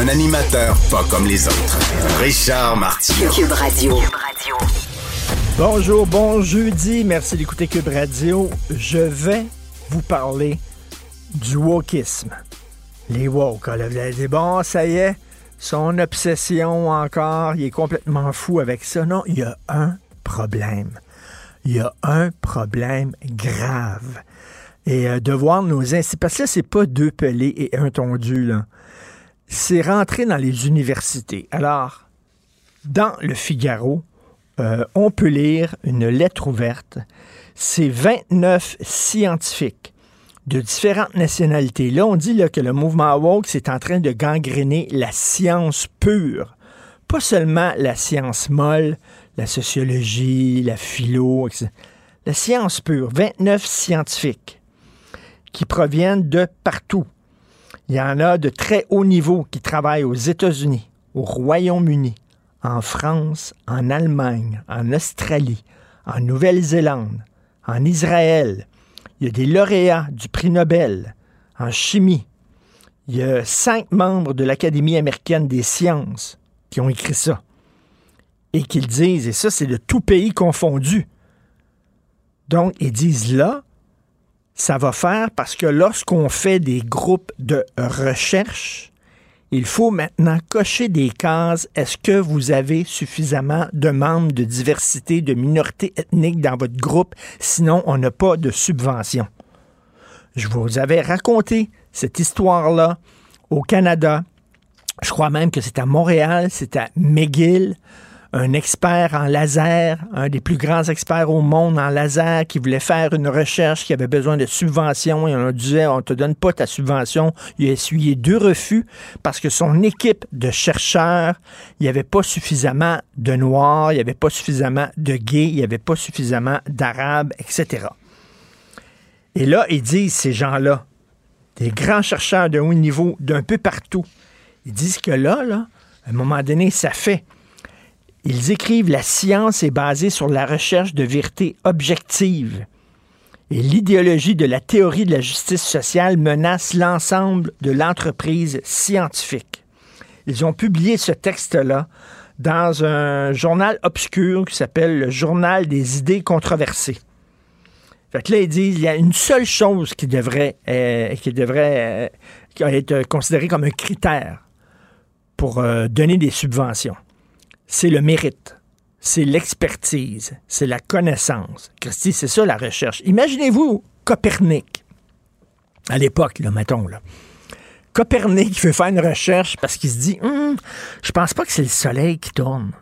Un animateur pas comme les autres. Richard Martineau. Cube Radio. Bonjour, bon jeudi. Merci d'écouter Cube Radio. Je vais vous parler du wokisme. Les woke, là, vous allez dire, bon, ça y est, son obsession encore, il est complètement fou avec ça. Non, il y a un problème. Il y a un problème grave. Et euh, de voir nos instituts, parce que là, c'est pas deux pelés et un tondu, là. C'est rentrer dans les universités. Alors, dans le Figaro, euh, on peut lire une lettre ouverte. C'est 29 scientifiques de différentes nationalités. Là, on dit que le mouvement woke, c'est en train de gangréner la science pure. Pas seulement la science molle, la sociologie, la philo, etc. La science pure. 29 scientifiques qui proviennent de partout. Il y en a de très haut niveau qui travaillent aux États-Unis, au Royaume-Uni, en France, en Allemagne, en Australie, en Nouvelle-Zélande, en Israël, il y a des lauréats du prix Nobel en chimie. Il y a cinq membres de l'Académie américaine des sciences qui ont écrit ça. Et qu'ils disent, et ça c'est de tout pays confondu. Donc, ils disent là, ça va faire parce que lorsqu'on fait des groupes de recherche, il faut maintenant cocher des cases. Est-ce que vous avez suffisamment de membres de diversité, de minorités ethniques dans votre groupe? Sinon, on n'a pas de subvention. Je vous avais raconté cette histoire-là au Canada. Je crois même que c'est à Montréal, c'est à McGill un expert en laser, un des plus grands experts au monde en laser, qui voulait faire une recherche, qui avait besoin de subventions, et on disait, on te donne pas ta subvention. Il a essuyé deux refus parce que son équipe de chercheurs, il n'y avait pas suffisamment de noirs, il n'y avait pas suffisamment de gays, il n'y avait pas suffisamment d'arabes, etc. Et là, ils disent, ces gens-là, des grands chercheurs de haut niveau d'un peu partout, ils disent que là, là, à un moment donné, ça fait ils écrivent La science est basée sur la recherche de vérité objective. Et l'idéologie de la théorie de la justice sociale menace l'ensemble de l'entreprise scientifique. Ils ont publié ce texte-là dans un journal obscur qui s'appelle le Journal des idées controversées. Fait que là, ils disent il y a une seule chose qui devrait, euh, qui devrait euh, être considérée comme un critère pour euh, donner des subventions c'est le mérite, c'est l'expertise, c'est la connaissance. Christy, c'est ça la recherche. Imaginez-vous Copernic, à l'époque, là, mettons, là. Copernic veut faire une recherche parce qu'il se dit hum, Je pense pas que c'est le soleil qui tourne.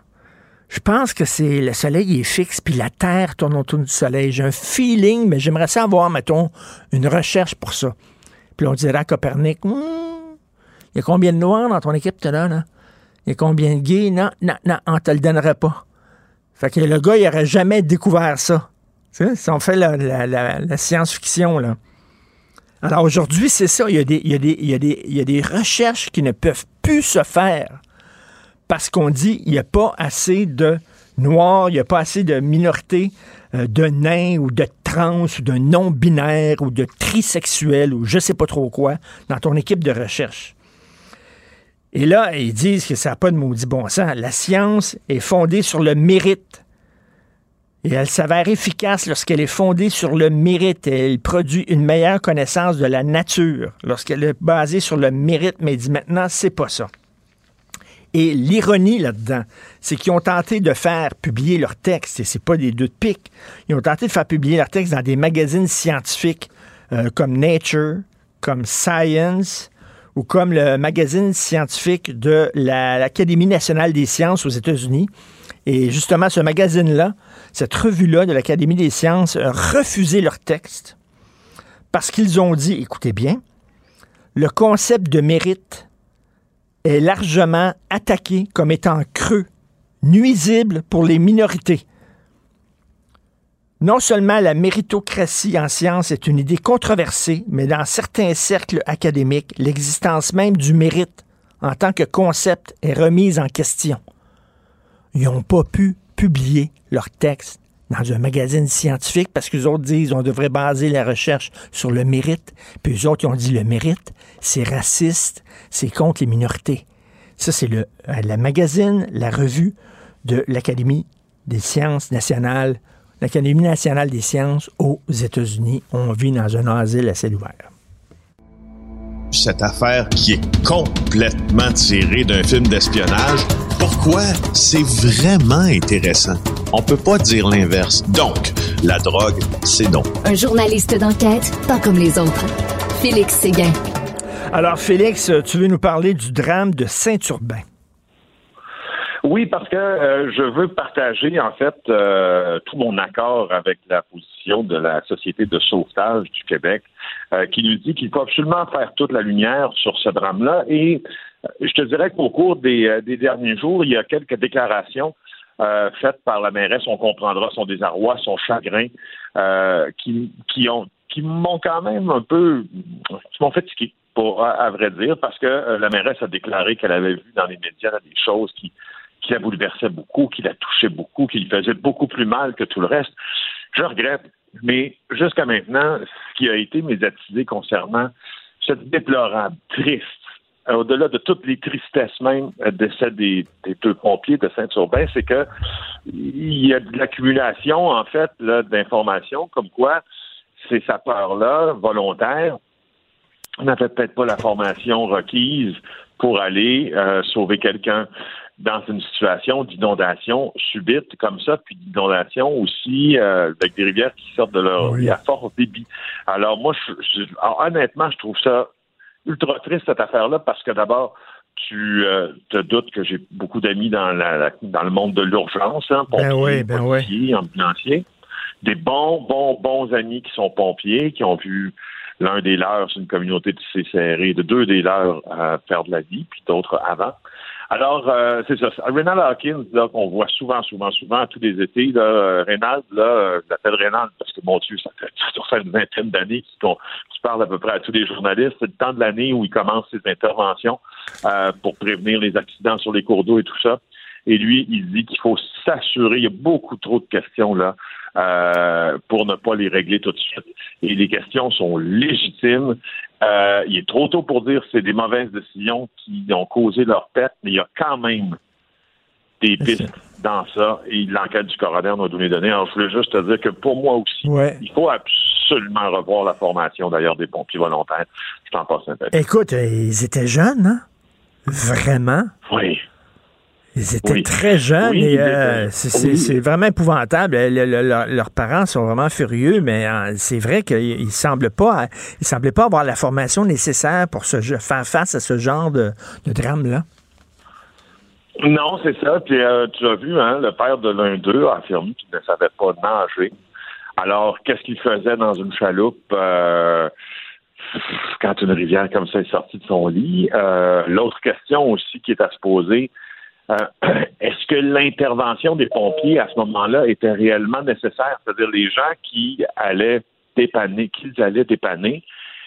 Je pense que c'est le soleil est fixe, puis la Terre tourne autour du soleil. J'ai un feeling, mais j'aimerais savoir, mettons, une recherche pour ça. Puis on dirait à Copernic hum, Il y a combien de noirs dans ton équipe, là? Il y a combien de gays? Non, non, non, on te le donnerait pas. Fait que le gars, il n'aurait jamais découvert ça. Tu sais, on fait la, science-fiction, là. Alors aujourd'hui, c'est ça. Il y, a des, recherches qui ne peuvent plus se faire parce qu'on dit il n'y a pas assez de noirs, il n'y a pas assez de minorités, euh, de nains ou de trans ou de non-binaires ou de trisexuels ou je sais pas trop quoi dans ton équipe de recherche. Et là, ils disent que ça n'a pas de maudit bon sens. La science est fondée sur le mérite. Et elle s'avère efficace lorsqu'elle est fondée sur le mérite. Elle produit une meilleure connaissance de la nature lorsqu'elle est basée sur le mérite. Mais il dit maintenant, c'est pas ça. Et l'ironie là-dedans, c'est qu'ils ont tenté de faire publier leurs textes, et c'est pas des deux de pique, ils ont tenté de faire publier leurs textes dans des magazines scientifiques euh, comme Nature, comme Science, ou comme le magazine scientifique de l'Académie nationale des sciences aux États-Unis. Et justement, ce magazine-là, cette revue-là de l'Académie des sciences a refusé leur texte parce qu'ils ont dit, écoutez bien, le concept de mérite est largement attaqué comme étant creux, nuisible pour les minorités. Non seulement la méritocratie en sciences est une idée controversée, mais dans certains cercles académiques, l'existence même du mérite en tant que concept est remise en question. Ils n'ont pas pu publier leur texte dans un magazine scientifique parce que les autres disent on devrait baser la recherche sur le mérite. Puis les autres, ont dit le mérite, c'est raciste, c'est contre les minorités. Ça, c'est le la magazine, la revue de l'Académie des sciences nationales l'Académie nationale des sciences aux États-Unis. On vit dans un asile à ciel ouvert. Cette affaire qui est complètement tirée d'un film d'espionnage, pourquoi c'est vraiment intéressant? On peut pas dire l'inverse. Donc, la drogue, c'est non. Un journaliste d'enquête, pas comme les autres. Félix Séguin. Alors, Félix, tu veux nous parler du drame de Saint-Urbain? Oui, parce que euh, je veux partager en fait euh, tout mon accord avec la position de la Société de sauvetage du Québec, euh, qui nous dit qu'il faut absolument faire toute la lumière sur ce drame-là. Et je te dirais qu'au cours des, des, derniers jours, il y a quelques déclarations faites par la mairesse. On comprendra son désarroi, son chagrin, qui, qui ont qui m'ont quand même un peu qui m'ont fatigué pour à, vrai dire, parce que la mairesse a déclaré qu'elle avait vu dans les médias des choses qui qui la bouleversait beaucoup, qui la touchait beaucoup, qui lui faisait beaucoup plus mal que tout le reste. Je regrette, mais jusqu'à maintenant, ce qui a été médiatisé concernant ce déplorable, triste, au-delà de toutes les tristesses même décès des, des deux pompiers de Saint-Urbain, c'est que il y a de l'accumulation, en fait, d'informations comme quoi c'est sa peur-là, volontaire, n'avait peut-être pas la formation requise pour aller euh, sauver quelqu'un dans une situation d'inondation subite comme ça, puis d'inondation aussi euh, avec des rivières qui sortent de leur oui. à fort débit. Alors moi, je, honnêtement, je trouve ça ultra triste cette affaire-là parce que d'abord, tu euh, te doutes que j'ai beaucoup d'amis dans la, dans le monde de l'urgence, hein, pompiers, ben oui, ben policiers, ambulanciers, des bons, bons, bons amis qui sont pompiers, qui ont vu l'un des leurs, c'est une communauté de CCRE, de deux des leurs à perdre la vie, puis d'autres avant. Alors, euh, c'est ça. Rénal Hawkins, là, qu'on voit souvent, souvent, souvent, tous les étés, là, euh, Rénal, là, euh, je l'appelle Rénal parce que, mon Dieu, ça fait, ça fait une vingtaine d'années qu'il qu parle à peu près à tous les journalistes. C'est le temps de l'année où il commence ses interventions euh, pour prévenir les accidents sur les cours d'eau et tout ça. Et lui, il dit qu'il faut s'assurer, il y a beaucoup trop de questions là euh, pour ne pas les régler tout de suite. Et les questions sont légitimes. Euh, il est trop tôt pour dire que c'est des mauvaises décisions qui ont causé leur perte, mais il y a quand même des pistes dans ça et l'enquête du coroner nous a donné donné. Alors, je voulais juste te dire que pour moi aussi, ouais. il faut absolument revoir la formation d'ailleurs des pompiers volontaires. Je t'en passe un peu. Écoute, ils étaient jeunes, hein? Vraiment? Oui. Ils étaient oui. très jeunes oui, et euh, c'est oui. vraiment épouvantable. Le, le, le, leurs parents sont vraiment furieux, mais euh, c'est vrai qu'ils semblent pas, ils semblaient pas avoir la formation nécessaire pour se, faire face à ce genre de, de drame-là. Non, c'est ça. Puis euh, tu as vu, hein, le père de l'un d'eux a affirmé qu'il ne savait pas nager. Alors, qu'est-ce qu'il faisait dans une chaloupe euh, quand une rivière comme ça est sortie de son lit? Euh, L'autre question aussi qui est à se poser, euh, est-ce que l'intervention des pompiers à ce moment-là était réellement nécessaire? C'est-à-dire les gens qui allaient dépanner, qu'ils allaient dépanner,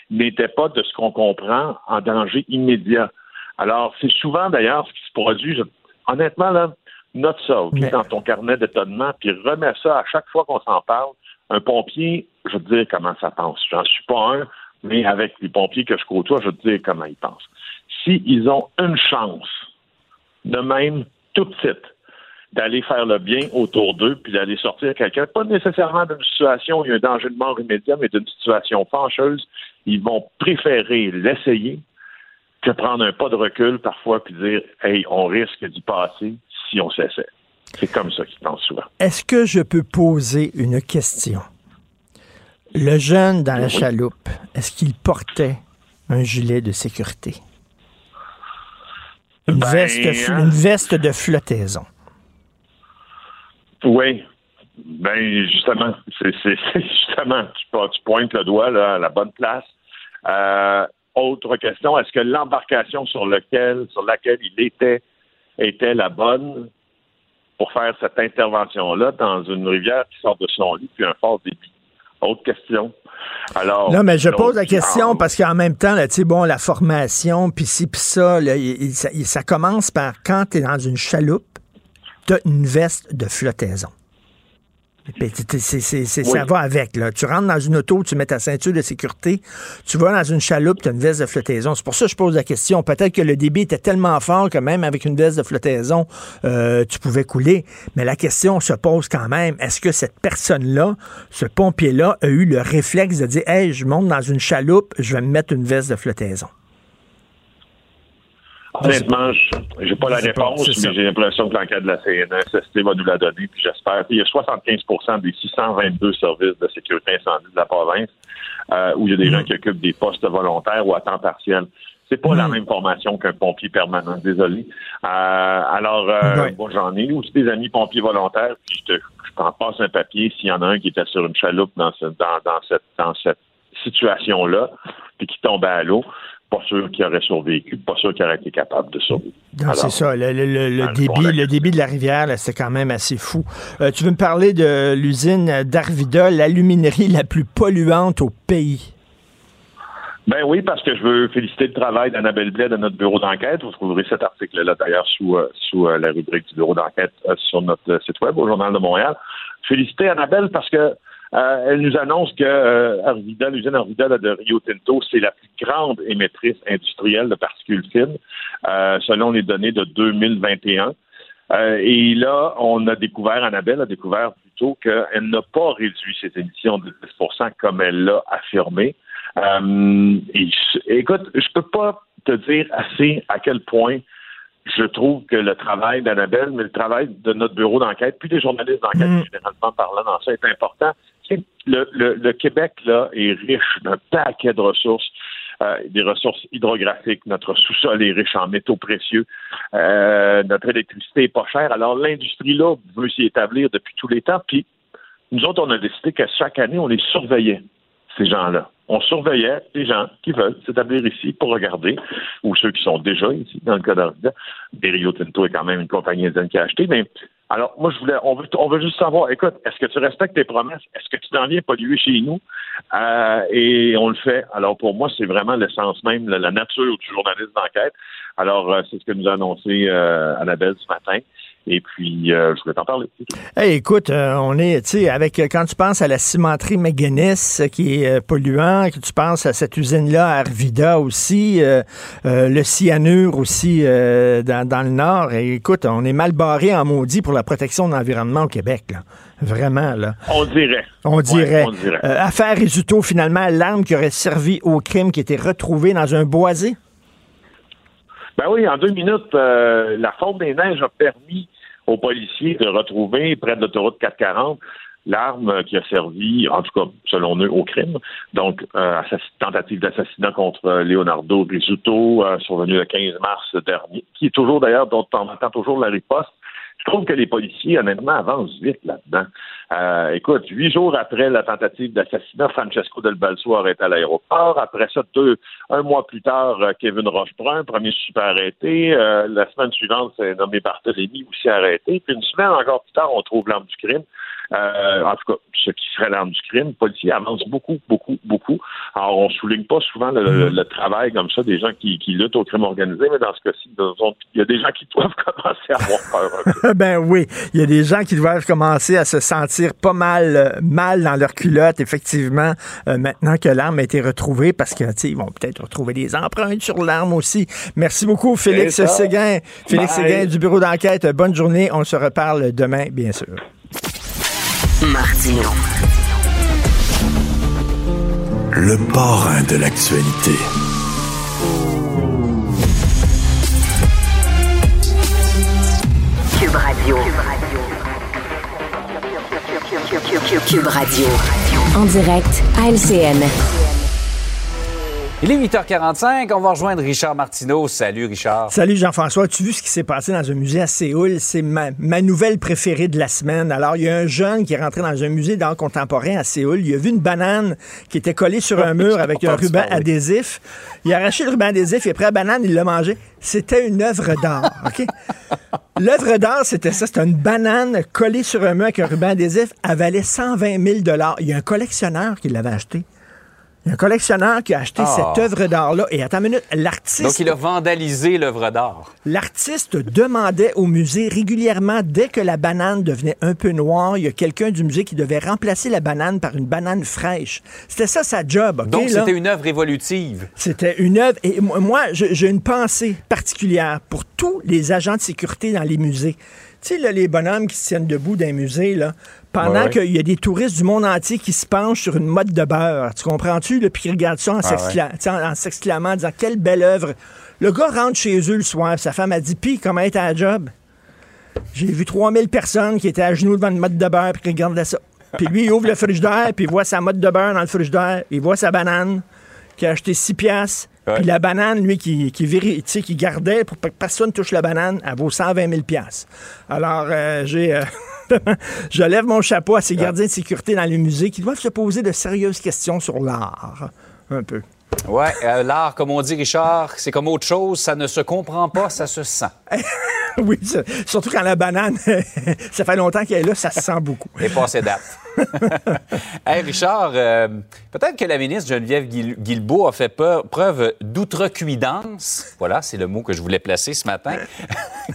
n'étaient pas, de ce qu'on comprend, en danger immédiat. Alors, c'est souvent d'ailleurs ce qui se produit. Je, honnêtement, là, note ça, Mais... dans ton carnet d'étonnement, puis remets ça à chaque fois qu'on s'en parle. Un pompier, je veux te dire comment ça pense. J'en suis pas un, mais avec les pompiers que je côtoie, je veux te dire comment ils pensent. S'ils ont une chance de même tout de suite d'aller faire le bien autour d'eux, puis d'aller sortir quelqu'un, pas nécessairement d'une situation où il y a un danger de mort immédiat, mais d'une situation fâcheuse, ils vont préférer l'essayer que prendre un pas de recul parfois, puis dire Hey, on risque d'y passer si on s'essaie. C'est comme ça qu'ils pensent souvent. Est-ce que je peux poser une question? Le jeune dans la chaloupe, est-ce qu'il portait un gilet de sécurité? Une, ben, veste, hein? une veste de flottaison. Oui. Ben justement, c'est justement, tu, tu, pointes le doigt là, à la bonne place. Euh, autre question, est-ce que l'embarcation sur lequel, sur laquelle il était était la bonne pour faire cette intervention-là dans une rivière qui sort de son lit puis un fort débit? Autre question. Alors, non, mais je pose la question parce qu'en même temps, tu sais, bon, la formation, puis ci, puis ça, ça, ça, commence par quand tu es dans une chaloupe, tu as une veste de flottaison. Ça va avec. Là. Tu rentres dans une auto, tu mets ta ceinture de sécurité, tu vas dans une chaloupe, tu as une veste de flottaison. C'est pour ça que je pose la question. Peut-être que le débit était tellement fort que même avec une veste de flottaison, euh, tu pouvais couler. Mais la question se pose quand même, est-ce que cette personne-là, ce pompier-là, a eu le réflexe de dire Hey, je monte dans une chaloupe, je vais me mettre une veste de flottaison? Honnêtement, je n'ai pas la réponse, mais j'ai l'impression que l'enquête de la CNSST va nous la donner, puis j'espère. Il y a 75% des 622 services de sécurité incendie de la province euh, où il y a des gens mm. qui occupent des postes volontaires ou à temps partiel. C'est pas la mm. même formation qu'un pompier permanent, désolé. Euh, alors, euh, bon, j'en ai aussi des amis pompiers volontaires, puis je, te, je t'en passe un papier s'il y en a un qui était sur une chaloupe dans, ce, dans, dans cette, dans cette situation-là, puis qui tombait à l'eau pas sûr qu'il aurait survécu, pas sûr qu'il aurait été capable de ça. C'est ça. Le, débit, le débit de la rivière, c'est quand même assez fou. Euh, tu veux me parler de l'usine d'Arvida, l'aluminerie la plus polluante au pays? Ben oui, parce que je veux féliciter le travail d'Annabelle Blais de notre bureau d'enquête. Vous trouverez cet article-là d'ailleurs sous, euh, sous euh, la rubrique du bureau d'enquête sur notre site web au Journal de Montréal. Féliciter Annabelle parce que euh, elle nous annonce que euh, l'usine Arvida de Rio Tinto, c'est la plus grande émettrice industrielle de particules fines, euh, selon les données de 2021. et là, on a découvert, Annabelle a découvert plutôt qu'elle n'a pas réduit ses émissions de 10% comme elle l'a affirmé. et, écoute, je peux pas te dire assez à quel point je trouve que le travail d'Annabelle, mais le travail de notre bureau d'enquête, puis des journalistes d'enquête mm. généralement parlant dans ça est important. Le, Québec là est riche d'un paquet de ressources. Euh, des ressources hydrographiques. Notre sous-sol est riche en métaux précieux. Euh, notre électricité est pas chère. Alors, l'industrie, là, veut s'y établir depuis tous les temps. Puis, nous autres, on a décidé que chaque année, on les surveillait, ces gens-là on surveillait les gens qui veulent s'établir ici pour regarder, ou ceux qui sont déjà ici, dans le cas d'Arvida. Rio Tinto est quand même une compagnie indienne qui a acheté, mais alors, moi, je voulais, on veut, on veut juste savoir, écoute, est-ce que tu respectes tes promesses? Est-ce que tu t'en viens polluer chez nous? Euh, et on le fait. Alors, pour moi, c'est vraiment l'essence même, la, nature du journaliste d'enquête. Alors, euh, c'est ce que nous a annoncé euh, Annabelle ce matin. Et puis, euh, je voulais t'en parler. Hey, écoute, euh, on est, tu sais, avec, euh, quand tu penses à la cimenterie McGuinness qui est polluant, que tu penses à cette usine-là, à Arvida aussi, le cyanure aussi dans, dans, le Nord, et écoute, on est mal barré en maudit pour la protection de l'environnement au Québec, là. Vraiment, là. On dirait. On dirait. affaire Risuto, finalement, l'arme qui aurait servi au crime qui était retrouvée dans un boisé? Ben oui, en deux minutes, la fonte des neiges a permis aux policiers de retrouver près de l'autoroute 440 l'arme qui a servi, en tout cas selon eux, au crime. Donc, euh, tentative d'assassinat contre Leonardo Risuto, euh, survenu le 15 mars dernier, qui est toujours d'ailleurs, dont on attend toujours la riposte. Je trouve que les policiers, honnêtement, avancent vite là-dedans. Euh, écoute, huit jours après la tentative d'assassinat, Francesco Del Balso arrêté à l'aéroport. Après ça, deux, un mois plus tard, euh, Kevin Rochebrun, premier super arrêté. Euh, la semaine suivante, c'est nommé Barthélemy, aussi arrêté. Puis une semaine encore plus tard, on trouve l'arme du crime. Euh, en tout cas, ce qui serait l'arme du crime, le policier avance beaucoup, beaucoup, beaucoup. Alors, on souligne pas souvent le, mm. travail comme ça des gens qui, luttent au crime organisé, mais dans ce cas-ci, il y a des gens qui doivent commencer à avoir peur. ben oui, il y a des gens qui doivent commencer à se sentir pas mal, euh, mal dans leur culotte, effectivement, euh, maintenant que l'arme a été retrouvée, parce que, ils vont peut-être retrouver des empreintes sur l'arme aussi. Merci beaucoup, Félix Séguin. Félix Séguin du bureau d'enquête. Bonne journée. On se reparle demain, bien sûr. Martino. Le parrain de l'actualité. Cube Radio. Cube Radio. En direct à LCN. Il est 8h45, on va rejoindre Richard Martineau. Salut Richard. Salut Jean-François. As-tu vu ce qui s'est passé dans un musée à Séoul? C'est ma, ma nouvelle préférée de la semaine. Alors, il y a un jeune qui est rentré dans un musée d'art contemporain à Séoul. Il a vu une banane qui était collée sur un mur avec un ruban adhésif. Il a arraché le ruban adhésif, il a pris la banane, il l'a mangé. C'était une œuvre d'art, OK? L'œuvre d'art, c'était ça. C'était une banane collée sur un mur avec un ruban adhésif. Elle valait 120 000 Il y a un collectionneur qui l'avait acheté. Il y a un collectionneur qui a acheté Ah. cette œuvre d'art-là. Et attends une minute, l'artiste. Donc, il a vandalisé l'œuvre d'art. L'artiste demandait au musée régulièrement, dès que la banane devenait un peu noire, il y a quelqu'un du musée qui devait remplacer la banane par une banane fraîche. C'était ça sa job? Donc, c'était une œuvre évolutive. C'était une œuvre. Et mo- moi, j'ai une pensée particulière pour tous les agents de sécurité dans les musées. Tu sais, là, les bonhommes qui se tiennent debout dans les musées, là, pendant Ouais, qu'il y a des touristes du monde entier qui se penchent sur une mode de beurre. Tu comprends-tu? Puis qui regardent ça en en s'exclamant, en disant quelle belle œuvre. Le gars rentre chez eux le soir, sa femme a dit Pis, comment est ta job? J'ai vu 3000 personnes qui étaient à genoux devant une mode de beurre puis qui regardaient ça. Puis lui, il ouvre le frigidaire, puis il voit sa mode de beurre dans le frigidaire, il voit sa banane, qui a acheté 6 piastres. Puis la banane, lui, qui, qui, sais, qui gardait pour que personne touche la banane, elle vaut 120 000 piastres. Alors, euh, j'ai... euh, je lève mon chapeau à ces gardiens de sécurité dans les musées qui doivent se poser de sérieuses questions sur l'art. Un peu. Ouais, euh, l'art, comme on dit, Richard, c'est comme autre chose. Ça ne se comprend pas, ça se sent. oui, surtout quand la banane, ça fait longtemps qu'elle est là, ça se sent beaucoup. Et passé date. hey, Richard, euh, peut-être que la ministre Geneviève Guil- Guilbeault a fait peur- preuve d'outrecuidance. Voilà, c'est le mot que je voulais placer ce matin,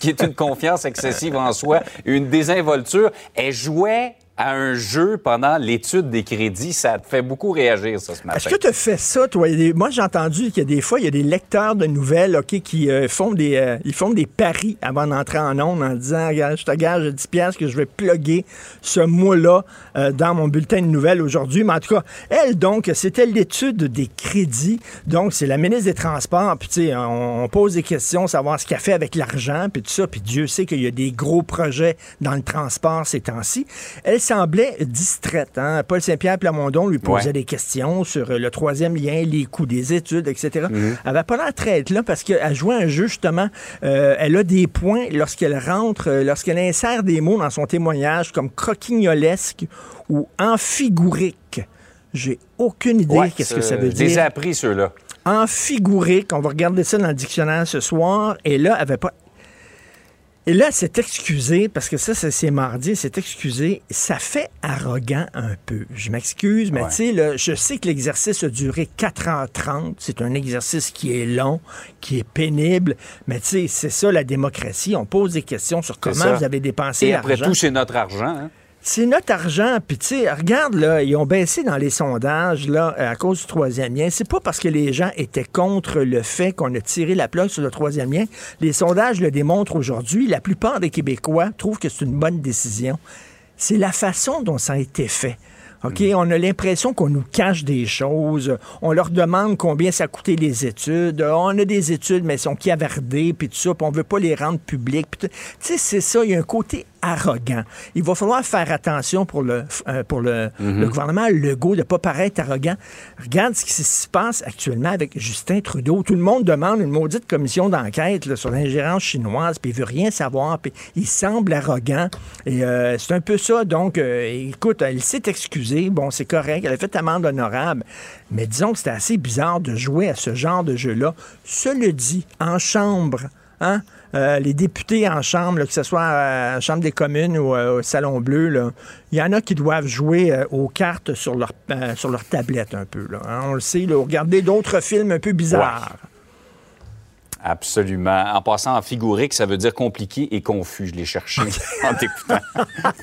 qui est une confiance excessive en soi, une désinvolture. Elle jouait à un jeu pendant l'étude des crédits. Ça te fait beaucoup réagir, ça, ce matin. Est-ce que tu as fait ça, toi? Moi, j'ai entendu qu'il y a des fois, il y a des lecteurs de nouvelles OK, qui euh, font, des, euh, ils font des paris avant d'entrer en ondes en disant Regarde, je te gage 10 piastres que je vais plugger ce mot-là euh, dans mon bulletin de nouvelles aujourd'hui. Mais en tout cas, elle, donc, c'était l'étude des crédits. Donc, c'est la ministre des Transports. Puis, tu sais, on, on pose des questions, savoir ce qu'elle fait avec l'argent, puis tout ça. Puis Dieu sait qu'il y a des gros projets dans le transport ces temps-ci. Elle semblait distraite. Hein? Paul Saint-Pierre Plamondon lui posait Ouais. des questions sur euh, le troisième lien, les coûts des études, etc. Mhm. Elle avait pas l'air très là parce qu'elle jouait un jeu, justement. euh, elle a des points lorsqu'elle rentre, euh, lorsqu'elle insère des mots dans son témoignage comme croquignolesque ou amphigurique. J'ai aucune idée Ouais, qu'est-ce que ça veut dire. appris, ceux-là. Amphigurique, on va regarder ça dans le dictionnaire ce soir. Et là, elle avait pas. Et là, c'est excusé, parce que ça, c'est mardi, c'est excusé. Ça fait arrogant un peu. Je m'excuse, mais Ouais. tu sais, je sais que l'exercice a duré 4h30. C'est un exercice qui est long, qui est pénible. Mais tu sais, c'est ça la démocratie. On pose des questions sur comment vous avez dépensé Et après l'argent. tout, c'est notre argent. hein. C'est notre argent. Puis, tu sais, regarde, là, ils ont baissé dans les sondages, là, à cause du troisième lien. C'est pas parce que les gens étaient contre le fait qu'on a tiré la plug sur le troisième lien. Les sondages le démontrent aujourd'hui. La plupart des Québécois trouvent que c'est une bonne décision. C'est la façon dont ça a été fait. OK, on a l'impression qu'on nous cache des choses. On leur demande combien ça coûtait les études. On a des études, mais elles sont cavardées, puis tout ça, puis on veut pas les rendre publiques. Tu sais, c'est ça, il y a un côté arrogant. Il va falloir faire attention pour le, euh, pour le, le gouvernement Legault de ne pas paraître arrogant. Regarde ce qui se passe actuellement avec Justin Trudeau. Tout le monde demande une maudite commission d'enquête sur l'ingérence chinoise, puis il veut rien savoir, puis il semble arrogant. Et euh, c'est un peu ça. Donc, euh, écoute, elle s'est excusée. Bon, c'est correct. Elle a fait amende honorable. Mais disons que c'était assez bizarre de jouer à ce genre de jeu-là. Cela dit, en chambre, hein, euh, les députés en chambre, que ce soit à la Chambre des communes ou euh, au Salon Bleu, il y en a qui doivent jouer euh, aux cartes sur leur, euh, sur leur tablette un peu. Hein. on le sait, regarder d'autres films un peu bizarres. Absolument. En passant en figurique, ça veut dire compliqué et confus. Je l'ai cherché en t'écoutant.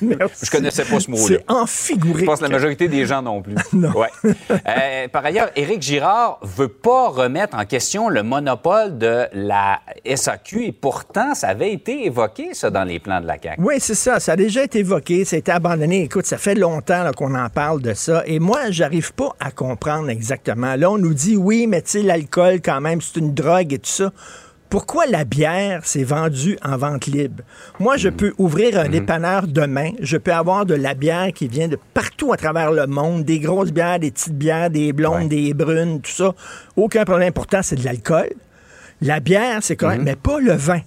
Je connaissais pas ce mot-là. C'est en figurique. Je pense que la majorité des gens non plus. Non. Ouais. Euh, par ailleurs, Éric Girard veut pas remettre en question le monopole de la SAQ et pourtant, ça avait été évoqué, ça, dans les plans de la CAQ. Oui, c'est ça. Ça a déjà été évoqué. Ça a été abandonné. Écoute, ça fait longtemps qu'on en parle de ça. Et moi, j'arrive pas à comprendre exactement. Là, on nous dit, oui, mais tu sais, l'alcool, quand même, c'est une drogue et tout ça. Pourquoi la bière s'est vendue en vente libre? Moi, je peux ouvrir un dépanneur demain. Je peux avoir de la bière qui vient de partout à travers le monde. Des grosses bières, des petites bières, des blondes, des brunes, tout ça. Aucun problème. Pourtant, c'est de l'alcool. La bière, c'est correct, mais pas le vin.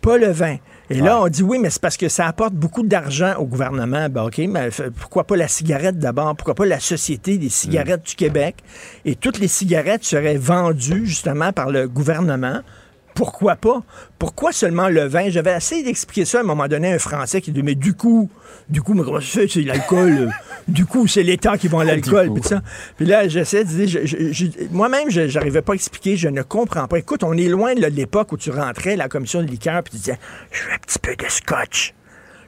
Pas le vin. Et là, on dit oui, mais c'est parce que ça apporte beaucoup d'argent au gouvernement. Ben, OK, mais pourquoi pas la cigarette d'abord? Pourquoi pas la Société des cigarettes du Québec? Et toutes les cigarettes seraient vendues justement par le gouvernement pourquoi pas? Pourquoi seulement le vin? J'avais essayé d'expliquer ça à un moment donné à un Français qui dit, mais du coup, du coup, mais comment ça fait? C'est l'alcool? du coup, c'est l'État qui vend l'alcool. Puis, ça. puis là, j'essaie de dire, moi-même, je n'arrivais pas à expliquer, je ne comprends pas. Écoute, on est loin de l'époque où tu rentrais à la commission de liqueur, puis tu disais, je veux un petit peu de scotch.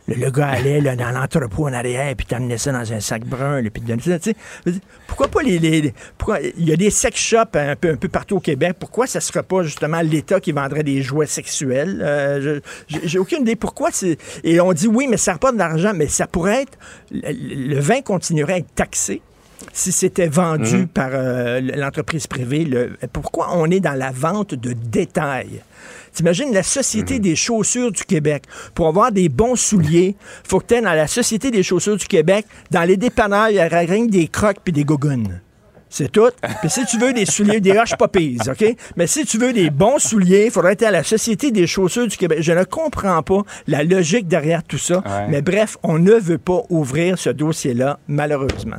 Le, gars allait là, dans l'entrepôt en arrière, puis t'amenais ça dans un sac brun, puis Pourquoi pas les. pourquoi, il y a des sex shops un peu, un peu partout au Québec. Pourquoi ça serait pas justement l'État qui vendrait des jouets sexuels? Euh, j'ai aucune idée pourquoi. Et on dit oui, mais ça pas de l'argent, mais ça pourrait être. Le, vin continuerait à être taxé si c'était vendu mhm. par euh, l'entreprise privée. pourquoi on est dans la vente de détail? T'imagines la Société mhm. des chaussures du Québec. Pour avoir des bons souliers, faut que tu dans la Société des chaussures du Québec, dans les dépanneurs, il y a rien des crocs puis des gougounes. C'est tout. Puis si tu veux des souliers, des roches pas OK? Mais si tu veux des bons souliers, il faudrait être à la Société des chaussures du Québec. Je ne comprends pas la logique derrière tout ça. Mais bref, on ne veut pas ouvrir ce dossier-là, malheureusement.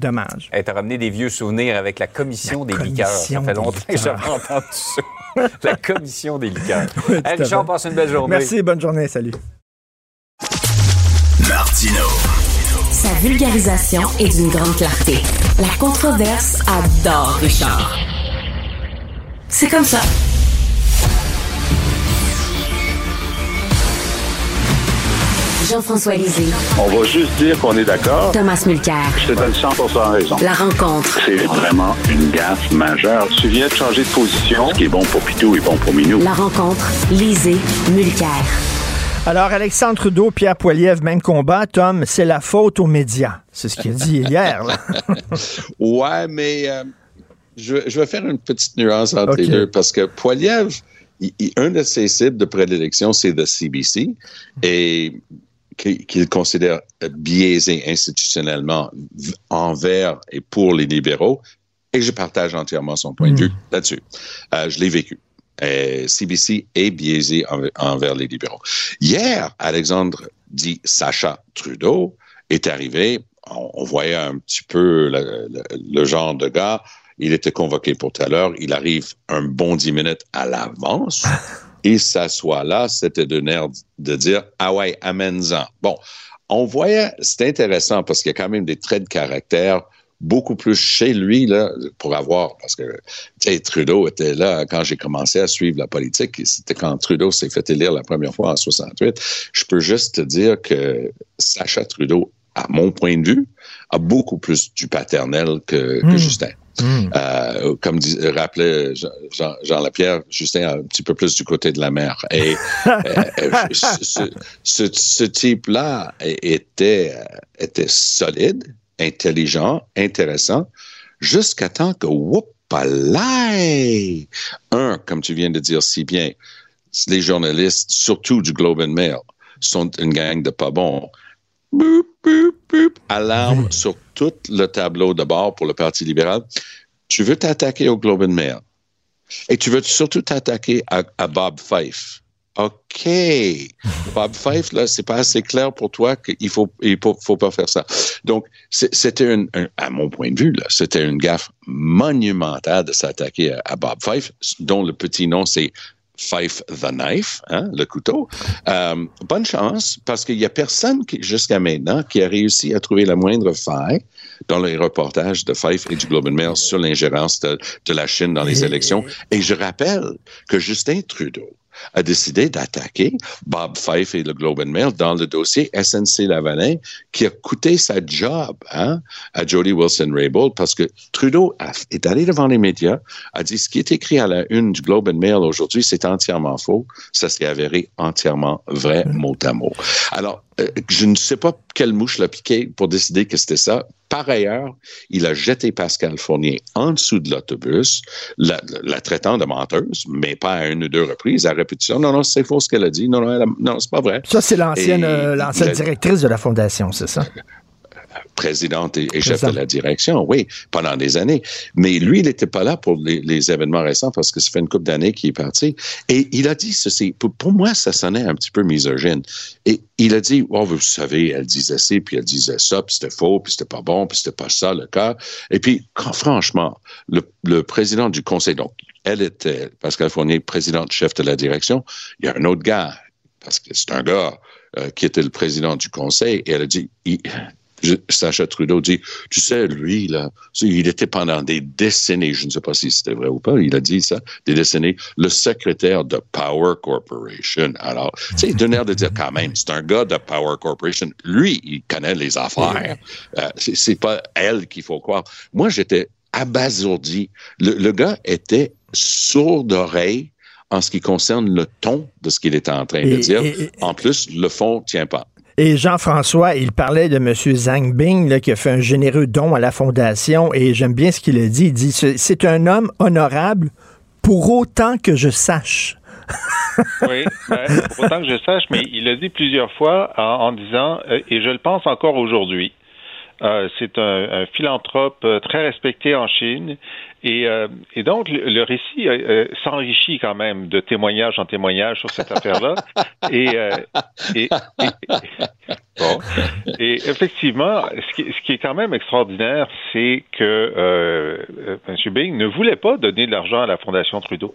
Dommage. Tu as ramené des vieux souvenirs avec la commission des liqueurs. Ça fait longtemps que j'avais entendu ça. la commission des liqueurs. Oui, Richard, passe une belle journée. Merci, bonne journée, salut. Martino. Sa vulgarisation est d'une grande clarté. La controverse adore Richard. C'est comme ça. Jean-François Lisée. On va juste dire qu'on est d'accord. Thomas Mulcair. Je te donne 100% raison. La rencontre. C'est vraiment une gaffe majeure. Tu viens de changer de position. Ce qui est bon pour Pitou est bon pour Minou. La rencontre. Lisée. Mulcair. Alors, Alexandre Trudeau, Pierre Poilievre, même combat. Tom, c'est la faute aux médias. C'est ce qu'il a dit hier. Là. ouais, mais euh, je, vais faire une petite nuance entre les deux parce que Poilievre, un de ses cibles de prédilection, c'est le CBC. Et qu'il considère biaisé institutionnellement envers et pour les libéraux. Et je partage entièrement son point de vue hmm. là-dessus. Euh, je l'ai vécu. CBC est biaisé envers les libéraux. Hier, Alexandre dit Sacha Trudeau est arrivé. On, voyait un petit peu le, genre de gars. Il était convoqué pour tout à l'heure. Il arrive un bon dix minutes à l'avance. il s'assoit là, c'était de nerf de dire Ah ouais, amène-en. Bon, on voyait, c'est intéressant parce qu'il y a quand même des traits de caractère beaucoup plus chez lui là, pour avoir, parce que Trudeau était là quand j'ai commencé à suivre la politique, c'était quand Trudeau s'est fait élire la première fois en 68. Je peux juste te dire que Sacha Trudeau, à mon point de vue, a beaucoup plus du paternel que, que hmm. Justin. Hmm. Euh, comme rappelait Jean, Jean, Lapierre, Justin un petit peu plus du côté de la mer. Et euh, euh, ce, type-là était, était solide, intelligent, intéressant, jusqu'à temps que, whoop, un, comme tu viens de dire si bien, les journalistes, surtout du Globe and Mail, sont une gang de pas bons alarme sur tout le tableau de bord pour le Parti libéral. Tu veux t'attaquer au Globe and Mail et tu veux surtout t'attaquer à, Bob Fife. OK. Bob Fife, là, c'est pas assez clair pour toi qu'il faut, il faut, pas faire ça. Donc, c'était un, à mon point de vue, là, c'était une gaffe monumentale de s'attaquer à, Bob Fife, dont le petit nom c'est Fife the Knife, hein, le couteau. Euh, bonne chance, parce qu'il n'y a personne jusqu'à maintenant qui a réussi à trouver la moindre faille dans les reportages de Fife et du Globe and Mail sur l'ingérence de, de, la Chine dans les élections. Et je rappelle que Justin Trudeau a décidé d'attaquer Bob Fife et le Globe and Mail dans le dossier SNC-Lavalin qui a coûté sa job hein, à Jody Wilson-Raybould parce que Trudeau est allé devant les médias, a dit ce qui est écrit à la une du Globe and Mail aujourd'hui, c'est entièrement faux. Ça s'est avéré entièrement vrai, mot à mot. Alors, euh, je ne sais pas quelle mouche l'a piqué pour décider que c'était ça. Par ailleurs, il a jeté Pascal Fournier en dessous de l'autobus, la, traitant de menteuse, mais pas à une ou deux reprises, à répétition. Non, non, c'est faux ce qu'elle a dit. Non, non, non c'est pas vrai. Ça, c'est l'ancienne, euh, l'ancienne directrice de la Fondation, c'est ça? Présidente et, chef de la direction, oui, pendant des années. Mais lui, il n'était pas là pour les, événements récents parce que ça fait une couple d'années qu'il est parti. Et il a dit ceci. Pour, moi, ça sonnait un petit peu misogyne. Et il a dit, oh, vous savez, elle disait ci, puis elle disait ça, puis c'était faux, puis c'était pas bon, puis c'était pas ça le cas. Et puis, quand, franchement, le, président du conseil, donc, elle était, Pascal Fournier, présidente, chef de la direction, il y a un autre gars, parce que c'est un gars euh, qui était le président du conseil, et elle a dit, Sacha Trudeau dit, tu sais, lui, là, il était pendant des décennies, je ne sais pas si c'était vrai ou pas, il a dit ça, des décennies, le secrétaire de Power Corporation. Alors, tu sais, il donne l'air de dire quand même, c'est un gars de Power Corporation. Lui, il connaît les affaires. Euh, c'est pas elle qu'il faut croire. Moi, j'étais abasourdi. Le, le gars était sourd d'oreille en ce qui concerne le ton de ce qu'il était en train de dire. en plus, le fond tient pas. Et Jean-François, il parlait de M. Zhang Bing, qui a fait un généreux don à la Fondation, et j'aime bien ce qu'il a dit. Il dit, c'est un homme honorable pour autant que je sache. oui, pour autant que je sache, mais il l'a dit plusieurs fois en, disant, euh, et je le pense encore aujourd'hui, euh, c'est un, philanthrope euh, très respecté en Chine. Et, euh, et donc, le, récit s'enrichit quand même de témoignage en témoignage sur cette affaire-là. Et, et, bon. et effectivement, ce qui, ce qui, est quand même extraordinaire, c'est que M. Bing ne voulait pas donner de l'argent à la Fondation Trudeau.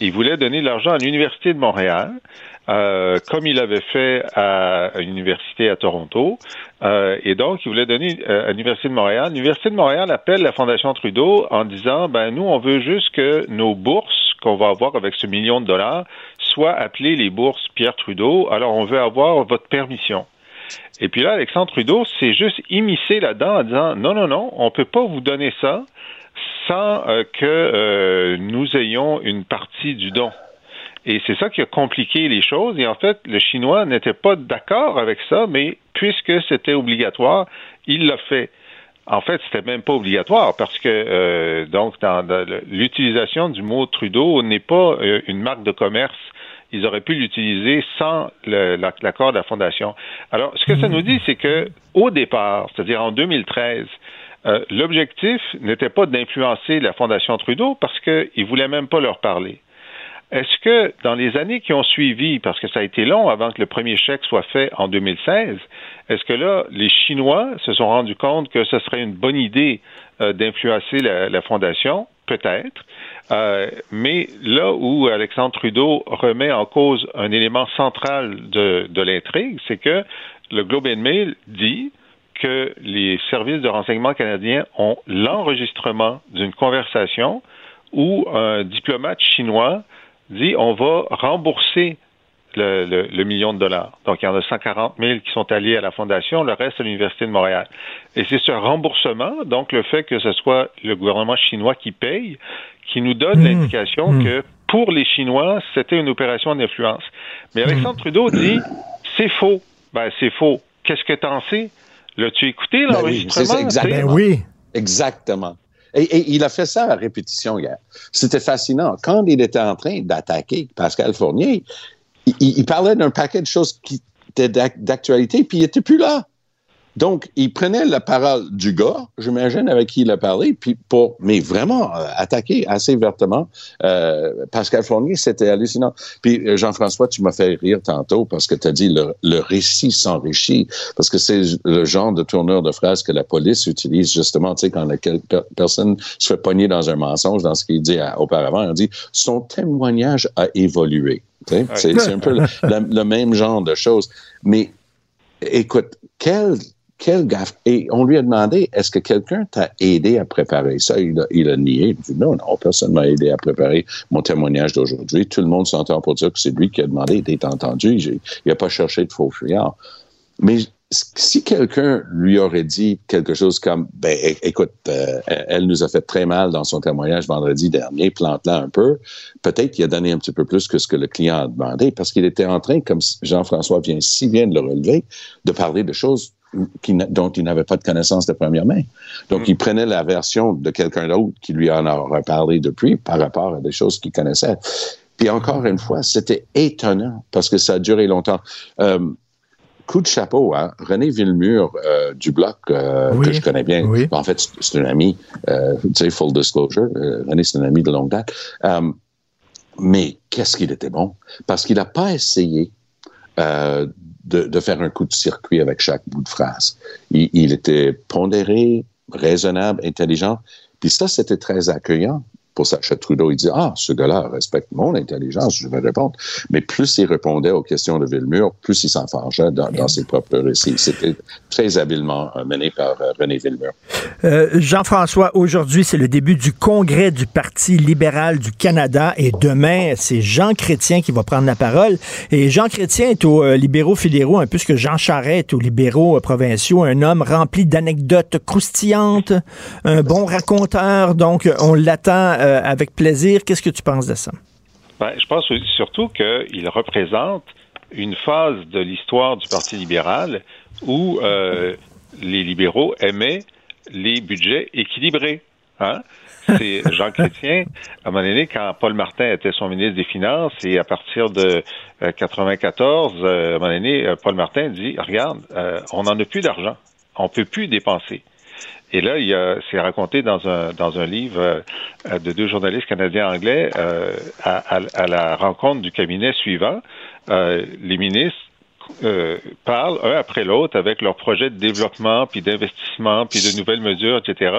Il voulait donner de l'argent à l'Université de Montréal. Euh, comme il avait fait à, l'université à Toronto. Euh, et donc, il voulait donner euh, à l'Université de Montréal. L'Université de Montréal appelle la Fondation Trudeau en disant, ben nous, on veut juste que nos bourses qu'on va avoir avec ce million de dollars soient appelées les bourses Pierre Trudeau. Alors, on veut avoir votre permission. Et puis là, Alexandre Trudeau s'est juste immiscé là-dedans en disant, non, non, non, on peut pas vous donner ça sans que nous ayons une partie du don. Et c'est ça qui a compliqué les choses. Et en fait, le Chinois n'était pas d'accord avec ça, mais puisque c'était obligatoire, il l'a fait. En fait, c'était même pas obligatoire parce que euh, donc l'utilisation du mot Trudeau n'est pas euh, une marque de commerce. Ils auraient pu l'utiliser sans l'accord de la fondation. Alors, ce que ça nous dit, c'est que au départ, c'est-à-dire en 2013, euh, l'objectif n'était pas d'influencer la fondation Trudeau parce qu'ils voulaient même pas leur parler. Est-ce que dans les années qui ont suivi, parce que ça a été long avant que le premier chèque soit fait en 2016, est-ce que là, les Chinois se sont rendus compte que ce serait une bonne idée euh, d'influencer la, fondation? Peut-être. Euh, mais là où Alexandre Trudeau remet en cause un élément central de, de l'intrigue, c'est que le Globe and Mail dit que les services de renseignement canadiens ont l'enregistrement d'une conversation où un diplomate chinois dit on va rembourser le, million de dollars. Donc, il y en a 140 000 qui sont alliés à la Fondation, le reste à l'Université de Montréal. Et c'est ce remboursement, donc le fait que ce soit le gouvernement chinois qui paye, qui nous donne mmh. l'indication mmh. que pour les Chinois, c'était une opération d'influence. Mais Alexandre mmh. Trudeau dit c'est faux. Ben, c'est faux. Qu'est-ce que t'en sais? L'as-tu écouté, ben l'enregistrement? Ben oui, Exactement. Et, il a fait ça à répétition hier. C'était fascinant. Quand il était en train d'attaquer Pascal Fournier, il, il parlait d'un paquet de choses qui étaient d'actualité, puis il n'était plus là. Donc, il prenait la parole du gars, j'imagine, avec qui il a parlé, puis pour, mais vraiment euh, attaquer assez vertement euh, Pascal Fournier, c'était hallucinant. Puis euh, Jean-François, tu m'as fait rire tantôt parce que tu as dit le, le récit s'enrichit, parce que c'est le genre de tourneur de phrases que la police utilise justement, tu sais, quand la personne se fait pogner dans un mensonge, dans ce qu'il dit auparavant, on dit son témoignage a évolué. C'est un peu le, le même genre de choses. Mais écoute, quel quel gaffe. Et on lui a demandé, est-ce que quelqu'un t'a aidé à préparer ça? Il a, il a nié. Il dit, non, non, personne m'a aidé à préparer mon témoignage d'aujourd'hui. Tout le monde s'entend pour dire que c'est lui qui a demandé d'être entendu. Il n'a pas cherché de faux fuyards. Mais si quelqu'un lui aurait dit quelque chose comme, ben, écoute, euh, elle nous a fait très mal dans son témoignage vendredi dernier, plante-la un peu, peut-être qu'il a donné un petit peu plus que ce que le client a demandé, parce qu'il était en train, comme Jean-François vient si bien de le relever, de parler de choses dont il n'avait pas de connaissance de première main. Donc, mm. il prenait la version de quelqu'un d'autre qui lui en a parlé depuis par rapport à des choses qu'il connaissait. Puis encore une fois, c'était étonnant parce que ça a duré longtemps. Euh, coup de chapeau, hein? René Villemur euh, du Bloc, euh, que je connais bien. En fait, c'est un ami, tu sais, full disclosure. René, c'est un ami de longue date. mais qu'est-ce qu'il était bon? Parce qu'il n'a pas essayé de, de, faire un coup de circuit avec chaque bout de phrase. Il, il était pondéré, raisonnable, intelligent. Puis ça, c'était très accueillant pour Sacha Trudeau. Il dit Ah, ce gars-là respecte mon intelligence, je vais répondre. Mais plus il répondait aux questions de Villemur, plus il dans, dans, ses propres récits. C'était très habilement euh, mené par euh, René Villemur. Euh, Jean-François, aujourd'hui, c'est le début du congrès du Parti libéral du Canada et demain, c'est Jean Chrétien qui va prendre la parole. Et Jean Chrétien est aux libéraux fédéraux, un peu ce que Jean Charest est aux libéraux provinciaux, un homme rempli d'anecdotes croustillantes, un bon raconteur. Donc, on l'attend euh, avec plaisir. Qu'est-ce que tu penses de ça? Ben, je pense surtout qu'il représente une phase de l'histoire du Parti libéral où euh, les libéraux aimaient les budgets équilibrés. Hein? C'est Jean Chrétien, à un moment donné, quand Paul Martin était son ministre des Finances, et à partir de 1994, euh, à un moment donné, Paul Martin dit, regarde, on n'en a plus d'argent, on peut plus dépenser. Et là, il c'est raconté dans un dans un livre euh, de deux journalistes canadiens anglais euh, à, à, la rencontre du cabinet suivant. Euh, les ministres parlent un après l'autre avec leurs projets de développement, puis d'investissement, puis de nouvelles mesures, etc.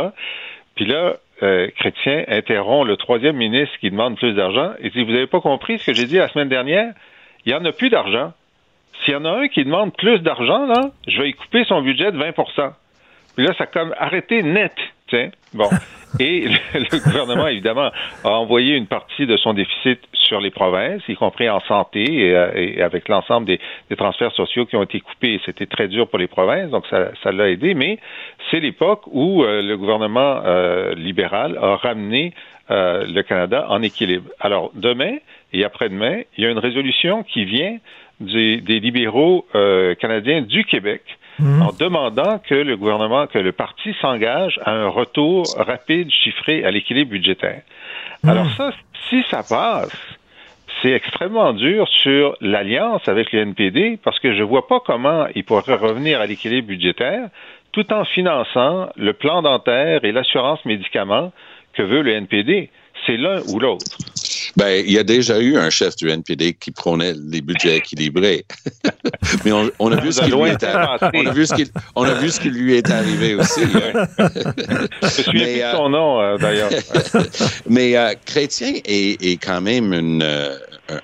Puis là, Chrétien interrompt le troisième ministre qui demande plus d'argent et dit, vous n'avez pas compris ce que j'ai dit la semaine dernière? Il n'y en a plus d'argent. S'il y en a un qui demande plus d'argent, là, je vais y couper son budget de 20 puis là, ça a comme arrêté net. Tiens. Bon. Et le, gouvernement, évidemment, a envoyé une partie de son déficit sur les provinces, y compris en santé et, euh, avec l'ensemble des, transferts sociaux qui ont été coupés. C'était très dur pour les provinces, donc ça, l'a aidé. Mais c'est l'époque où euh, le gouvernement euh, libéral a ramené le Canada en équilibre. Alors, demain et après-demain, il y a une résolution qui vient des, des libéraux canadiens du Québec Mhm. en demandant que le gouvernement, que le parti s'engage à un retour rapide, chiffré à l'équilibre budgétaire. Mhm. Alors ça, si ça passe, c'est extrêmement dur sur l'alliance avec le NPD parce que je vois pas comment il pourrait revenir à l'équilibre budgétaire tout en finançant le plan dentaire et l'assurance médicaments que veut le NPD. C'est l'un ou l'autre. Ben, il y a déjà eu un chef du NPD qui prônait les budgets équilibrés. Mais on, a vu ce qui lui est arrivé. On a vu ce qui, on a vu ce qui lui est arrivé aussi. Hein. Je suis Mais, son nom, euh, d'ailleurs. Mais euh, Chrétien est, est, quand même une, euh,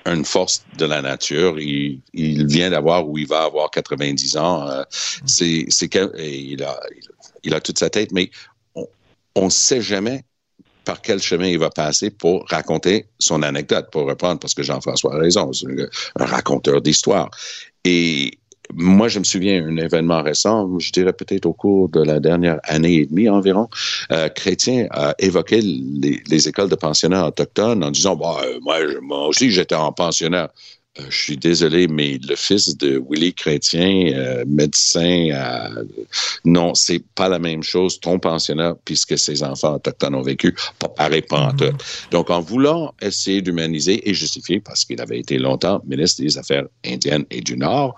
une force de la nature. Il, il vient d'avoir ou il va avoir 90 ans. c'est, c'est il a, il a toute sa tête, mais on ne sait jamais par quel chemin il va passer pour raconter son anecdote, pour reprendre, parce que Jean-François a raison, un raconteur d'histoire. Et moi, je me souviens d'un événement récent, je dirais peut-être au cours de la dernière année et demie environ, euh, Chrétien a évoqué les, écoles de pensionnats autochtones en disant, bah, moi, aussi, j'étais en pensionnat. Euh, je suis désolé, mais le fils de Willy Chrétien, euh, médecin, euh, non, c'est pas la même chose. Ton pensionnat, puisque ses enfants autochtones ont vécu, pas pareil, pas en tout. Donc, en voulant essayer d'humaniser et justifier, parce qu'il avait été longtemps ministre des Affaires indiennes et du Nord,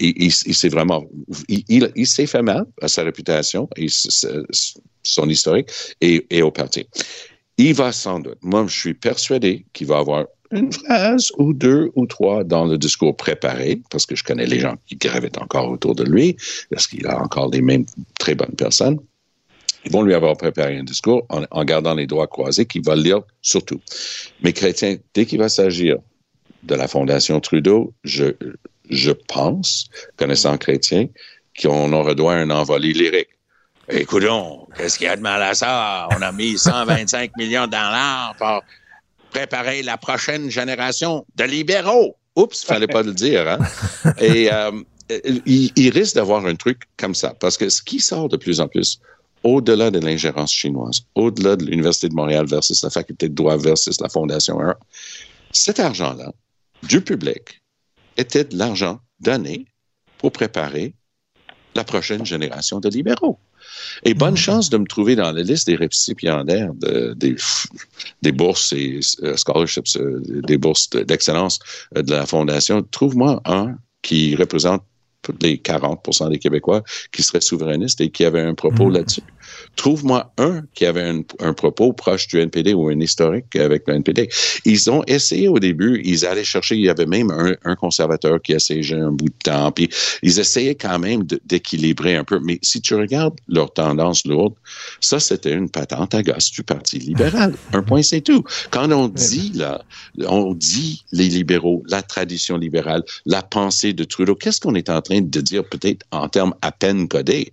il, s'est vraiment, il, s'est fait mal à sa réputation et son historique et, et au parti. Il va sans doute, moi je suis persuadé qu'il va avoir une phrase ou deux ou trois dans le discours préparé, parce que je connais les gens qui gravitent encore autour de lui, parce qu'il a encore des mêmes très bonnes personnes. Ils vont lui avoir préparé un discours en, gardant les doigts croisés qu'il va lire surtout. Mais Chrétien, dès qu'il va s'agir de la Fondation Trudeau, je, je pense, connaissant Chrétien, qu'on aurait droit un envolé lyrique. Écoutons, qu'est-ce qu'il y a de mal à ça? On a mis 125 millions dans l'arbre préparer la prochaine génération de libéraux. Oups, fallait pas le dire. Hein? Et euh, il, il risque d'avoir un truc comme ça. Parce que ce qui sort de plus en plus, au-delà de l'ingérence chinoise, au-delà de l'Université de Montréal versus la faculté de droit versus la Fondation 1, cet argent-là, du public, était de l'argent donné pour préparer la prochaine génération de libéraux. Et bonne chance de me trouver dans la liste des récipiendaires de, des, des bourses et euh, scholarships, euh, des bourses d'excellence euh, de la Fondation. Trouve-moi un qui représente les 40 des Québécois qui seraient souverainistes et qui avaient un propos Mhm. là-dessus. Trouve-moi un qui avait un, un propos proche du NPD ou un historique avec le NPD. Ils ont essayé au début, ils allaient chercher, il y avait même un, un conservateur qui essayait un bout de temps, puis ils essayaient quand même d'équilibrer un peu. Mais si tu regardes leur tendance lourde, ça, c'était une patente à gosse du Parti libéral. Un point, c'est tout. Quand on dit, là, on dit les libéraux, la tradition libérale, la pensée de Trudeau, qu'est-ce qu'on est en train de dire peut-être en termes à peine codés?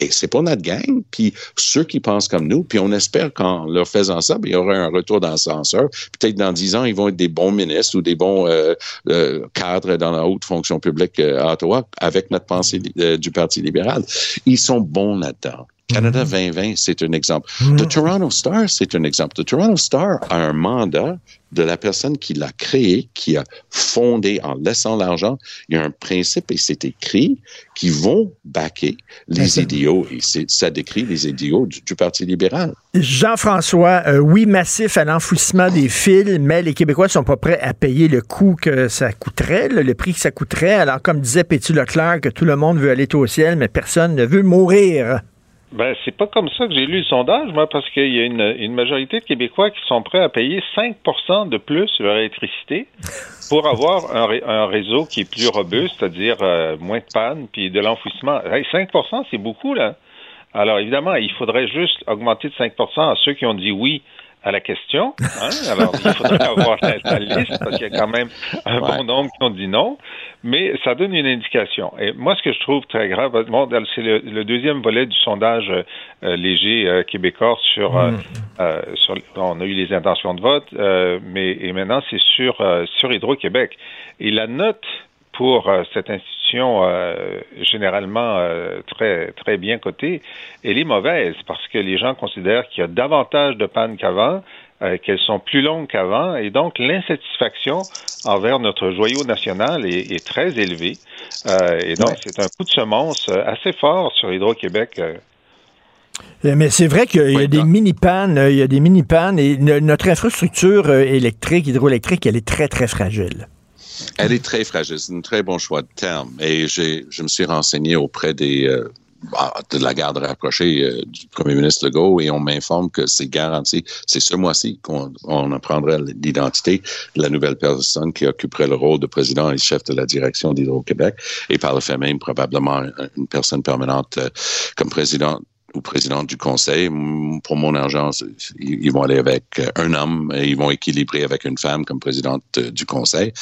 Ben, c'est pas notre gang, puis ceux qui pensent comme nous, puis on espère qu'en leur faisant ça, ben, il y aura un retour dans l'ascenseur. Peut-être dans dix ans, ils vont être des bons ministres ou des bons euh, euh, cadres dans la haute fonction publique euh, à Ottawa avec notre pensée du Parti libéral. Ils sont bons là-dedans. Canada 2020, c'est un exemple. The Toronto Star, c'est un exemple. The Toronto Star a un mandat de la personne qui l'a créé, qui a fondé en laissant l'argent. Il y a un principe et c'est écrit qui vont backer les idiots et ça décrit les idiots du, du Parti libéral. Jean-François, euh, oui, massif à l'enfouissement des fils, mais les Québécois sont pas prêts à payer le coût que ça coûterait, le, le prix que ça coûterait. Alors, comme disait Pétu Leclerc, que tout le monde veut aller au ciel, mais personne ne veut mourir. Ben, c'est pas comme ça que j'ai lu le sondage, moi, parce qu'il y a une, majorité de Québécois qui sont prêts à payer 5% de plus sur l'électricité pour avoir un réseau qui est plus robuste, c'est-à-dire euh, moins de panne, puis de l'enfouissement. Hey, 5 c'est beaucoup, là. Alors, évidemment, il faudrait juste augmenter de 5% à ceux qui ont dit oui à la question. Hein? Alors, il faudrait avoir la, la liste, parce qu'il y a quand même un bon nombre qui ont dit non. Mais ça donne une indication. Et moi, ce que je trouve très grave, bon, c'est le, le deuxième volet du sondage euh, euh, léger euh, québécois sur, euh, euh, sur, on a eu les intentions de vote, euh, mais et maintenant c'est sur euh, sur Hydro-Québec. Et la note pour euh, cette institution euh, généralement euh, très très bien cotée, elle est mauvaise parce que les gens considèrent qu'il y a davantage de pannes qu'avant, euh, qu'elles sont plus longues qu'avant, et donc l'insatisfaction envers notre joyau national est, est très élevée. Euh, et donc c'est un coup de semonce euh, assez fort sur Hydro-Québec. Mais c'est vrai qu'il y a des mini-pannes, il y a des mini-pannes et no- notre infrastructure électrique, hydroélectrique, elle est très, très fragile. Elle est très fragile. C'est un très bon choix de terme. Et je me suis renseigné auprès des, euh, bah, de la garde rapprochée euh, du premier ministre Legault et on m'informe que c'est garanti. C'est ce mois-ci qu'on on apprendrait l'identité de la nouvelle personne qui occuperait le rôle de président et chef de la direction d'Hydro-Québec et par le fait même probablement un- une personne permanente euh, comme président ou présidente du conseil. Pour mon argent, ils vont aller avec euh, un homme et ils vont équilibrer avec une femme comme présidente euh, du conseil.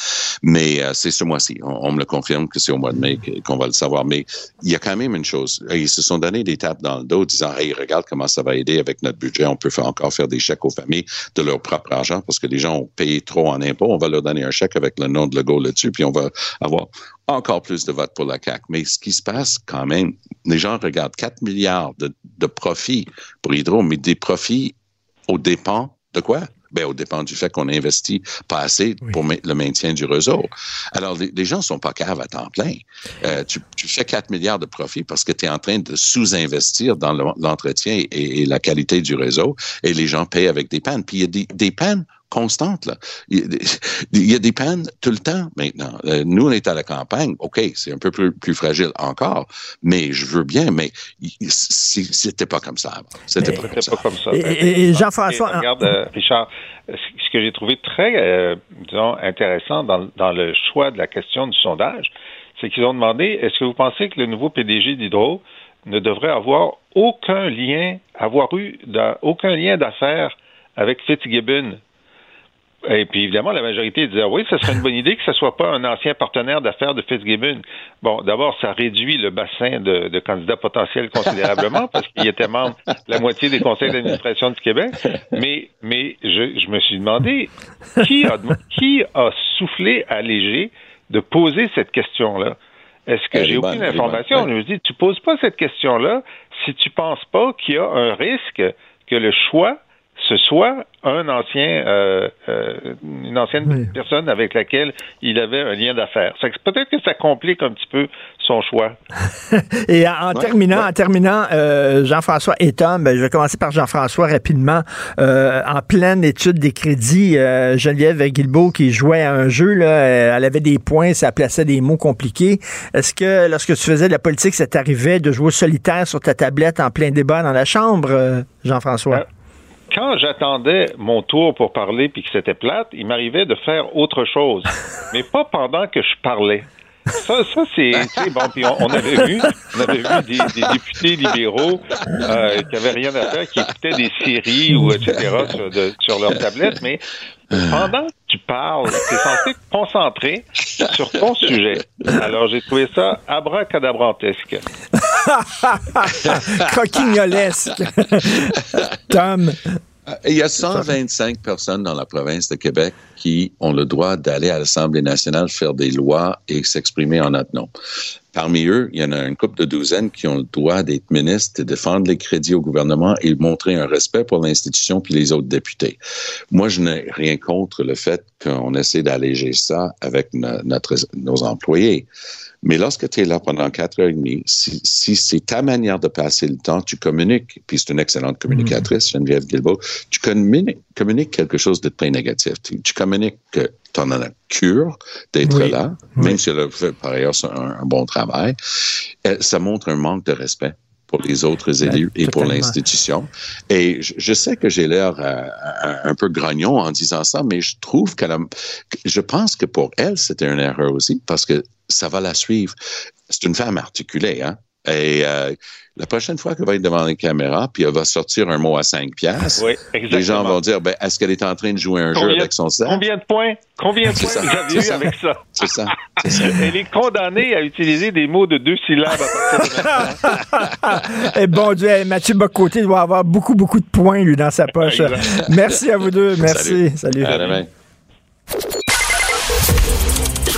Mais euh, c'est ce mois-ci. On, me le confirme que c'est au mois de mai qu'on va le savoir. Mais il y a quand même une chose. Ils se sont donné des tapes dans le dos disant, hey, regarde comment ça va aider avec notre budget. On peut faire, encore faire des chèques aux familles de leur propre argent parce que les gens ont payé trop en impôts. On va leur donner un chèque avec le nom de Legault là-dessus, puis on va avoir encore plus de votes pour la CAQ. Mais ce qui se passe quand même, les gens regardent 4 milliards de, de profits pour Hydro, mais des profits au dépens de quoi? Ben, au dépend du fait qu'on investit pas assez pour le maintien du réseau. Alors, les, les gens sont pas caves à temps plein. Euh, tu, tu fais 4 milliards de profits parce que tu es en train de sous-investir dans le- l'entretien et, et la qualité du réseau et les gens payent avec des pannes. Puis il y a des, des pannes constantes. Là. Il, y a des, pannes tout le temps maintenant. Euh, nous, on est à la campagne. OK, c'est un peu plus, plus fragile encore, mais je veux bien, mais c'était pas comme ça avant. C'était pas, comme ça. comme ça. Et- et- et Jean-François- regarde, euh, Richard, ce ce que j'ai trouvé très, euh, disons, intéressant dans, dans le choix de la question du sondage, c'est qu'ils ont demandé est-ce que vous pensez que le nouveau PDG d'Hydro ne devrait avoir aucun lien, avoir eu aucun lien d'affaires avec Fitzgibbon? Et puis évidemment, la majorité disait oui, ce serait une bonne idée que ce soit pas un ancien partenaire d'affaires de Fitzgibbon. Bon, d'abord, ça réduit le bassin de, de candidats potentiels considérablement parce qu'il était membre de la moitié des conseils d'administration du Québec. Mais, mais je, je me suis demandé qui a, qui a soufflé à Léger de poser cette question-là? Est-ce que j'ai aucune information? Je me dis, tu poses pas cette question-là si tu penses pas qu'il y a un risque que le choix ce soit un ancien, euh, euh, une ancienne personne avec laquelle il avait un lien d'affaires. Peut-être que ça complique un petit peu son choix. Et en, terminant, en terminant, euh, Jean-François et Tom, ben, je vais commencer par Jean-François rapidement. en pleine étude des crédits, Geneviève Guilbeault qui jouait à un jeu, là, elle avait des points, ça plaçait des mots compliqués. Est-ce que lorsque tu faisais de la politique, ça t'arrivait de jouer solitaire sur ta tablette en plein débat dans la chambre, Jean-François? Quand j'attendais mon tour pour parler puis que c'était plate, il m'arrivait de faire autre chose, mais pas pendant que je parlais. Ça, ça c'est bon. Puis on, avait vu, on avait vu des, députés libéraux euh, qui avaient rien à faire, qui écoutaient des séries ou etc. sur leur tablette, mais pendant que tu parles, tu es censé te concentrer sur ton sujet. Alors j'ai trouvé ça abracadabrantesque. Coquignolesque. Tom. Il y a 125 personnes dans la province de Québec qui ont le droit d'aller à l'Assemblée nationale faire des lois et s'exprimer en notre nom. Parmi eux, il y en a une couple de douzaines qui ont le droit d'être ministres, de défendre les crédits au gouvernement et montrer un respect pour l'institution puis les autres députés. Moi, je n'ai rien contre le fait qu'on essaie d'alléger ça avec notre, nos employés. Mais lorsque tu es là pendant quatre heures et demie, si, si c'est ta manière de passer le temps, tu communiques, puis c'est une excellente communicatrice, mm. Geneviève Guilbeault, tu communiques, communiques, quelque chose de très négatif. Tu, communiques que tu en as la cure d'être là, même si elle a fait par ailleurs un, un bon travail. Ça montre un manque de respect pour les autres ben, élus et pour l'institution. Et je, sais que j'ai l'air euh, un peu grognon en disant ça, mais je trouve qu'elle a, je pense que pour elle, c'était une erreur aussi parce que ça va la suivre. C'est une femme articulée, hein? Et euh, la prochaine fois qu'elle va être devant les caméras, puis elle va sortir un mot à 5 piastres, les gens vont dire, ben, est-ce qu'elle est en train de jouer un jeu avec son sac? Combien de points? Combien de points vous avez eu avec ça? C'est ça. Elle est condamnée à utiliser des mots de deux syllabes à Et eh, bon Dieu, Mathieu Bocoté doit avoir beaucoup, beaucoup de points, lui, dans sa poche. Merci à vous deux. Merci. Salut. Salut.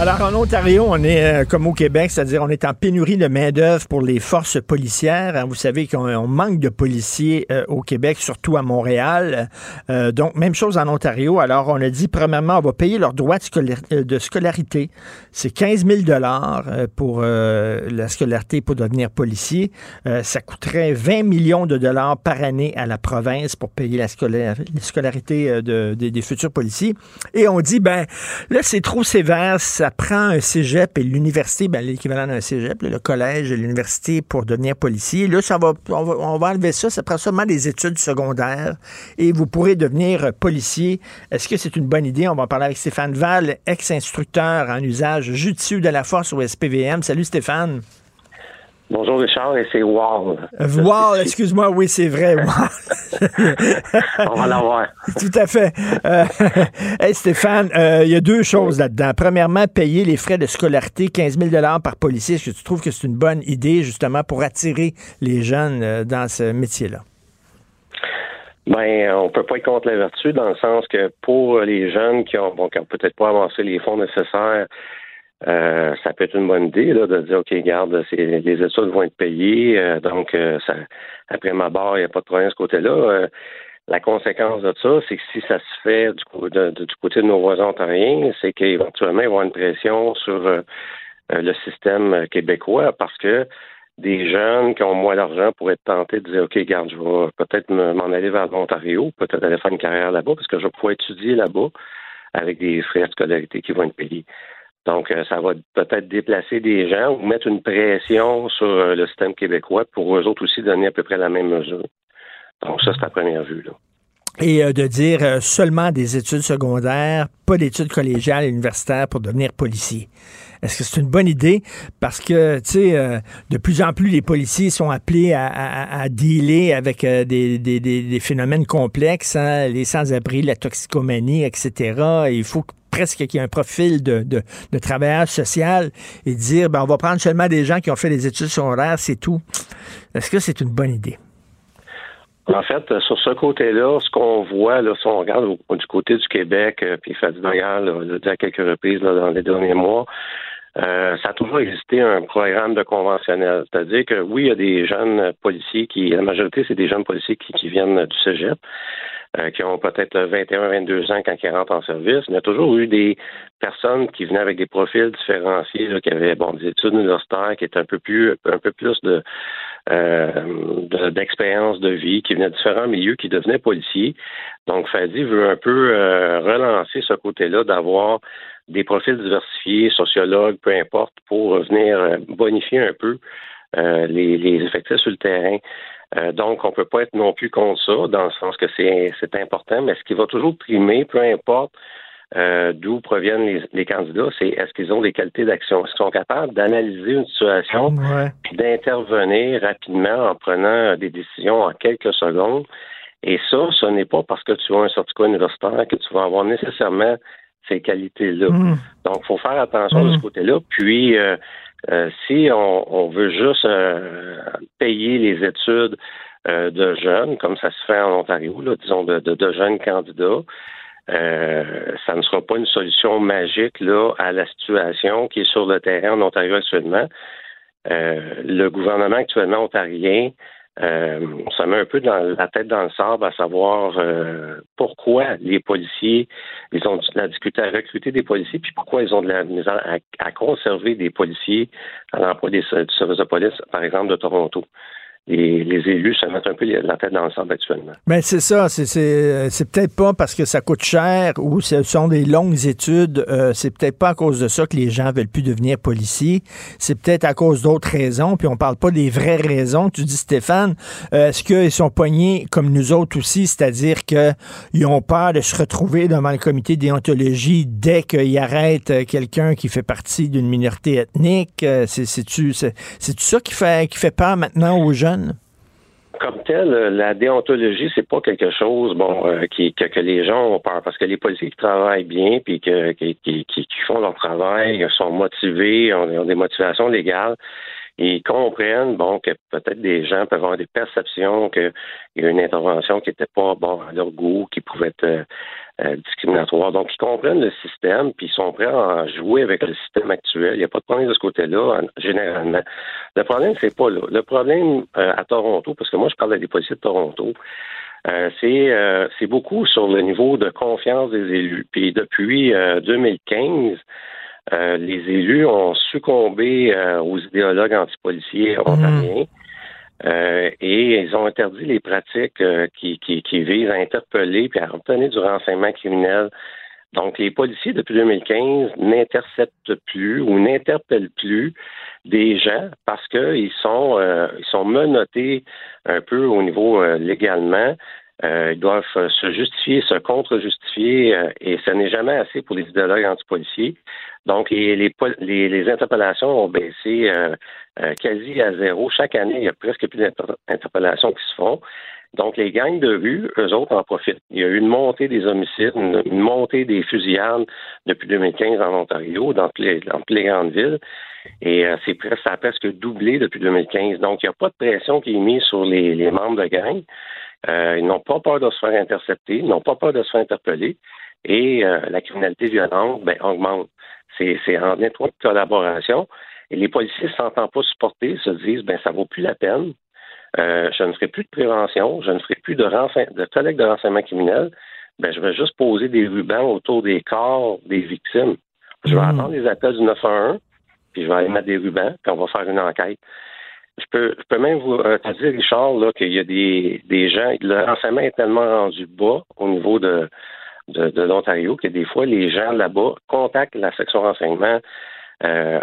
Alors, en Ontario, on est euh, comme au Québec, c'est-à-dire on est en pénurie de main-d'œuvre pour les forces policières. Vous savez qu'on manque de policiers euh, au Québec, surtout à Montréal. Euh, donc, même chose en Ontario. Alors, on a dit, premièrement, on va payer leurs droits de, scolarité. C'est 15 000 pour la scolarité pour devenir policier. ça coûterait 20 millions de dollars par année à la province pour payer la, scolarité des futurs policiers. Et on dit, ben, là, c'est trop sévère prend un cégep et l'université, ben, l'équivalent d'un cégep, le collège et l'université pour devenir policier. Là, ça on, va, enlever ça. Ça prend seulement des études secondaires et vous pourrez devenir policier. Est-ce que c'est une bonne idée? On va parler avec Stéphane Val, ex-instructeur en usage judicieux de la force au SPVM. Salut Stéphane. Bonjour Richard, et c'est Wall. Wall, excuse-moi, oui, c'est vrai, On va l'avoir. Tout à fait. Euh, hey Stéphane, euh, il y a deux choses là-dedans. Premièrement, payer les frais de scolarité, 15 000 par policier. Est-ce que tu trouves que c'est une bonne idée, justement, pour attirer les jeunes euh, dans ce métier-là? Ben, on peut pas être contre la vertu dans le sens que pour les jeunes qui ont, bon, qui ont peut-être pas avancé les fonds nécessaires euh, ça peut être une bonne idée là, de dire OK, garde, les études vont être payées, euh, donc euh, ça, après ma barre, il n'y a pas de problème de ce côté-là. la conséquence de ça, c'est que si ça se fait du, du côté de nos voisins ontariens, c'est qu'éventuellement, ils vont avoir une pression sur le système québécois parce que des jeunes qui ont moins d'argent pourraient être tentés de dire OK, garde, je vais peut-être m'en aller vers l'Ontario, peut-être aller faire une carrière là-bas, parce que je vais pouvoir étudier là-bas avec des frais de scolarité qui vont être payés. Donc, euh, ça va peut-être déplacer des gens ou mettre une pression sur euh, le système québécois pour eux autres aussi donner à peu près la même mesure. Donc, ça, c'est la première vue. Là. Et euh, de dire seulement des études secondaires, pas d'études collégiales et universitaires pour devenir policier. Est-ce que c'est une bonne idée? Parce que, tu sais, de plus en plus, les policiers sont appelés à, dealer avec des, phénomènes complexes, hein, les sans-abri, la toxicomanie, etc. il faut presque qu'il y ait un profil de, de, travailleur social et dire ben, on va prendre seulement des gens qui ont fait des études secondaires, c'est tout. Est-ce que c'est une bonne idée? En fait, euh, sur ce côté-là, ce qu'on voit, là, si on regarde du côté du Québec, euh, puis fait d'ailleurs, l'a dit à quelques reprises dans les derniers mois, euh, ça a toujours existé un programme de conventionnel. C'est-à-dire que oui, il y a des jeunes policiers qui, la majorité, c'est des jeunes policiers qui, qui viennent du cégep, euh, qui ont peut-être 21, 22 ans quand ils rentrent en service. Y a toujours eu des personnes qui venaient avec des profils différenciés, qui avaient bon, des études universitaires, qui étaient un peu plus, un peu plus de euh, d'expérience de, vie, qui venaient de différents milieux, qui devenaient policiers. Donc, Fadi veut un peu euh, relancer ce côté-là d'avoir des profils diversifiés, sociologues, peu importe, pour venir euh, bonifier un peu euh, les, les, effectifs sur le terrain. Euh, donc, on peut pas être non plus contre ça, dans le sens que c'est, important, mais ce qui va toujours primer, peu importe d'où proviennent les, les candidats, c'est est-ce qu'ils ont des qualités d'action, est-ce qu'ils sont capables d'analyser une situation, puis d'intervenir rapidement en prenant des décisions en quelques secondes? Et ça, ce n'est pas parce que tu as un certificat universitaire que tu vas avoir nécessairement ces qualités-là. Mm. Donc, il faut faire attention de ce mm. côté-là. Puis, euh, euh, si on, veut juste euh, payer les études de jeunes, comme ça se fait en Ontario, disons de, de, jeunes candidats, ça ne sera pas une solution magique là à la situation qui est sur le terrain en Ontario actuellement. le gouvernement actuellement ontarien euh, ça met un peu dans la tête dans le sable à savoir euh, pourquoi les policiers, ils ont de la difficulté à recruter des policiers, puis pourquoi ils ont de la misère à, conserver des policiers à l'emploi des, du service de police, par exemple, de Toronto les, élus se mettent un peu la tête dans le sable actuellement. Mais ben, c'est ça, c'est peut-être pas parce que ça coûte cher ou ce sont des longues études, euh, c'est peut-être pas à cause de ça que les gens veulent plus devenir policiers, c'est peut-être à cause d'autres raisons, puis on parle pas des vraies raisons. Tu dis Stéphane, euh, est-ce qu'ils sont poignés comme nous autres aussi, c'est-à-dire qu'ils ont peur de se retrouver devant le comité déontologie dès qu'ils arrêtent quelqu'un qui fait partie d'une minorité ethnique? Euh, c'est-tu ça qui fait, qui fait peur maintenant aux jeunes? Comme tel, la déontologie, c'est pas quelque chose bon euh, qui, que, les gens ont peur parce que les policiers qui travaillent bien puis que, qui, font leur travail sont motivés, ont, des motivations légales. Ils comprennent, bon, que peut-être des gens peuvent avoir des perceptions qu'il y a une intervention qui n'était pas bon à leur goût, qui pouvait être euh, euh, discriminatoire. Donc, ils comprennent le système, puis ils sont prêts à jouer avec le système actuel. Il n'y a pas de problème de ce côté-là, généralement. Le problème, c'est pas là. Le problème euh, à Toronto, parce que moi, je parle des policiers de Toronto, euh, c'est beaucoup sur le niveau de confiance des élus. Puis depuis 2015, les élus ont succombé aux idéologues antipoliciers mmh. Euh, et ils ont interdit les pratiques euh, qui, qui, qui, visent à interpeller puis à obtenir du renseignement criminel. Donc, les policiers, depuis 2015, n'interceptent plus ou n'interpellent plus des gens parce qu'ils sont, euh, ils sont menottés un peu au niveau légalement. Ils doivent se justifier, se contre-justifier, et ce n'est jamais assez pour les idéologues antipoliciers. Donc, les, les, les, interpellations ont baissé euh, euh, quasi à zéro. Chaque année, il y a presque plus d'interpellations qui se font. Donc, les gangs de rue, eux autres en profitent. Il y a eu une montée des homicides, une, montée des fusillades depuis 2015 en Ontario, dans toutes les, dans les grandes villes. Et euh, c'est presque, ça a presque doublé depuis 2015. Donc, il n'y a pas de pression qui est mise sur les, les membres de gangs. Ils n'ont pas peur de se faire intercepter, ils n'ont pas peur de se faire interpeller. Et la criminalité violente ben, augmente. C'est en étroite collaboration. Et les policiers ne s'entendent pas supporter, se disent ben ça vaut plus la peine. Euh, je ne ferai plus de prévention, je ne ferai plus de, de collecte de renseignement criminel. Ben, je vais juste poser des rubans autour des corps des victimes. Je vais hmm. attendre les appels du 911, puis je vais aller mettre des rubans, puis on va faire une enquête. Je peux, je peux même vous euh, dire, Richard, là, qu'il y a des, des gens, le renseignement est tellement rendu bas au niveau de, de, l'Ontario que des fois, les gens là-bas contactent la section renseignement euh,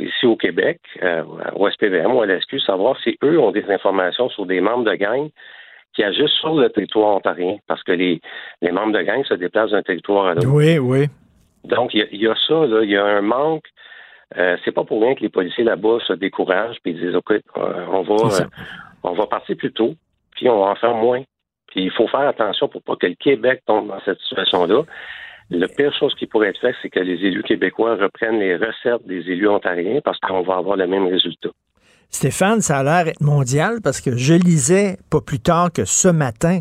ici au Québec, euh, au SPVM ou à l'SQ, savoir si eux ont des informations sur des membres de gang qui agissent sur le territoire ontarien, parce que les, les membres de gang se déplacent d'un territoire à l'autre. Oui, oui. Donc, il y, a ça, là, il y a un manque. Euh, c'est pas pour rien que les policiers là-bas se découragent et disent OK, euh, on va on va partir plus tôt, puis on va en faire moins. Puis il faut faire attention pour pas que le Québec tombe dans cette situation-là. La pire chose qui pourrait être faite, c'est que les élus québécois reprennent les recettes des élus ontariens parce qu'on va avoir le même résultat. Stéphane, ça a l'air mondial parce que je lisais pas plus tard que ce matin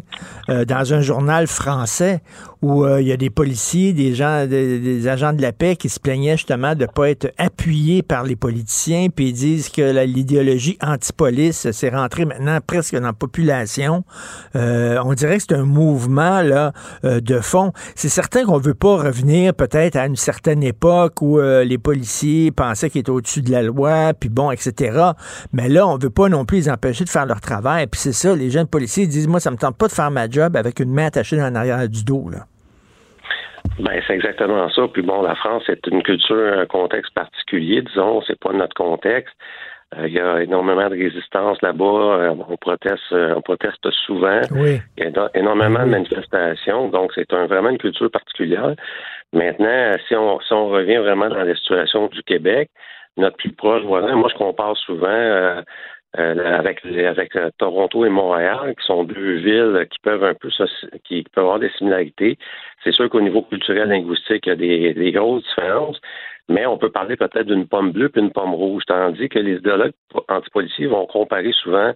euh, dans un journal français où euh, il y a des policiers, des gens, des, agents de la paix qui se plaignaient justement de ne pas être appuyés par les politiciens, puis ils disent que l'idéologie anti-police s'est rentrée maintenant presque dans la population. Euh, on dirait que c'est un mouvement là de fond. C'est certain qu'on veut pas revenir peut-être à une certaine époque où les policiers pensaient qu'ils étaient au-dessus de la loi, puis bon, etc. Mais là, on veut pas non plus les empêcher de faire leur travail. Puis c'est ça, les jeunes policiers disent, moi, ça me tente pas de faire ma job avec une main attachée dans l'arrière du dos. Là. Ben, c'est exactement ça. Puis bon, la France, c'est une culture, un contexte particulier, disons, c'est pas notre contexte. Euh, il y a énormément de résistance là-bas. Euh, on proteste, euh, on proteste souvent. Oui. Il y a énormément de manifestations. Donc, c'est un, vraiment une culture particulière. Maintenant, si on, si on revient vraiment dans la situation du Québec, notre plus proche voisin. Moi, je compare souvent euh, euh, avec avec euh, Toronto et Montréal, qui sont deux villes qui peuvent un peu qui peuvent avoir des similarités. C'est sûr qu'au niveau culturel linguistique, il y a des, des grosses différences, mais on peut parler peut-être d'une pomme bleue puis une pomme rouge, tandis que les idéologues antipoliciers vont comparer souvent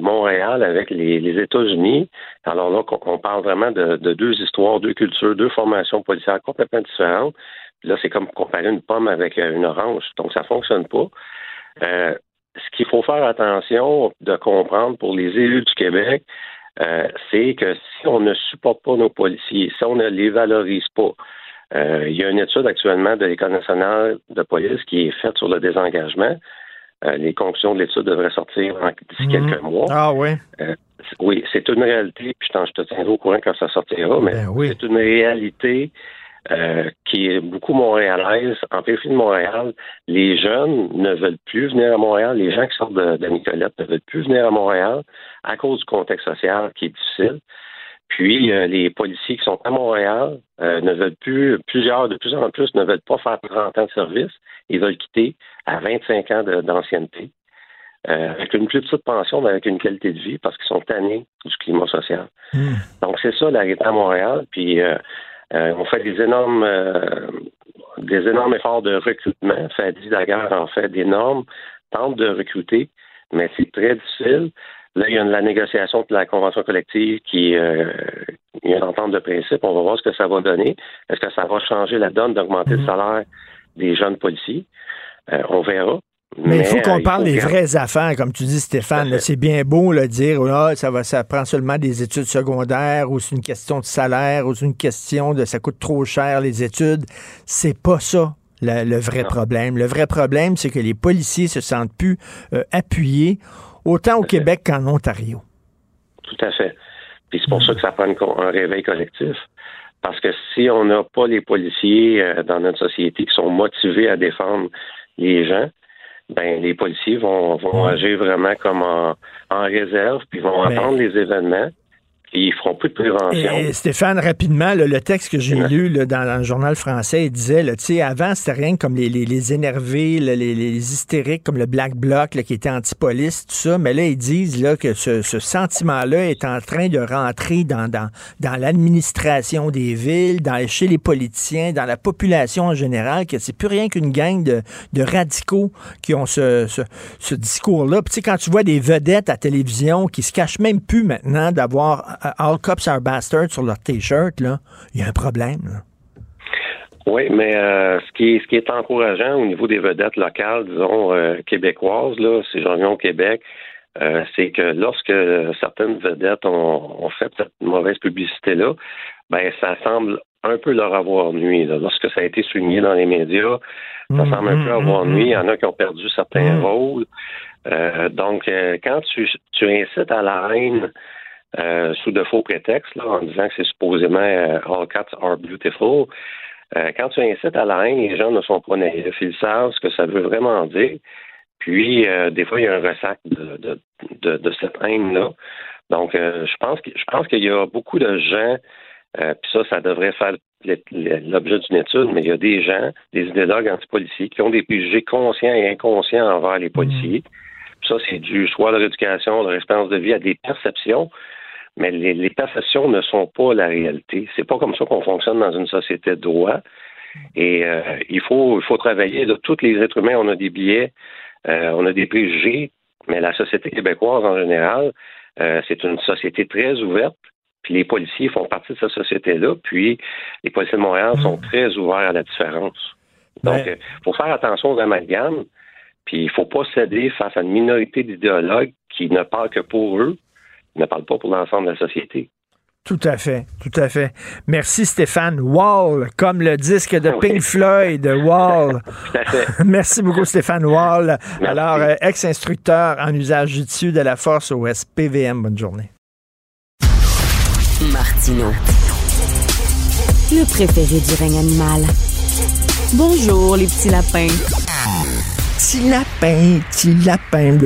Montréal avec les, les États-Unis. Alors là, on, parle vraiment de, de, deux histoires, deux cultures, deux formations policières complètement différentes. Là, c'est comme comparer une pomme avec euh, une orange. Donc, ça fonctionne pas. Euh, ce qu'il faut faire attention de comprendre pour les élus du Québec, euh, c'est que si on ne supporte pas nos policiers, si on ne les valorise pas, il y a une étude actuellement de l'École nationale de police qui est faite sur le désengagement. les conclusions de l'étude devraient sortir d'ici mhm. quelques mois. Ah oui. oui, c'est une réalité, puis je te tiendrai au courant quand ça sortira, mais ben c'est une réalité euh, qui est beaucoup montréalaise. En périphérie de Montréal, les jeunes ne veulent plus venir à Montréal. Les gens qui sortent de, Nicolette ne veulent plus venir à Montréal à cause du contexte social qui est difficile. Puis euh, les policiers qui sont à Montréal euh, ne veulent plus, plusieurs de plus en plus ne veulent pas faire 30 ans de service. Ils veulent quitter à 25 ans d'ancienneté. avec une plus petite pension, mais avec une qualité de vie, parce qu'ils sont tannés du climat social. Hmm. Donc, c'est ça, l'arrêt à Montréal. Puis, euh, on fait des énormes euh, des énormes efforts de recrutement. Fadi d'ailleurs en fait d'énormes, tente de recruter, mais c'est très difficile. Là, il y a la négociation de la convention collective qui euh, il y a une entente de principe. On va voir ce que ça va donner. Est-ce que ça va changer la donne d'augmenter le mm-hmm. salaire des jeunes policiers? on verra. Mais, il faut qu'on parle des vraies affaires, comme tu dis, Stéphane. C'est bien beau le dire, là, ça, va, ça prend seulement des études secondaires, ou c'est une question de salaire, ou c'est une question de ça coûte trop cher les études. C'est pas ça le, vrai problème. Le vrai problème, c'est que les policiers se sentent plus euh, appuyés, autant au Québec qu'en Ontario. Tout à fait. Puis c'est pour ça que ça prend un réveil collectif. Parce que si on n'a pas les policiers euh, dans notre société qui sont motivés à défendre les gens, ben les policiers vont, vont agir vraiment comme en, en réserve, puis vont attendre les événements ils feront plus de prévention. Stéphane, rapidement, le texte que j'ai lu dans, le journal français, il disait, tu sais, avant, c'était rien comme les, les, énervés, les, hystériques, comme le Black Bloc, qui était anti-police, tout ça. Mais là, ils disent là, que ce, sentiment-là est en train de rentrer dans, dans, dans l'administration des villes, dans, chez les politiciens, dans la population en général, que c'est plus rien qu'une gang de, de, radicaux qui ont ce, ce, ce discours-là. Puis, tu sais, quand tu vois des vedettes à télévision qui se cachent même plus maintenant d'avoir All Cops Are Bastards sur leur T-shirt, là, il y a un problème. Oui, mais euh, ce, qui est, ce qui est encourageant au niveau des vedettes locales, disons, euh, québécoises, là, si j'en viens au Québec, euh, c'est que lorsque certaines vedettes ont, fait cette mauvaise publicité-là, ben ça semble un peu leur avoir nuit. Lorsque ça a été souligné dans les médias, ça mmh, semble un peu mmh, avoir mmh, nuit. Il y en a qui ont perdu certains rôles. donc, quand tu, tu incites à la haine euh, sous de faux prétextes, là, en disant que c'est supposément euh, All cats are beautiful. Euh, quand tu incites à la haine, les gens ne sont pas naïfs. Ils savent ce que ça veut vraiment dire. Puis, des fois, il y a un ressac de, de, de, cette haine-là. Donc, je pense que je pense qu'il y a beaucoup de gens, puis ça, ça devrait faire l'objet d'une étude, mais il y a des gens, des idéologues antipoliciers, qui ont des préjugés conscients et inconscients envers les policiers. Puis ça, c'est dû soit à leur éducation, leur expérience de vie, à des perceptions mais les, les perceptions ne sont pas la réalité. C'est pas comme ça qu'on fonctionne dans une société de droit. Et euh, il faut il faut travailler. De tous les êtres humains, on a des biais. Euh, on a des préjugés, mais la société québécoise en général, euh, c'est une société très ouverte. Puis les policiers font partie de cette société-là. Puis les policiers de Montréal sont très ouverts à la différence. Donc, il faut faire attention aux amalgames. Puis il ne faut pas céder face à une minorité d'idéologues qui ne parlent que pour eux, ne parlent pas pour l'ensemble de la société. Tout à fait, tout à fait. Merci Stéphane. Wall, comme le disque de Pink Floyd, Wall. Merci beaucoup Stéphane Wall. Alors, euh, ex-instructeur en usage judicieux de la force au SPVM. Bonne journée. Martino. Le préféré du règne animal. Bonjour les petits lapins. Petit lapin, petit lapin.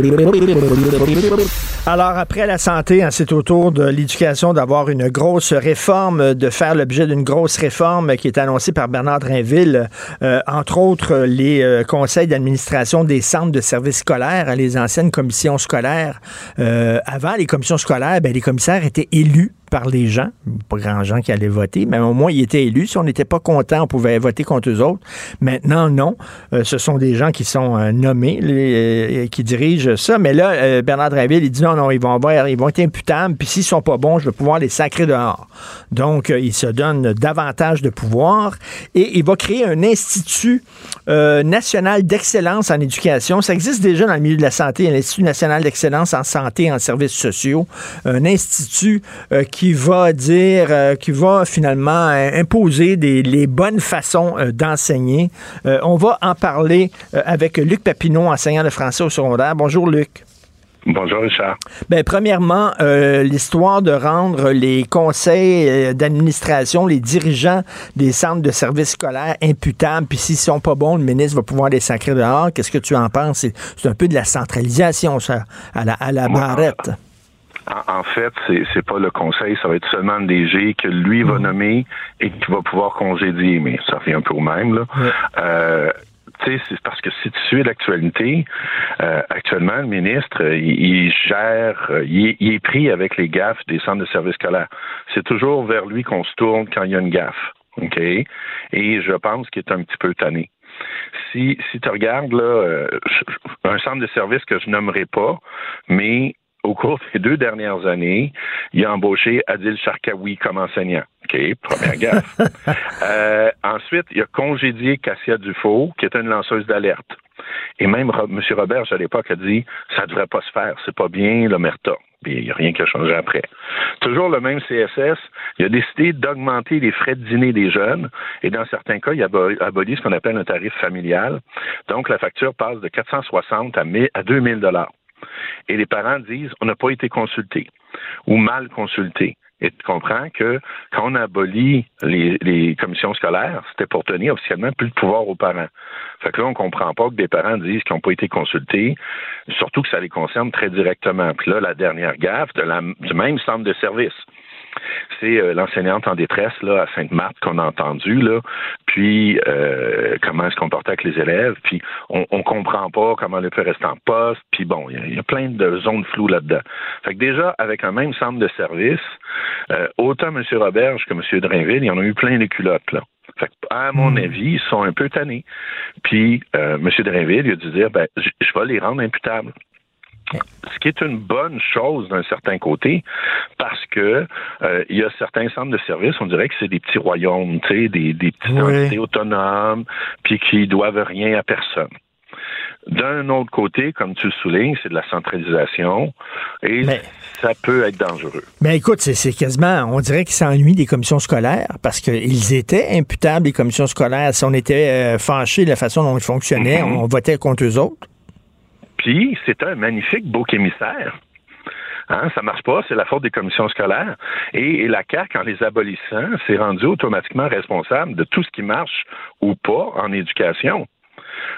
Alors, après la santé, hein, c'est au tour de l'éducation d'avoir une grosse réforme, de faire l'objet d'une grosse réforme qui est annoncée par Bernard Drinville, euh, entre autres les euh, conseils d'administration des centres de services scolaires, les anciennes commissions scolaires. Euh, avant, les commissions scolaires, ben, les commissaires étaient élus par les gens, pas grand gens qui allaient voter, mais au moins ils étaient élus. Si on n'était pas content, on pouvait voter contre eux autres. Maintenant, non. ce sont des gens qui sont nommés, les, qui dirigent ça. Mais là, Bernard Drinville, il dit non, non, ils vont être imputables, puis s'ils sont pas bons, je vais pouvoir les sacrer dehors. Donc, euh, il se donne davantage de pouvoir et il va créer un institut euh, national d'excellence en éducation. Ça existe déjà dans le milieu de la santé, l'Institut national d'excellence en santé et en services sociaux, un institut euh, qui va dire, qui va finalement imposer des, les bonnes façons d'enseigner. on va en parler avec Luc Papineau, enseignant de français au secondaire. Bonjour Luc. Bonjour Richard. Ben, premièrement, euh, l'histoire de rendre les conseils euh, d'administration, les dirigeants des centres de services scolaires imputables, puis s'ils sont pas bons, le ministre va pouvoir les sacrer dehors. Qu'est-ce que tu en penses? C'est un peu de la centralisation, ça, à la, à la barrette. En, fait, c'est pas le conseil, ça va être seulement le DG que lui va mm. nommer et qui va pouvoir congédier, mais ça revient un peu au même. Là. Euh, c'est parce que si tu suis l'actualité, euh, actuellement, le ministre, euh, il, gère, euh, il, est pris avec les gaffes des centres de services scolaires. C'est toujours vers lui qu'on se tourne quand il y a une gaffe. OK? Et je pense qu'il est un petit peu tanné. Si, si tu regardes là, un centre de service que je nommerai pas, mais au cours des deux dernières années, il a embauché Adil Sharkawi comme enseignant. OK, première gaffe. euh, ensuite, il a congédié Cassia Dufault, qui était une lanceuse d'alerte. Et même M. Robert, à l'époque, a dit ça ne devrait pas se faire, c'est pas bien l'omerta. Puis il n'y a rien qui a changé après. Toujours le même CSS, il a décidé d'augmenter les frais de dîner des jeunes et dans certains cas, il a aboli ce qu'on appelle un tarif familial. Donc la facture passe de 460 à, 1000, à 2000 dollars. Et les parents disent on n'a pas été consultés ou mal consultés. Et tu comprends que quand on abolit les, les commissions scolaires, c'était pour tenir officiellement plus de pouvoir aux parents. Fait que là, on comprend pas que des parents disent qu'ils n'ont pas été consultés, surtout que ça les concerne très directement. Puis là, la dernière gaffe de du même centre de service c'est euh, l'enseignante en détresse là, à Sainte-Marthe qu'on a entendu, là, puis euh, comment elle se comportait avec les élèves, puis on, on comprend pas comment elle peut rester en poste, puis bon, il y, a plein de zones floues là-dedans. Fait que déjà, avec un même centre de service, euh, autant M. Roberge que M. Drainville, il y en a eu plein les culottes, là. Fait que, à mon hmm. avis, ils sont un peu tannés. Puis, M. Drainville, il a dû dire, ben, je vais les rendre imputables. Ce qui est une bonne chose d'un certain côté, parce que euh, il y a certains centres de services, on dirait que c'est des petits royaumes, tu sais, des, des petites entités autonomes, puis qui doivent rien à personne. D'un autre côté, comme tu le soulignes, c'est de la centralisation et ça peut être dangereux. Mais écoute, c'est quasiment, on dirait qu'ils s'ennuient des commissions scolaires parce qu'ils étaient imputables, les commissions scolaires. Si on était euh, fâchés de la façon dont ils fonctionnaient, mm-hmm. on votait contre eux autres. Puis, c'est un magnifique beau émissaire. Hein, ça marche pas, c'est la faute des commissions scolaires. Et, la CAQ, en les abolissant, s'est rendue automatiquement responsable de tout ce qui marche ou pas en éducation.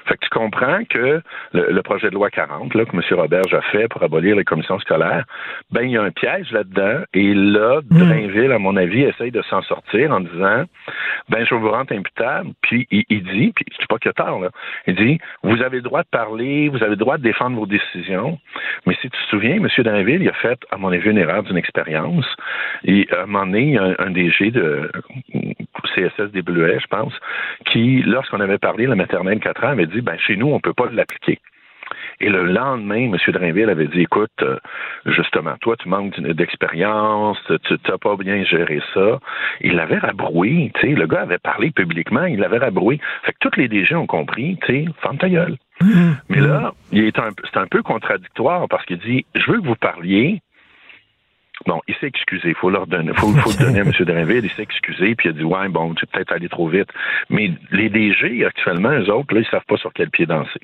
Fait que tu comprends que le, projet de loi 40 là, que M. Roberge a fait pour abolir les commissions scolaires, ben il y a un piège là-dedans. Et là, hmm. Drainville, à mon avis, essaye de s'en sortir en disant ben je vous rendre imputable. Puis il, dit, puis je sais pas a tort, là, il dit vous avez le droit de parler, vous avez le droit de défendre vos décisions. Mais si tu te souviens, M. Drainville, il a fait, à mon avis, une erreur d'une expérience. Et à un moment donné, il y a un, un DG de CSS des Bleuets, je pense, qui, lorsqu'on avait parlé la maternelle 4 ans, avait dit ben, chez nous, on ne peut pas l'appliquer. Et le lendemain, M. Drainville avait dit, écoute, euh, justement, toi, tu manques d'expérience, tu n'as pas bien géré ça. Il l'avait rabroué, tu sais, le gars avait parlé publiquement, il l'avait rabroué. Fait que tous les DG ont compris, tu sais, ferme ta gueule. Mmh. Mais là, un, c'est un peu contradictoire parce qu'il dit, je veux que vous parliez, Bon, il s'est excusé. Il faut leur donner, faut, faut le donner à M. Drainville. Il s'est excusé, puis il a dit Ouais, bon, tu peut-être allé trop vite. Mais les DG, actuellement, eux autres, là, ils savent pas sur quel pied danser.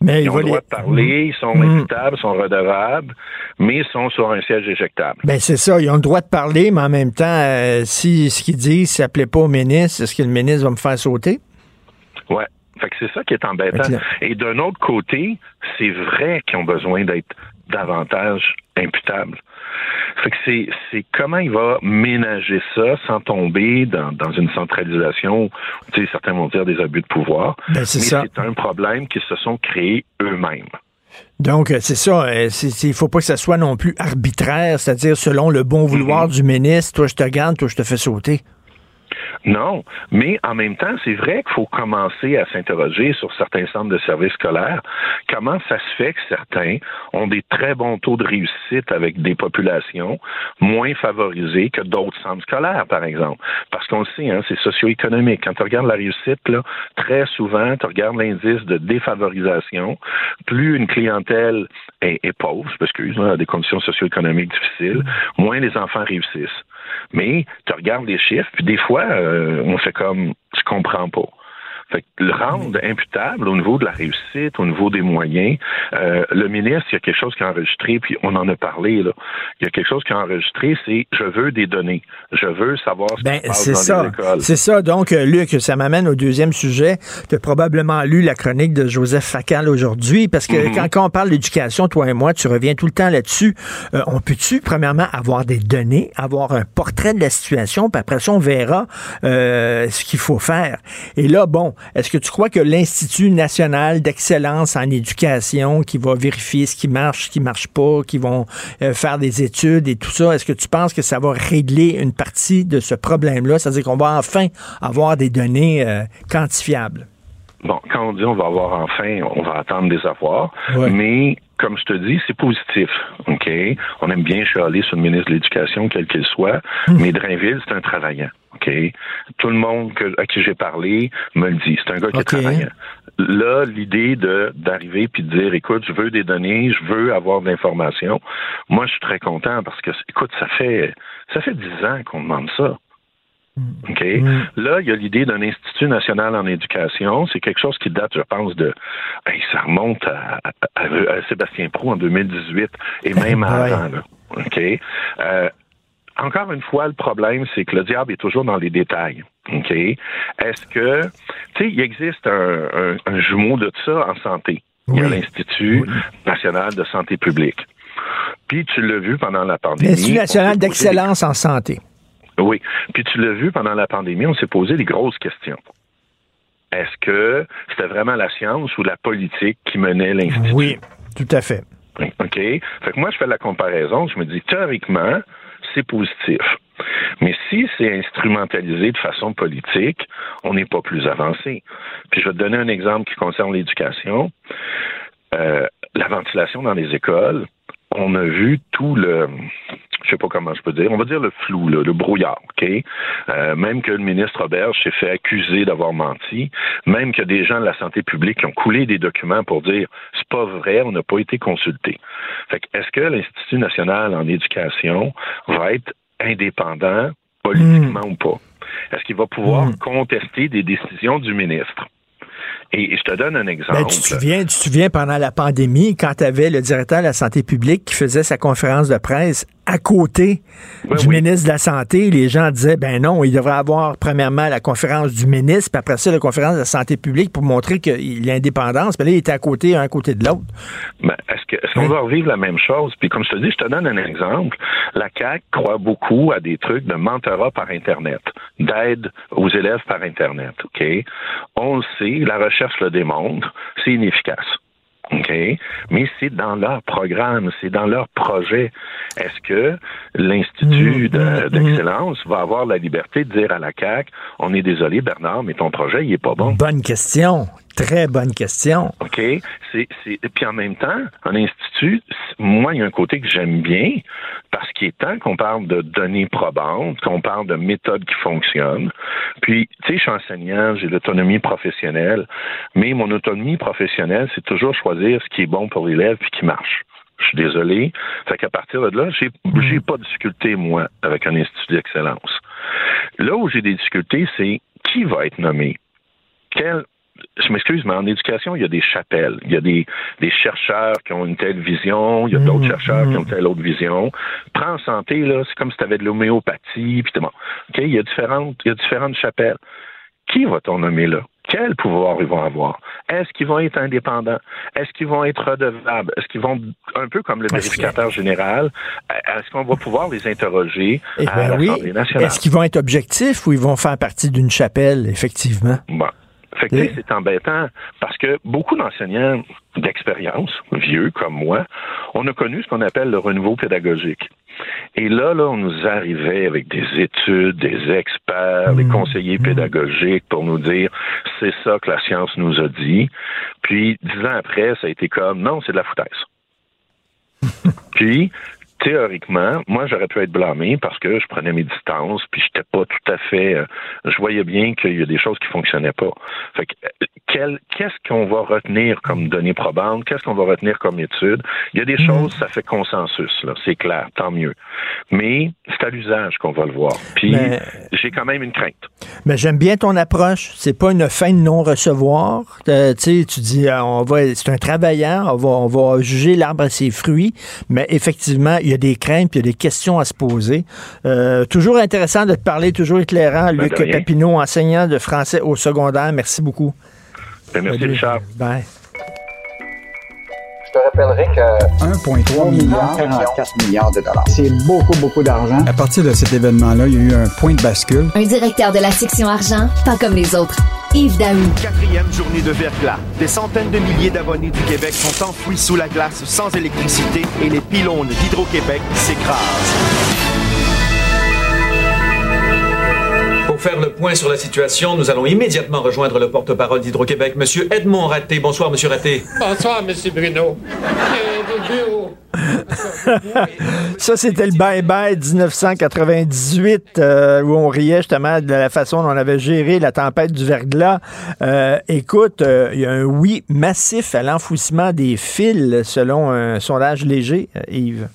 Mais ils ont le droit de parler, ils sont mmh. imputables, sont redevables, mais ils sont sur un siège éjectable. Ben c'est ça, ils ont le droit de parler, mais en même temps, euh, si ce qu'ils disent ne s'appelait pas au ministre, est-ce que le ministre va me faire sauter? Ouais. Fait que c'est ça qui est embêtant. Et d'un autre côté, c'est vrai qu'ils ont besoin d'être davantage imputable. Fait que c'est, c'est comment il va ménager ça sans tomber dans, dans une centralisation, tu sais, certains vont dire des abus de pouvoir. Ben, c'est mais c'est un problème qu'ils se sont créés eux-mêmes. Donc, euh, c'est ça. Euh, il ne faut pas que ça soit non plus arbitraire, c'est-à-dire selon le bon vouloir mm-hmm. du ministre. Toi, je te garde, toi, je te fais sauter. Non, mais en même temps, c'est vrai qu'il faut commencer à s'interroger sur certains centres de services scolaires. Comment ça se fait que certains ont des très bons taux de réussite avec des populations moins favorisées que d'autres centres scolaires, par exemple? Parce qu'on le sait, hein, c'est socio-économique. Quand tu regardes la réussite, là, très souvent, tu regardes l'indice de défavorisation. Plus une clientèle est, pauvre, parce qu'ils ont des conditions socio-économiques difficiles, moins les enfants réussissent. Mais tu regardes les chiffres, puis des fois, euh, on fait comme je comprends pas. Fait le rendre imputable au niveau de la réussite, au niveau des moyens, euh, le ministre, il y a quelque chose qui a enregistré, puis on en a parlé, là. Il y a quelque chose qui a enregistré, c'est je veux des données. Je veux savoir ce ben, qui se passe dans les écoles. C'est ça. Donc, euh, Luc, ça m'amène au deuxième sujet. Tu as probablement lu la chronique de Joseph Facal aujourd'hui, parce que mm-hmm. quand, on parle d'éducation, toi et moi, tu reviens tout le temps là-dessus. Euh, on peut-tu, premièrement, avoir des données, avoir un portrait de la situation, puis après ça, on verra ce qu'il faut faire. Et là, bon, est-ce que tu crois que l'Institut national d'excellence en éducation, qui va vérifier ce qui marche, ce qui marche pas, qui vont euh, faire des études et tout ça, est-ce que tu penses que ça va régler une partie de ce problème-là? C'est-à-dire qu'on va enfin avoir des données euh, quantifiables? Bon, quand on dit on va avoir enfin, on va attendre des avoirs, mais comme je te dis, c'est positif. OK? On aime bien chialer sur le ministre de l'Éducation, quel qu'il soit, hmm. mais Drainville, c'est un travaillant. OK? Tout le monde à qui j'ai parlé me le dit. C'est un gars qui est travaillant. Là, l'idée de d'arriver puis de dire, écoute, je veux des données, je veux avoir de l'information. Moi, je suis très content parce que, écoute, ça fait ça fait dix ans qu'on demande ça. Mm. OK? Mm. Là, il y a l'idée d'un Institut national en éducation. C'est quelque chose qui date, je pense, de. ça remonte à, Sébastien Prou en 2018 et même avant. OK? Euh, encore une fois, le problème, c'est que le diable est toujours dans les détails. OK? Est-ce que, tu sais, il existe un, jumeau de ça en santé. Il y a l'Institut national de santé publique. Puis tu l'as vu pendant la pandémie. L'Institut national d'excellence en santé. Oui. Puis tu l'as vu pendant la pandémie, on s'est posé des grosses questions. Est-ce que c'était vraiment la science ou la politique qui menait l'Institut? Oui, tout à fait. OK? Fait que moi, je fais la comparaison. Je me dis, théoriquement, c'est positif. Mais si c'est instrumentalisé de façon politique, on n'est pas plus avancé. Puis je vais te donner un exemple qui concerne l'éducation. Euh, la ventilation dans les écoles, on a vu tout le, je sais pas comment je peux dire, on va dire le flou, le brouillard, ok? Euh, même que le ministre Robert s'est fait accuser d'avoir menti, même que des gens de la santé publique qui ont coulé des documents pour dire c'est pas vrai, on n'a pas été consulté. Fait que est-ce que l'Institut national en éducation va être indépendant politiquement hmm. ou pas? Est-ce qu'il va pouvoir hmm. contester des décisions du ministre? Et, je te donne un exemple. Ben, tu, te souviens, tu te souviens pendant la pandémie, quand tu avais le directeur de la santé publique qui faisait sa conférence de presse à côté du ministre de la Santé, les gens disaient, ben non, il devrait avoir premièrement la conférence du ministre, puis après ça, la conférence de la santé publique pour montrer qu'il a indépendance. Mais là, il était à côté, un à côté de l'autre. Ben, est-ce qu'on va revivre la même chose? Puis comme je te dis, je te donne un exemple. La CAQ croit beaucoup à des trucs de mentorat par Internet, d'aide aux élèves par Internet, OK? On le sait, la recherche le démontre, c'est inefficace. OK? Mais c'est dans leur programme, c'est dans leur projet. Est-ce que l'Institut mmh, mmh, mmh. d'excellence va avoir la liberté de dire à la CAQ, on est désolé, Bernard, mais ton projet, il est pas bon? Bonne question. Très bonne question. OK? C'est, c'est, puis en même temps, un institut, moi, il y a un côté que j'aime bien, parce qu'il est temps qu'on parle de données probantes, qu'on parle de méthodes qui fonctionnent. Puis, tu sais, je suis enseignant, j'ai l'autonomie professionnelle, mais mon autonomie professionnelle, c'est toujours choisir ce qui est bon pour l'élève puis qui marche. Je suis désolé. Fait qu'à partir de là, j'ai, j'ai pas de difficulté, moi, avec un institut d'excellence. Là où j'ai des difficultés, c'est qui va être nommé? Quel je m'excuse, mais en éducation, il y a des chapelles. Il y a des, des chercheurs qui ont une telle vision, il y a d'autres Mmh, chercheurs qui ont telle autre vision. Prends en santé, là, c'est comme si tu avais de l'homéopathie, puis bon. OK, il y a différentes, il y a différentes chapelles. Qui va-t-on nommer là? Quel pouvoir ils vont avoir? Est-ce qu'ils vont être indépendants? Est-ce qu'ils vont être redevables? Est-ce qu'ils vont, un peu comme le vérificateur général, est-ce qu'on va pouvoir les interroger Eh à ben oui. Est-ce qu'ils vont être objectifs ou ils vont faire partie d'une chapelle, effectivement? Bon. Fait que, c'est embêtant parce que beaucoup d'enseignants d'expérience, vieux comme moi, on a connu ce qu'on appelle le renouveau pédagogique. Et là, là, on nous arrivait avec des études, des experts, des conseillers pédagogiques pour nous dire c'est ça que la science nous a dit. Puis dix ans après, ça a été comme non, c'est de la foutaise. Puis théoriquement, moi, j'aurais pu être blâmé parce que je prenais mes distances, puis j'étais pas tout à fait. euh, je voyais bien qu'il y a des choses qui fonctionnaient pas. Fait que, euh, qu'est-ce qu'on va retenir comme données probantes? Qu'est-ce qu'on va retenir comme études? Il y a des choses, ça fait consensus, là, c'est clair, tant mieux. Mais c'est à l'usage qu'on va le voir. Puis Mais- j'ai quand même une crainte. Mais j'aime bien ton approche. C'est pas une fin de non-recevoir. Euh, tu dis, euh, on va, c'est un travailleur, on va, on va juger l'arbre à ses fruits, mais effectivement, il y a des craintes, puis il y a des questions à se poser. Euh, toujours intéressant de te parler, toujours éclairant. Ben, Luc. Papineau, enseignant de français au secondaire. Merci beaucoup. Ben, merci, Salut. Richard. Bye. Je te rappellerai que 1,3 milliard, 44 milliards de dollars. C'est beaucoup, beaucoup d'argent. À partir de cet événement-là, il y a eu un point de bascule. Un directeur de la section argent, pas comme les autres. Yves Daou. Quatrième journée de verglas. Des centaines de milliers d'abonnés du Québec sont enfouis sous la glace sans électricité et les pylônes d'Hydro-Québec s'écrasent. Faire le point sur la situation, nous allons immédiatement rejoindre le porte-parole d'Hydro-Québec, Monsieur Edmond Raté. Bonsoir, Monsieur Raté. Bonsoir, M. Bruno. Ça, c'était le bye-bye 1998, euh, où on riait justement de la façon dont on avait géré la tempête du verglas. Euh, écoute, euh, il y a un oui massif à l'enfouissement des fils, selon un sondage léger, euh, Yves.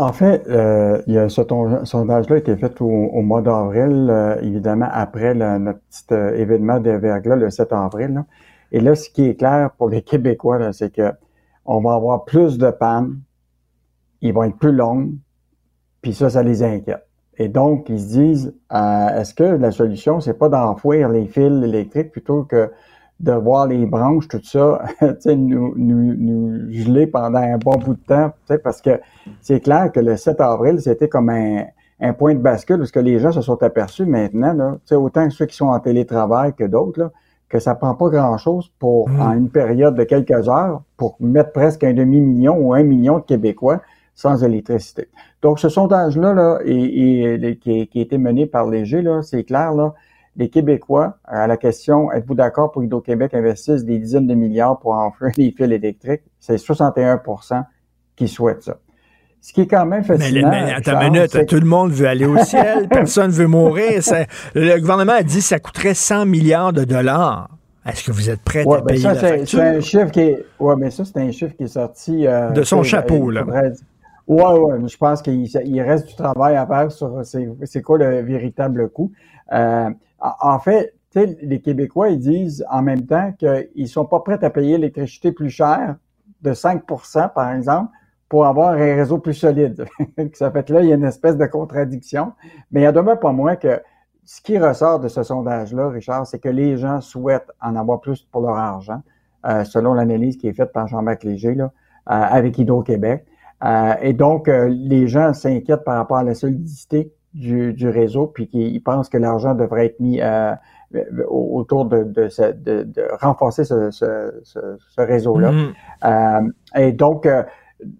En fait, euh, il y a ce sondage-là a été fait au, mois d'avril, euh, évidemment après notre petit euh, événement de verglas le 7 avril. là. Et là, ce qui est clair pour les Québécois, c'est que on va avoir plus de pannes, ils vont être plus longues, puis ça, ça les inquiète. Et donc, ils se disent, euh, est-ce que la solution, c'est pas d'enfouir les fils électriques plutôt que de voir les branches, tout ça, tu sais, nous, nous, nous geler pendant un bon bout de temps, tu sais, parce que c'est clair que le 7 avril, c'était comme un, un point de bascule, parce que les gens se sont aperçus maintenant, là, tu sais, autant ceux qui sont en télétravail que d'autres, là, que ça prend pas grand-chose pour, en une période de quelques heures, pour mettre presque un demi-million ou un million de Québécois sans électricité. Donc, ce sondage-là, là, et, et- qui, qui a été mené par Léger, là, c'est clair, là, les Québécois, à la question, êtes-vous d'accord pour Hydro-Québec investisse des dizaines de milliards pour enfouir les fils électriques? C'est 61% qui souhaitent ça. Ce qui est quand même Mais, fascinant. mais attends Charles, une minute, tout le monde veut aller au ciel, personne veut mourir. Ça- le gouvernement a dit que ça coûterait 100 milliards de dollars. Est-ce que vous êtes prêts Ouais, à ben payer ça, la c'est facture? c'est un chiffre qui est. Ouais, mais ça, c'est un chiffre qui est sorti. euh, De son chapeau, là. ouais, mais je pense qu'il il reste du travail à faire sur c'est c'est quoi le véritable coût? Euh, en fait, les Québécois, disent en même temps qu'ils sont pas prêts à payer l'électricité plus chère, de 5% par exemple, pour avoir un réseau plus solide. ça fait que là, il y a une espèce de contradiction. Mais il en demeure pas moins que ce qui ressort de ce sondage-là, Richard, c'est que les gens souhaitent en avoir plus pour leur argent, euh, selon l'analyse qui est faite par Jean-Marc Léger euh, avec Hydro-Québec. Euh, et donc, les gens s'inquiètent par rapport à la solidité du, du réseau, puis qu'ils pensent que l'argent devrait être mis euh, autour de, de, ce- de- de renforcer ce, ce- ce- ce réseau-là. Mhm. Euh, et donc, euh,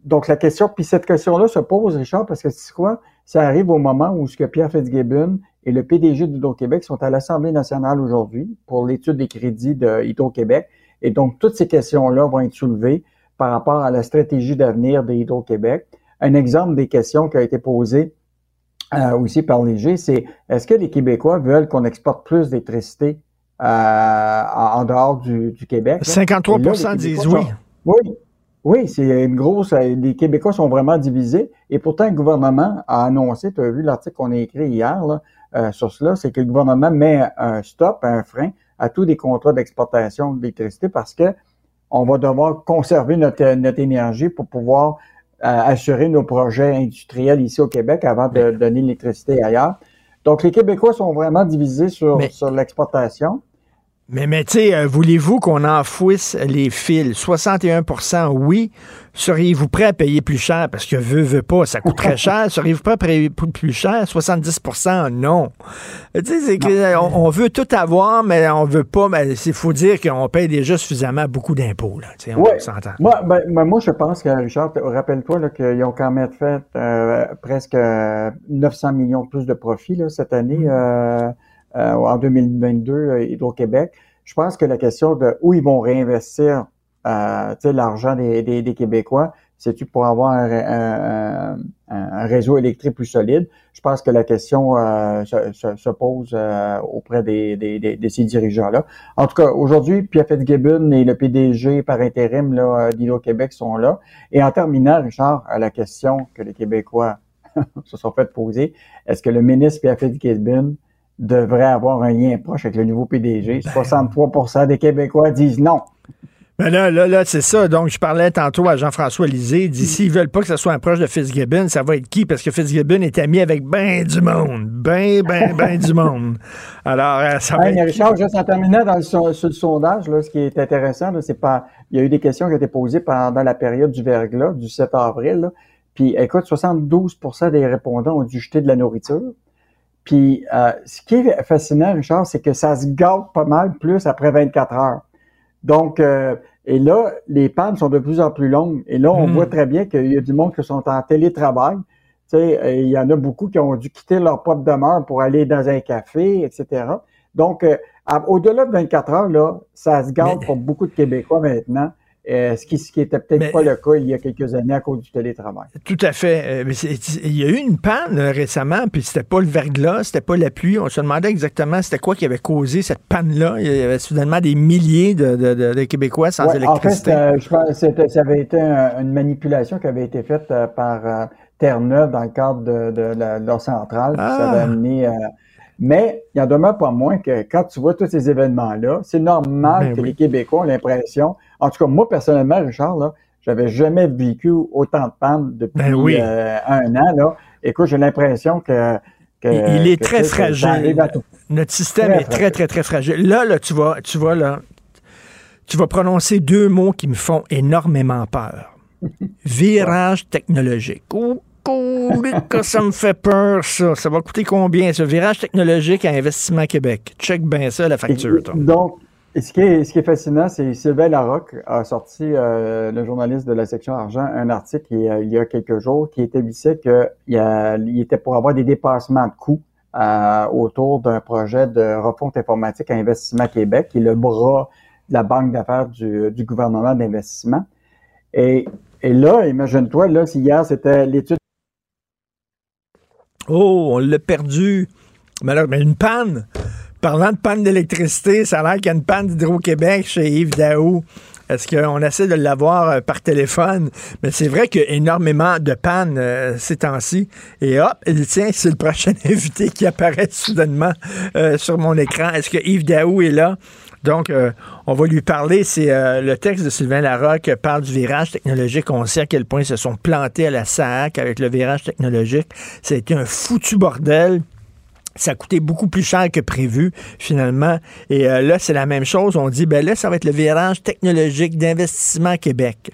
donc la question, puis cette question-là se pose, Richard, parce que c'est quoi? Ça arrive au moment où ce que Pierre Fitzgibbon et le PDG d'Hydro-Québec sont à l'Assemblée nationale aujourd'hui pour l'étude des crédits de Hydro-Québec. Et donc, toutes ces questions-là vont être soulevées par rapport à la stratégie d'avenir de Hydro-Québec. Un exemple des questions qui a été posées euh, aussi par Léger, c'est est-ce que les Québécois veulent qu'on exporte plus d'électricité euh, en dehors du, Québec? 53% disent oui. oui. Oui, c'est une grosse. Euh, les Québécois sont vraiment divisés. Et pourtant, le gouvernement a annoncé, tu as vu l'article qu'on a écrit hier là, sur cela, c'est que le gouvernement met un stop, un frein à tous les contrats d'exportation d'électricité parce que on va devoir conserver notre, notre énergie pour pouvoir assurer nos projets industriels ici au Québec avant de donner l'électricité ailleurs. Donc, les Québécois sont vraiment divisés sur, sur l'exportation. Mais, mais tu sais, euh, voulez-vous qu'on enfouisse les fils? 61% oui. Seriez-vous prêt à payer plus cher? Parce que veut, veut pas, ça coûte très cher. Seriez-vous prêt à payer plus cher? 70% non. Tu sais, c'est qu'on on veut tout avoir, mais on veut pas. Mais il faut dire qu'on paye déjà suffisamment beaucoup d'impôts. Là, on s'entend. Moi, ben, ben, moi, je pense que, Richard, rappelle-toi qu'ils ont quand même fait euh, presque 900 millions de plus de profits là, cette année. Mm. Euh, euh, en 2022, euh, Hydro-Québec. Je pense que la question de où ils vont réinvestir euh, l'argent des, des, des, Québécois, c'est-tu pour avoir un, un, réseau électrique plus solide? Je pense que la question euh, se, se, pose auprès des, des, de ces dirigeants-là. En tout cas, aujourd'hui, Pierre Fitzgibbon et le PDG par intérim d'Hydro-Québec sont là. Et en terminant, Richard, à la question que les Québécois se sont fait poser, est-ce que le ministre Pierre Fitzgibbon devrait avoir un lien proche avec le nouveau PDG. 63% ben des Québécois disent non. Ben là, là, là, c'est ça. Donc, je parlais tantôt à Jean-François Lisée. Il dit, s'ils veulent pas que ce soit un proche de Fitzgibbon, ça va être qui? Parce que Fitzgibbon est ami avec ben du monde. Ben, ben, ben du monde. Alors, euh, ça va être Richard, juste en terminant dans le, sur le sondage, là, ce qui est intéressant, c'est pas, il y a eu des questions qui ont été posées pendant la période du verglas, du 7 avril. Puis, écoute, 72% des répondants ont dû jeter de la nourriture. Puis, euh, ce qui est fascinant, Richard, c'est que ça se gâte pas mal plus après 24 heures. Donc, euh, et là, les pannes sont de plus en plus longues. Et là, on hmm. voit très bien qu'il y a du monde qui sont en télétravail. Tu sais, euh, il y en a beaucoup qui ont dû quitter leur propre demeure pour aller dans un café, etc. Donc, au-delà de 24 heures, là, ça se gâte pour beaucoup de Québécois maintenant. Euh, ce qui ce était peut-être pas le cas il y a quelques années à cause du télétravail. Tout à fait. Euh, il y a eu une panne euh, récemment, puis c'était pas le verglas, c'était pas la pluie. On se demandait exactement c'était quoi qui avait causé cette panne-là. Il y avait soudainement des milliers de, Québécois sans électricité. En fait, je pense que ça avait été une manipulation qui avait été faite par Terre-Neuve dans le cadre de, leur centrale. Ça avait ah! amené mais il en demeure pas moins que quand tu vois tous ces événements-là, c'est normal ben que les Québécois ont l'impression, en tout cas moi personnellement, Richard, là, j'avais jamais vécu autant de panne depuis ben euh, un an. Là. Écoute, j'ai l'impression que, il est très fragile. Notre système est très, très, très fragile. Là, là, tu vois, tu vois, là, tu vas prononcer deux mots qui me font énormément peur. Virage technologique que ça me fait peur, ça. Ça va coûter combien, ce virage technologique à Investissement Québec? Check bien ça, la facture. donc, ce qui, est, ce qui est fascinant, c'est Sylvain Larocque a sorti, euh, le journaliste de la section argent, un article il y a, quelques jours qui établissait qu'il il était pour avoir des dépassements de coûts euh, autour d'un projet de refonte informatique à Investissement Québec, qui est le bras de la banque d'affaires du, du gouvernement d'investissement. Et, et là, imagine-toi, là, si hier c'était l'étude Oh, on l'a perdu. Mais une panne. Parlant de panne d'électricité, ça a l'air qu'il y a une panne d'Hydro-Québec chez Yves Daou. Est-ce qu'on essaie de l'avoir euh, par téléphone? Mais c'est vrai qu'il y a énormément de pannes euh, ces temps-ci. Et hop, tiens, c'est le prochain invité qui apparaît soudainement euh, sur mon écran. Est-ce que Yves Daou est là? Donc, euh, on va lui parler. C'est euh, le texte de Sylvain Larocque parle du virage technologique. On sait à quel point ils se sont plantés à la SAC avec le virage technologique. Ça a été un foutu bordel. Ça a coûté beaucoup plus cher que prévu, finalement. Et euh, là, c'est la même chose. On dit, ben là, ça va être le virage technologique d'investissement Québec.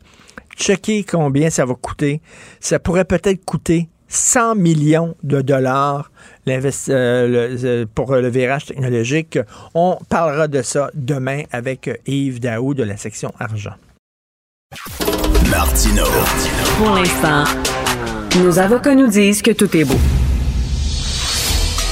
Checker combien ça va coûter. Ça pourrait peut-être coûter 100 millions de dollars euh, euh, pour le virage technologique. On parlera de ça demain avec Yves Daou de la section argent. Martino. Pour l'instant, nos avocats nous disent que tout est beau.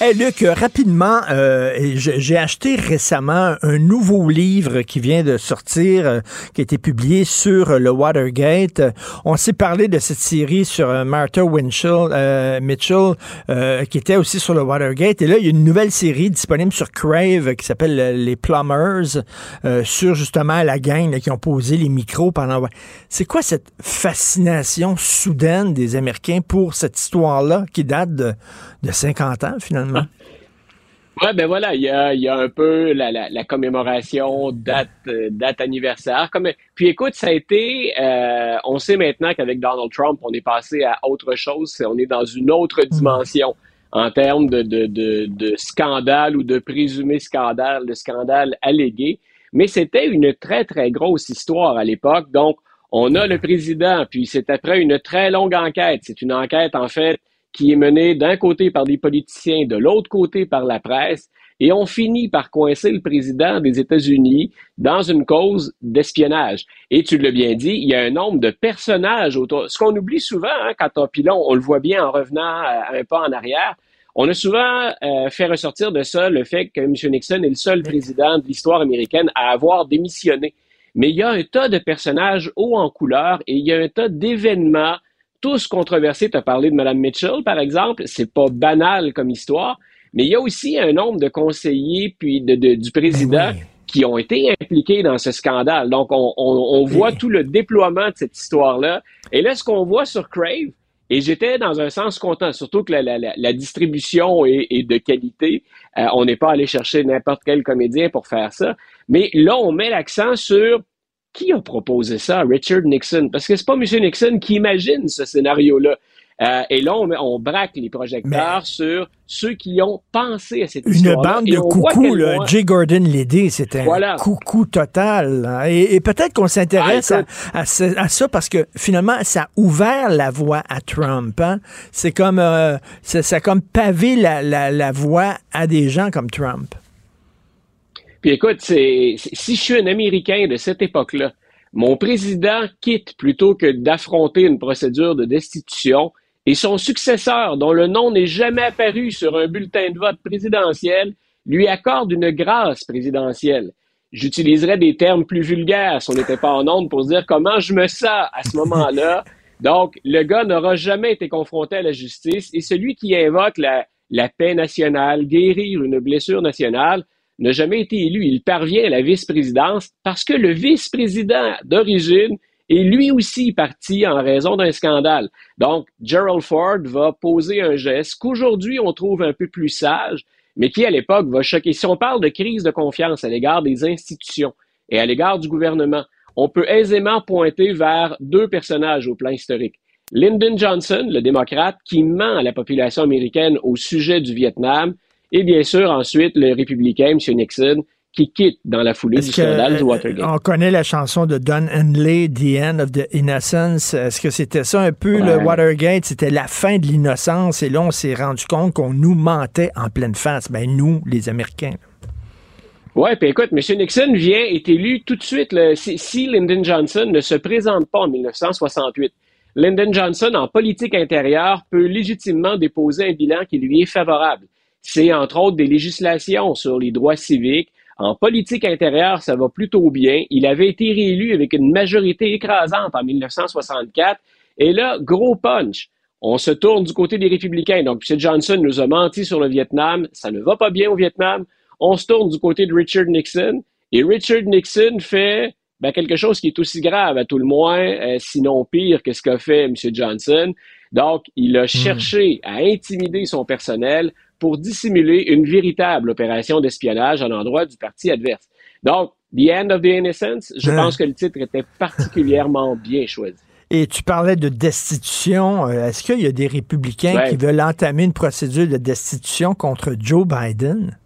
Hey Luc, euh, rapidement, euh, j'ai acheté récemment un nouveau livre qui vient de sortir, euh, qui a été publié sur le Watergate. On s'est parlé de cette série sur Martha Winchell, Mitchell, qui était aussi sur le Watergate. Et là, il y a une nouvelle série disponible sur Crave qui s'appelle Les Plumbers, sur justement la gang qui ont posé les micros pendant... C'est quoi cette fascination soudaine des Américains pour cette histoire-là qui date de, de 50 ans finalement? Oui, ben voilà, il y a, y a un peu la, la, la commémoration, date, euh, date anniversaire. Comme, puis écoute, ça a été, euh, on sait maintenant qu'avec Donald Trump, on est passé à autre chose, on est dans une autre mm. dimension en termes de, de, de, de scandale ou de présumé scandale, de scandale allégué. Mais c'était une très, très grosse histoire à l'époque. Donc, on a le président, puis c'est après une très longue enquête. C'est une enquête, en fait, qui est menée d'un côté par des politiciens, de l'autre côté par la presse, et on finit par coincer le président des États-Unis dans une cause d'espionnage. Et tu l'as bien dit, il y a un nombre de personnages autour. Ce qu'on oublie souvent hein, quand on, puis on, le voit bien en revenant euh, un pas en arrière, on a souvent euh, fait ressortir de ça le fait que M. Nixon est le seul président de l'histoire américaine à avoir démissionné. Mais il y a un tas de personnages hauts en couleur et il y a un tas d'événements tous controversés. Tu as parlé de Mme Mitchell, par exemple. C'est pas banal comme histoire, mais il y a aussi un nombre de conseillers puis de, du président ben qui ont été impliqués dans ce scandale. Donc, on, voit tout le déploiement de cette histoire-là. Et là, ce qu'on voit sur Crave, et j'étais dans un sens content, surtout que la, distribution est, de qualité. Euh, on n'est pas allé chercher n'importe quel comédien pour faire ça. Mais là, on met l'accent sur qui a proposé ça? Richard Nixon? Parce que c'est pas M. Nixon qui imagine ce scénario-là. Euh, et là, on, braque les projecteurs sur ceux qui ont pensé à cette histoire. Une bande de coucou, là. J. Gordon Liddy, c'était un coucou total. Hein. Et, peut-être qu'on s'intéresse ah, à, ça parce que finalement, ça a ouvert la voie à Trump. Hein. C'est comme, euh, ça, a comme pavé la, la voie à des gens comme Trump. Puis écoute, si je suis un Américain de cette époque-là, mon président quitte plutôt que d'affronter une procédure de destitution et son successeur, dont le nom n'est jamais apparu sur un bulletin de vote présidentiel, lui accorde une grâce présidentielle. J'utiliserais des termes plus vulgaires si on n'était pas en onde pour dire comment je me sens à ce moment-là. Donc, le gars n'aura jamais été confronté à la justice et celui qui invoque la, la paix nationale, guérir une blessure nationale, n'a jamais été élu. Il parvient à la vice-présidence parce que le vice-président d'origine est lui aussi parti en raison d'un scandale. Donc, Gerald Ford va poser un geste qu'aujourd'hui on trouve un peu plus sage, mais qui à l'époque va choquer. Si on parle de crise de confiance à l'égard des institutions et à l'égard du gouvernement, on peut aisément pointer vers deux personnages au plan historique. Lyndon Johnson, le démocrate, qui ment à la population américaine au sujet du Vietnam, et bien sûr, ensuite, le républicain, M. Nixon, qui quitte dans la foulée du scandale du Watergate. On connaît la chanson de Don Henley, The End of the Innocence? Est-ce que c'était ça un peu, le Watergate? C'était la fin de l'innocence et là, on s'est rendu compte qu'on nous mentait en pleine face. Ben, nous, les Américains. Oui, puis écoute, M. Nixon vient, est élu tout de suite. si, si Lyndon Johnson ne se présente pas en 1968, Lyndon Johnson, en politique intérieure, peut légitimement déposer un bilan qui lui est favorable c'est entre autres des législations sur les droits civiques. En politique intérieure, ça va plutôt bien. Il avait été réélu avec une majorité écrasante en 1964. Et là, gros punch. On se tourne du côté des républicains. Donc, M. Johnson nous a menti sur le Vietnam. Ça ne va pas bien au Vietnam. On se tourne du côté de Richard Nixon. Et Richard Nixon fait ben, quelque chose qui est aussi grave, à tout le moins, euh, sinon pire que ce qu'a fait M. Johnson. Donc, il a hmm. cherché à intimider son personnel pour dissimuler une véritable opération d'espionnage à l'endroit du parti adverse. Donc, The End of the Innocence, je hein? pense que le titre était particulièrement bien choisi. Et tu parlais de destitution. Euh, est-ce qu'il y a des républicains qui veulent entamer une procédure de destitution contre Joe Biden?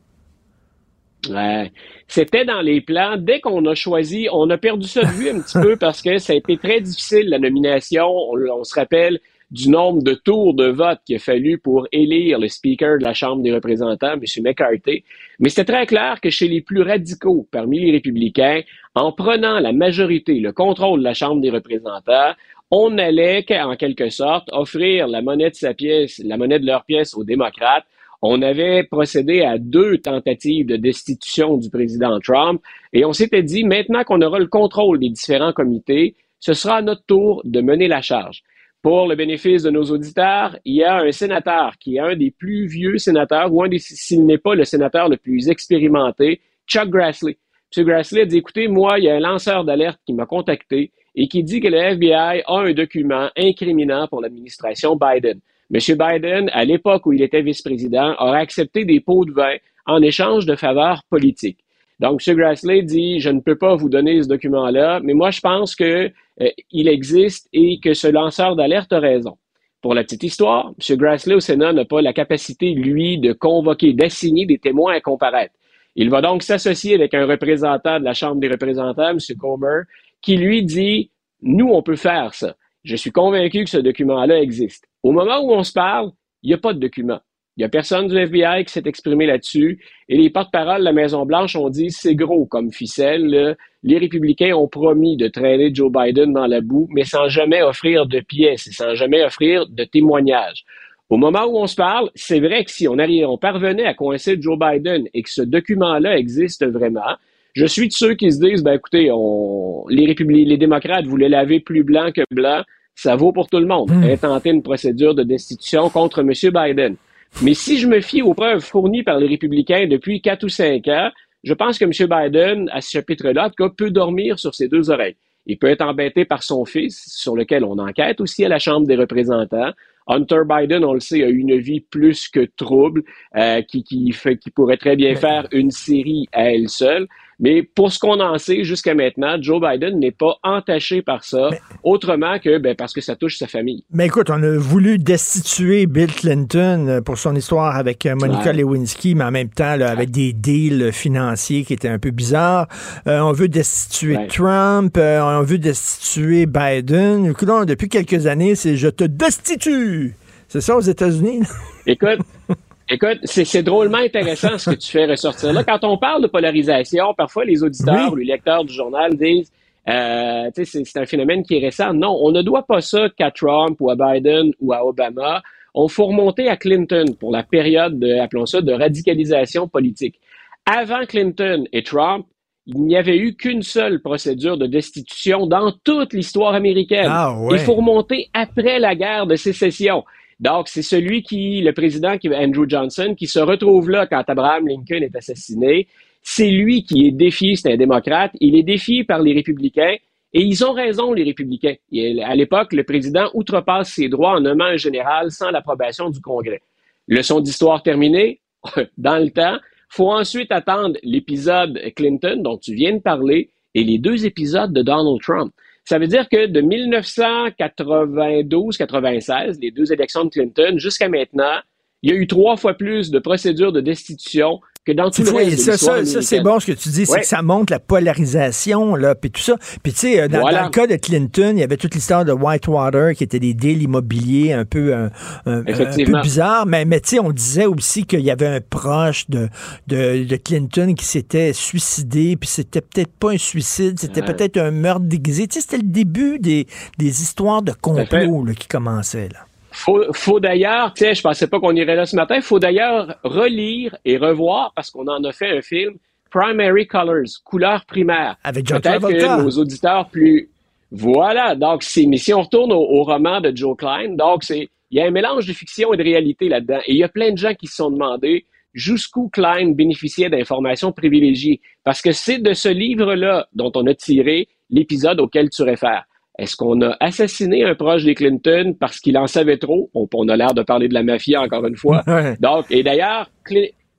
Ouais. C'était dans les plans. Dès qu'on a choisi, on a perdu ça de vue un petit peu parce que ça a été très difficile, la nomination. on se rappelle, du nombre de tours de vote qu'il a fallu pour élire le speaker de la Chambre des représentants, M. McCarthy. Mais c'était très clair que chez les plus radicaux parmi les républicains, en prenant la majorité, le contrôle de la Chambre des représentants, on allait, en quelque sorte, offrir la monnaie de sa pièce, la monnaie de leur pièce aux démocrates. On avait procédé à deux tentatives de destitution du président Trump et on s'était dit, maintenant qu'on aura le contrôle des différents comités, ce sera à notre tour de mener la charge. Pour le bénéfice de nos auditeurs, il y a un sénateur qui est un des plus vieux sénateurs, ou un des, s'il n'est pas le sénateur le plus expérimenté, Chuck Grassley. M. Grassley a dit, écoutez, moi, il y a un lanceur d'alerte qui m'a contacté et qui dit que le FBI a un document incriminant pour l'administration Biden. M. Biden, à l'époque où il était vice-président, aurait accepté des pots de vin en échange de faveurs politiques. Donc, M. Grassley dit, je ne peux pas vous donner ce document-là, mais moi, je pense qu'il euh, existe et que ce lanceur d'alerte a raison. Pour la petite histoire, M. Grassley au Sénat n'a pas la capacité, lui, de convoquer, d'assigner des témoins à comparaître. Il va donc s'associer avec un représentant de la Chambre des représentants, M. Comer, qui lui dit, nous, on peut faire ça. Je suis convaincu que ce document-là existe. Au moment où on se parle, il n'y a pas de document. Il n'y a personne du FBI qui s'est exprimé là-dessus. Et les porte-paroles de la Maison-Blanche ont dit c'est gros comme ficelle. Les républicains ont promis de traîner Joe Biden dans la boue, mais sans jamais offrir de pièces et sans jamais offrir de témoignages. Au moment où on se parle, c'est vrai que si on, arrive, on parvenait à coincer Joe Biden et que ce document-là existe vraiment, je suis de ceux qui se disent, ben écoutez, on, les, les démocrates voulaient laver plus blanc que blanc, ça vaut pour tout le monde. Hmm. Intenter une procédure de destitution contre M. Biden. Mais si je me fie aux preuves fournies par les républicains depuis quatre ou cinq ans, je pense que M. Biden, à ce chapitre-là, en tout cas, peut dormir sur ses deux oreilles. Il peut être embêté par son fils, sur lequel on enquête aussi à la Chambre des représentants. Hunter Biden, on le sait, a une vie plus que trouble, euh, qui, qui, fait, qui pourrait très bien faire une série à elle seule. Mais pour ce qu'on en sait jusqu'à maintenant, Joe Biden n'est pas entaché par ça, autrement que ben, parce que ça touche sa famille. Mais écoute, on a voulu destituer Bill Clinton euh, pour son histoire avec euh, Monica Lewinsky, mais en même temps là, avec des deals financiers qui étaient un peu bizarres. Euh, on veut destituer Trump, on veut destituer Biden. Écoute, depuis quelques années, c'est je te destitue. C'est ça aux États-Unis? Écoute, Écoute, c'est drôlement intéressant ce que tu fais ressortir là. Quand on parle de polarisation, parfois les auditeurs ou les lecteurs du journal disent euh, c'est un phénomène qui est récent. Non, on ne doit pas ça qu'à Trump ou à Biden ou à Obama. On faut remonter à Clinton pour la période, de, appelons ça, de radicalisation politique. Avant Clinton et Trump, il n'y avait eu qu'une seule procédure de destitution dans toute l'histoire américaine. Ah, Il faut remonter après la guerre de sécession. Donc, c'est celui qui, le président qui Andrew Johnson, qui se retrouve là quand Abraham Lincoln est assassiné. C'est lui qui est défié, c'est un démocrate. Il est défié par les républicains. Et ils ont raison, les républicains. à l'époque, le président outrepasse ses droits en nommant un général sans l'approbation du Congrès. Leçon d'histoire terminée, dans le temps. faut ensuite attendre l'épisode Clinton dont tu viens de parler et les deux épisodes de Donald Trump. Ça veut dire que de 1992-96, les deux élections de Clinton, jusqu'à maintenant, il y a eu trois fois plus de procédures de destitution que dans tout le reste ça, ça, ça c'est bon ce que tu dis, c'est que ça montre la polarisation, là, puis tout ça. Puis tu sais, euh, dans, le cas de Clinton, il y avait toute l'histoire de Whitewater, qui était des deals immobiliers un peu, un, peu bizarres, mais, mais tu sais, on disait aussi qu'il y avait un proche de, de, de Clinton qui s'était suicidé, puis c'était peut-être pas un suicide, c'était peut-être un meurtre déguisé. Tu sais, c'était le début des, des histoires de complot là, qui commençaient, là. Faut, faut d'ailleurs, tu sais, je pensais pas qu'on irait là ce matin, il faut d'ailleurs relire et revoir, parce qu'on en a fait un film, Primary Colors, couleurs primaires. Avec John Peut-être que nos auditeurs plus... Voilà, donc c'est, mais si on retourne au, roman de Joe Klein, donc c'est, il y a un mélange de fiction et de réalité là-dedans. Et il y a plein de gens qui se sont demandé jusqu'où Klein bénéficiait d'informations privilégiées. Parce que c'est de ce livre-là dont on a tiré l'épisode auquel tu réfères. Est-ce qu'on a assassiné un proche des Clinton parce qu'il en savait trop? On, a l'air de parler de la mafia encore une fois. Donc, et d'ailleurs,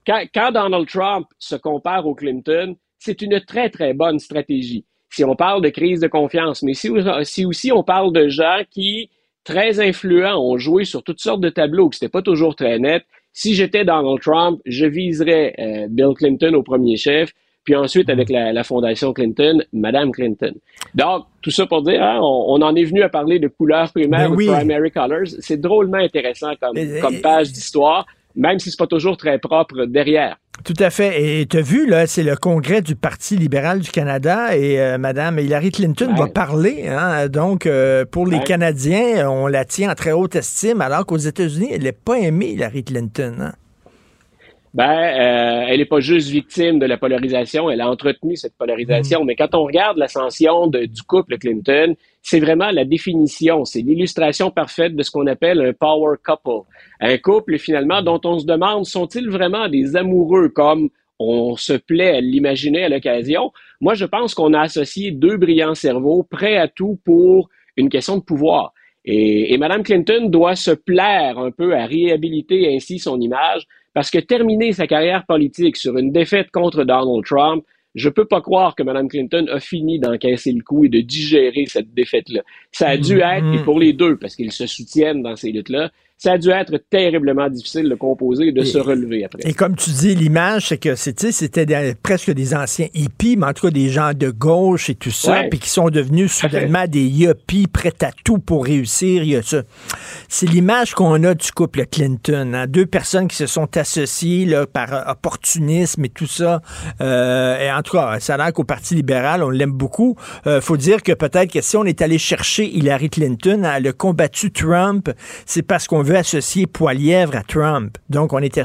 quand, Donald Trump se compare aux Clinton, c'est une très, très bonne stratégie. Si on parle de crise de confiance, mais si, si aussi on parle de gens qui, très influents, ont joué sur toutes sortes de tableaux, que c'était pas toujours très net, si j'étais Donald Trump, je viserais euh, Bill Clinton au premier chef, puis ensuite avec la, la fondation Clinton, Madame Clinton. Donc, tout ça pour dire, hein, on, on en est venu à parler de couleurs primaires, Ben ou oui. primary colors. C'est drôlement intéressant comme, comme page d'histoire, même si c'est pas toujours très propre derrière. Tout à fait. Et tu as vu, là, c'est le congrès du Parti libéral du Canada et euh, Mme Hillary Clinton va parler. hein. donc, euh, pour les Ouais. Canadiens, on la tient en très haute estime, alors qu'aux États-Unis, elle n'est pas aimée, Hillary Clinton. hein. Ben, euh, elle n'est pas juste victime de la polarisation, elle a entretenu cette polarisation. Mais quand on regarde l'ascension du couple Clinton, c'est vraiment la définition, c'est l'illustration parfaite de ce qu'on appelle un power couple. Un couple, finalement, dont on se demande, sont-ils vraiment des amoureux comme on se plaît à l'imaginer à l'occasion? Moi, je pense qu'on a associé deux brillants cerveaux prêts à tout pour une question de pouvoir. Et, et Mme Clinton doit se plaire un peu à réhabiliter ainsi son image, parce que terminer sa carrière politique sur une défaite contre Donald Trump, je peux pas croire que Mme Clinton a fini d'encaisser le coup et de digérer cette défaite-là. Ça a dû Mm, être, et pour les deux, parce qu'ils se soutiennent dans ces luttes-là, ça a dû être terriblement difficile de composer et de se relever après. Et comme tu dis, l'image, c'est que c'était presque des anciens hippies, mais en tout cas des gens de gauche et tout ça, puis qui sont devenus soudainement des yuppies prêts à tout pour réussir. Il y a ça. C'est l'image qu'on a du couple Clinton. hein. Deux personnes qui se sont associées là, par euh, opportunisme et tout ça. Euh, et en tout cas, ça a l'air qu'au Parti libéral, on l'aime beaucoup. Euh, faut dire que peut-être que si on est allé chercher Hillary Clinton, elle a combattu Trump, c'est parce qu'on veut associer Poilièvre à Trump. Donc, on est,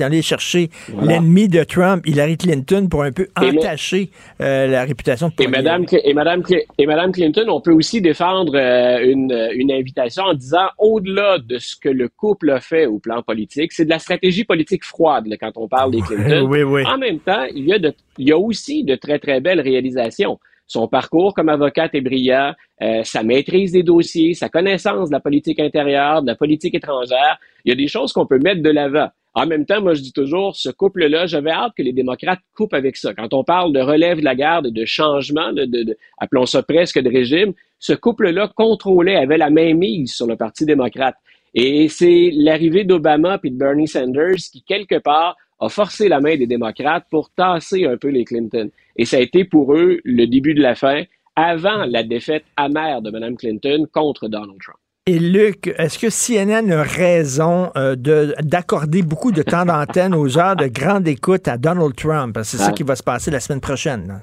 allé chercher Voilà. l'ennemi de Trump, Hillary Clinton, pour un peu entacher euh, la réputation de Et Poilièvre. Madame, et, Madame, Cl- et Madame Clinton, on peut aussi défendre euh, une, une invitation en disant, au-delà de ce que le couple a fait au plan politique, c'est de la stratégie politique froide là, quand on parle des Clinton. oui, oui. En même temps, il y, a de, il y a aussi de très, très belles réalisations. Son parcours comme avocate est brillant, euh, sa maîtrise des dossiers, sa connaissance de la politique intérieure, de la politique étrangère. Il y a des choses qu'on peut mettre de l'avant. En même temps, moi, je dis toujours, ce couple-là, j'avais hâte que les démocrates coupent avec ça. Quand on parle de relève de la garde de changement, de- appelons ça presque de régime, ce couple-là contrôlait, avait la main mise sur le Parti démocrate. Et c'est l'arrivée d'Obama puis de Bernie Sanders qui, quelque part, a forcé la main des démocrates pour tasser un peu les Clinton. Et ça a été pour eux le début de la fin, avant la défaite amère de Mme Clinton contre Donald Trump. Et Luc, est-ce que CNN a raison euh, de- d'accorder beaucoup de temps d'antenne aux heures de grande écoute à Donald Trump? Parce que C'est ça Ah. qui va se passer la semaine prochaine. là.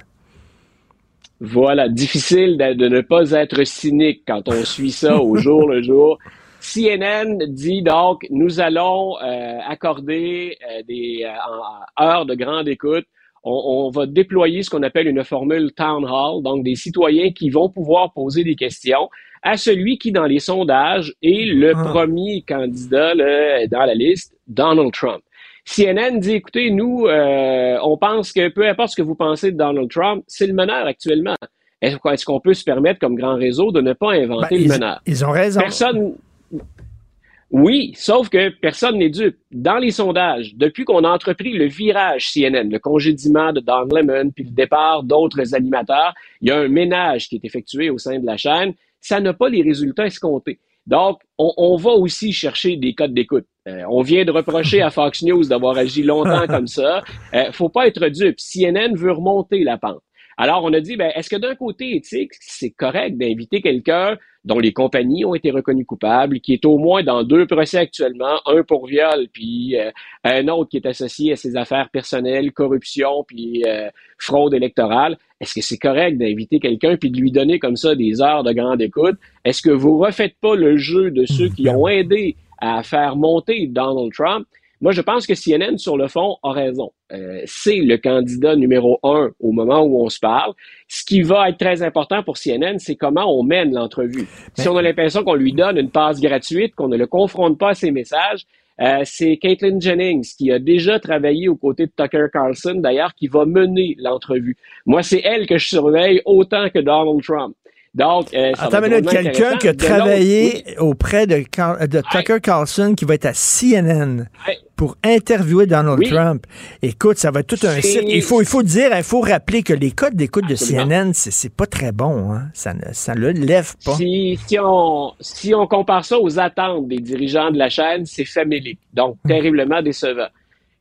Voilà, difficile de, de ne pas être cynique quand on suit ça au jour le jour. CNN dit donc, nous allons euh, accorder euh, des euh, heures de grande écoute. On, on va déployer ce qu'on appelle une formule town hall, donc des citoyens qui vont pouvoir poser des questions à celui qui, dans les sondages, est le premier candidat là, dans la liste, Donald Trump. CNN dit, écoutez, nous, euh, on pense que peu importe ce que vous pensez de Donald Trump, c'est le meneur actuellement. Est-ce qu'on est-ce qu'on peut se permettre, comme grand réseau, de ne pas inventer Ben, le ils- meneur? ils ont raison. Personne. Oui, sauf que personne n'est dupe. Dans les sondages, depuis qu'on a entrepris le virage CNN, le congédiement de Don Lemon, puis le départ d'autres animateurs, il y a un ménage qui est effectué au sein de la chaîne. Ça n'a pas les résultats escomptés. Donc, on, on va aussi chercher des codes d'écoute. Euh, on vient de reprocher à Fox News d'avoir agi longtemps comme ça. Euh, faut pas être dupe. CNN veut remonter la pente. Alors, on a dit, ben, est-ce que d'un côté éthique, c'est correct d'inviter quelqu'un dont les compagnies ont été reconnues coupables, qui est au moins dans deux procès actuellement, un pour viol, puis euh, un autre qui est associé à ses affaires personnelles, corruption, puis euh, fraude électorale. Est-ce que c'est correct d'inviter quelqu'un puis de lui donner comme ça des heures de grande écoute? Est-ce que vous refaites pas le jeu de ceux qui ont aidé à faire monter Donald Trump? Moi, je pense que CNN, sur le fond, a raison. Euh, c'est le candidat numéro un au moment où on se parle. Ce qui va être très important pour CNN, c'est comment on mène l'entrevue. Si on a l'impression qu'on lui donne une passe gratuite, qu'on ne le confronte pas à ses messages, euh, c'est Caitlin Jennings qui a déjà travaillé aux côtés de Tucker Carlson, d'ailleurs, qui va mener l'entrevue. Moi, c'est elle que je surveille autant que Donald Trump. Donc, euh, ça Attends minute, quelqu'un qui a travaillé oui. auprès de, Tucker Carlson qui va être à CNN pour interviewer Donald Oui. Trump. Écoute, ça va être tout un C'est- site. Il faut, il faut dire, il faut rappeler que les codes d'écoute de. CNN, c'est c'est pas très bon. Hein? Ça ne ça le lève pas. Si, si, on, si on compare ça aux attentes des dirigeants de la chaîne, c'est famélique, donc Hmm. terriblement décevant.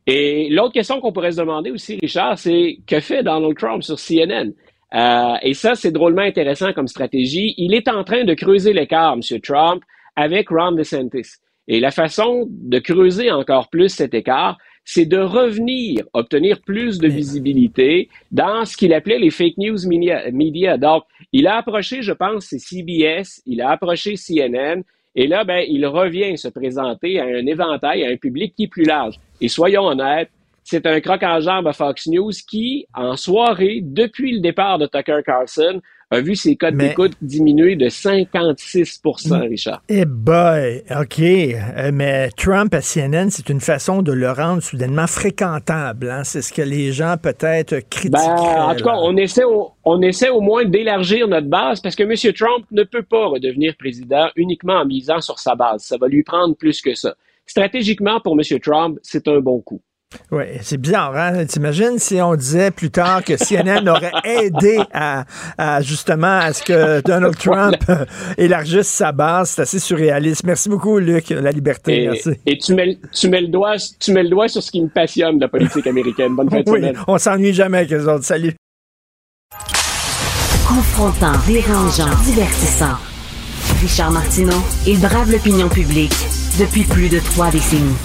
Et l'autre question qu'on pourrait se demander aussi, Richard, c'est que fait Donald Trump sur CNN? Euh, et ça, c'est drôlement intéressant comme stratégie. Il est en train de creuser l'écart, M. Trump, avec Ron DeSantis. Et la façon de creuser encore plus cet écart, c'est de revenir obtenir plus de visibilité dans ce qu'il appelait les fake news media. Donc, il a approché, je pense, c'est CBS, il a approché CNN, et là, ben, il revient se présenter à un éventail, à un public qui est plus large. Et soyons honnêtes, c'est un croc en jambe à Fox News qui, en soirée, depuis le départ de Tucker Carlson, a vu ses codes d'écoute diminuer de 56% Richard. Eh boy, OK. Euh, mais Trump à CNN, c'est une façon de le rendre soudainement fréquentable. Hein? C'est ce que les gens peut-être critiquent. Ben, en tout cas, on essaie, au, on essaie au moins d'élargir notre base parce que M. Trump ne peut pas redevenir président uniquement en misant sur sa base. Ça va lui prendre plus que ça. Stratégiquement, pour M. Trump, c'est un bon coup. Oui, c'est bizarre, hein? T'imagines si on disait plus tard que CNN aurait aidé à, justement à ce que Donald Trump élargisse sa base? C'est assez surréaliste. Merci beaucoup, Luc. La liberté, et, merci. Et tu mets, tu, mets le doigt, tu mets le doigt sur ce qui me passionne de la politique américaine. Bonne fin de oui, On s'ennuie jamais avec les autres. Salut. Confrontant, dérangeant, divertissant. Richard Martineau, il brave l'opinion publique depuis plus de trois décennies.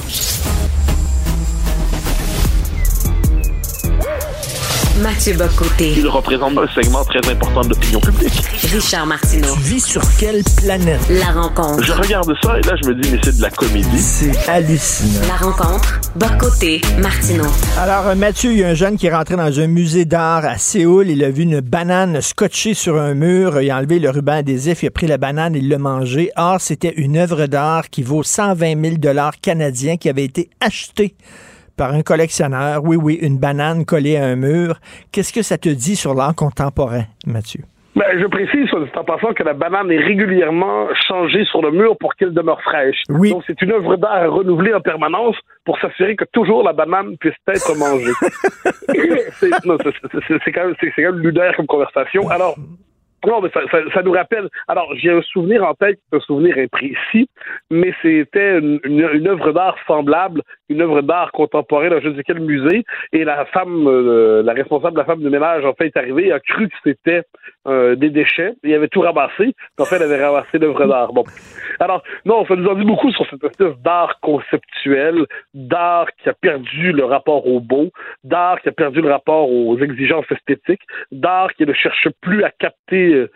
Mathieu Bocoté. Il représente un segment très important de l'opinion publique. Richard Martineau. Tu vis sur quelle planète? La rencontre. Je regarde ça et là, je me dis, mais c'est de la comédie. C'est hallucinant. La rencontre. Bocoté, Martineau. Alors, euh, Mathieu, il y a un jeune qui est rentré dans un musée d'art à Séoul. Il a vu une banane scotchée sur un mur. Il a enlevé le ruban adhésif. Il a pris la banane et il l'a mangée. Or, c'était une œuvre d'art qui vaut 120 000 canadiens qui avait été achetée par un collectionneur. Oui, oui, une banane collée à un mur. Qu'est-ce que ça te dit sur l'art contemporain, Mathieu? Ben, je précise, en passant, que la banane est régulièrement changée sur le mur pour qu'elle demeure fraîche. Oui. Donc, c'est une œuvre d'art renouvelée en permanence pour s'assurer que toujours la banane puisse être mangée. c'est, quand même, quand même lunaire comme conversation. Alors, non, mais ça, ça, nous rappelle. Alors, j'ai un souvenir en tête, un souvenir imprécis, mais c'était une, une, œuvre d'art semblable, une œuvre d'art contemporaine dans je ne sais quel musée, et la femme, euh, la responsable de la femme de ménage, en fait, est arrivée, a cru que c'était euh, des déchets, et avait tout ramassé. En fait, elle avait ramassé l'œuvre d'art. Bon. Alors, non, ça nous en dit beaucoup sur cette espèce d'art conceptuel, d'art qui a perdu le rapport au beau, d'art qui a perdu le rapport aux exigences esthétiques, d'art qui ne cherche plus à capter euh,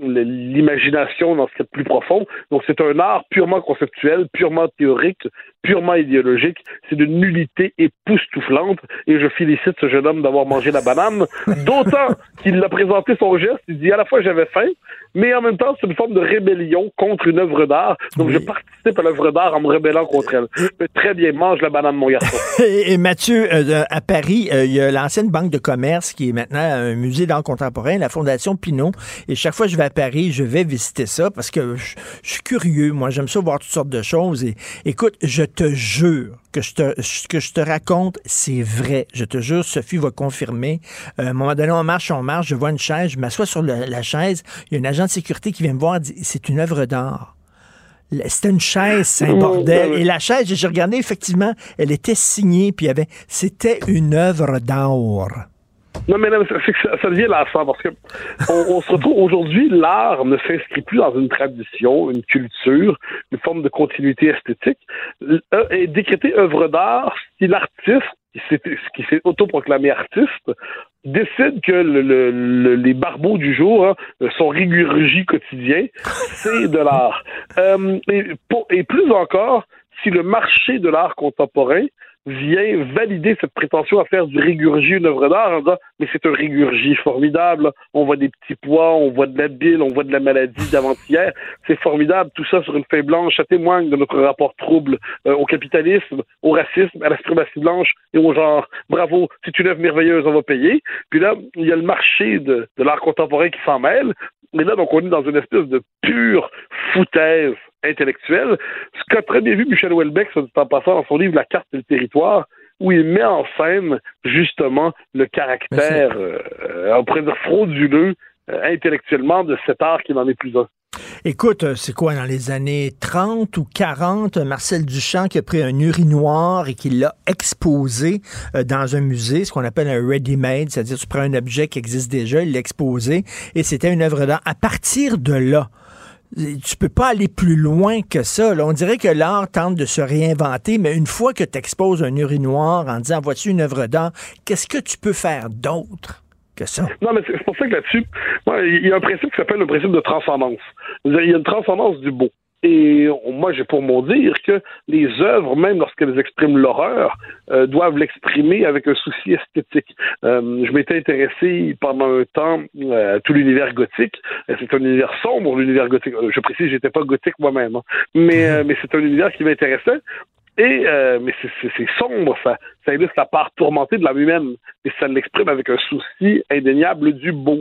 l'imagination dans ce qui est plus profond. Donc c'est un art purement conceptuel, purement théorique, purement idéologique. C'est d'une nullité époustouflante et je félicite ce jeune homme d'avoir mangé la banane, d'autant qu'il a présenté son geste. Il dit à la fois j'avais faim, mais en même temps c'est une forme de rébellion contre une œuvre d'art. Donc je participe à l'œuvre d'art en me rébellant contre elle. Très bien mange la banane mon garçon. et, Mathieu, euh, à Paris, euh, il y a l'ancienne banque de commerce qui est maintenant un musée d'art contemporain, la Fondation Pinot. Et chaque fois je vais à Paris, je vais visiter ça parce que je, suis curieux. Moi, j'aime ça voir toutes sortes de choses. Et écoute, je te jure que je te, ce que je te raconte, c'est vrai. Je te jure, Sophie va confirmer. Euh, à un moment donné, on marche, on marche, je vois une chaise, je m'assois sur la chaise, il y a un agent de sécurité qui vient me voir, dit, c'est une œuvre d'art. C'était une chaise, c'est un bordel. Et la chaise, j'ai regardé, effectivement, elle était signée, puis il y avait, c'était une œuvre d'art. Non, mais non, ça, ça, devient lassant parce que on, se retrouve aujourd'hui, l'art ne s'inscrit plus dans une tradition, une culture, une forme de continuité esthétique. Et décréter œuvre d'art si l'artiste qui s'est autoproclamé artiste, décide que le, les barbeaux du jour, hein, son rigurgie quotidien, c'est de l'art. Euh, et, et plus encore, si le marché de l'art contemporain vient valider cette prétention à faire du rigurgie une œuvre d'art en disant mais c'est un rigurgie formidable, on voit des petits pois, on voit de la bile, on voit de la maladie d'avant-hier, c'est formidable, tout ça sur une feuille blanche, ça témoigne de notre rapport trouble euh, au capitalisme, au racisme, à la suprématie blanche et au genre. Bravo, c'est une œuvre merveilleuse, on va payer. Puis là, il y a le marché de, de l'art contemporain qui s'en mêle, mais là donc on est dans une espèce de pure foutaise intellectuelle. Ce qu'a très bien vu Michel Houellebecq, en passant dans son livre La carte et le territoire, où il met en scène justement le caractère, euh, on pourrait dire frauduleux, euh, intellectuellement, de cet art qui n'en est plus un. Écoute, euh, c'est quoi, dans les années 30 ou 40, Marcel Duchamp qui a pris un urinoir et qui l'a exposé dans un musée, ce qu'on appelle un ready-made, c'est-à-dire tu prends un objet qui existe déjà, il l'a exposé, et c'était une œuvre d'art. À partir de là, tu peux pas aller plus loin que ça. On dirait que l'art tente de se réinventer, mais une fois que tu exposes un urinoir en disant voici une œuvre d'art, qu'est-ce que tu peux faire d'autre que ça? Non, mais c'est pour ça que là-dessus, il y a un principe qui s'appelle le principe de transcendance. Il y a une transcendance du beau. Et moi, j'ai pour mon dire que les œuvres, même lorsqu'elles expriment l'horreur, euh, doivent l'exprimer avec un souci esthétique. Euh, je m'étais intéressé pendant un temps euh, à tout l'univers gothique. C'est un univers sombre, l'univers gothique. Je précise, j'étais pas gothique moi-même, hein. mais, mais c'est un univers qui m'intéressait. Et mais c'est sombre, ça, ça illustre la part tourmentée de l'âme humaine, et ça l'exprime avec un souci indéniable du beau.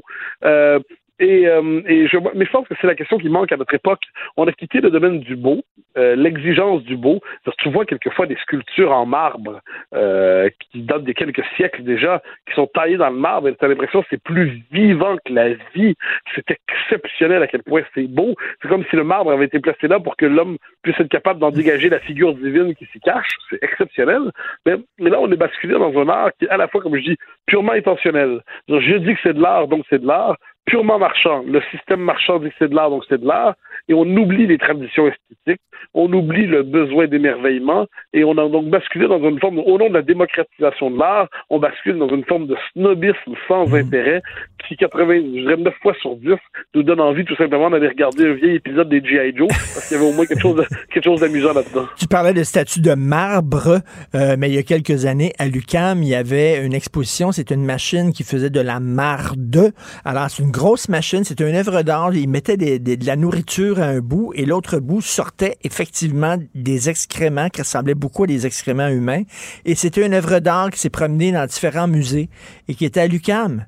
Et, euh, et mais je pense que c'est la question qui manque à notre époque. On a quitté le domaine du beau, euh, l'exigence du beau. Tu vois quelquefois des sculptures en marbre euh, qui datent de quelques siècles déjà, qui sont taillées dans le marbre, et tu as l'impression que c'est plus vivant que la vie. C'est exceptionnel à quel point c'est beau. C'est comme si le marbre avait été placé là pour que l'homme puisse être capable d'en dégager la figure divine qui s'y cache. C'est exceptionnel. Mais, mais, là, on est basculé dans un art qui est à la fois, comme je dis, purement intentionnel. Je dis que c'est de l'art, donc c'est de l'art purement marchand. Le système marchand dit que c'est de l'art, donc c'est de l'art, et on oublie les traditions esthétiques, on oublie le besoin d'émerveillement, et on a donc basculé dans une forme, au nom de la démocratisation de l'art, on bascule dans une forme de snobisme sans mmh. intérêt, qui 80, je dirais 9 fois sur 10, nous donne envie tout simplement d'aller regarder un vieil épisode des G.I. Joe, parce qu'il y avait au moins quelque chose, quelque chose d'amusant là-dedans. Tu parlais de statue de marbre, euh, mais il y a quelques années, à l'UCAM, il y avait une exposition, c'était une machine qui faisait de la marde. Alors, c'est une grosse machine, c'était une œuvre d'art. Il mettait de la nourriture à un bout et l'autre bout sortait effectivement des excréments qui ressemblaient beaucoup à des excréments humains. Et c'était une œuvre d'art qui s'est promenée dans différents musées et qui était à l'UCAM.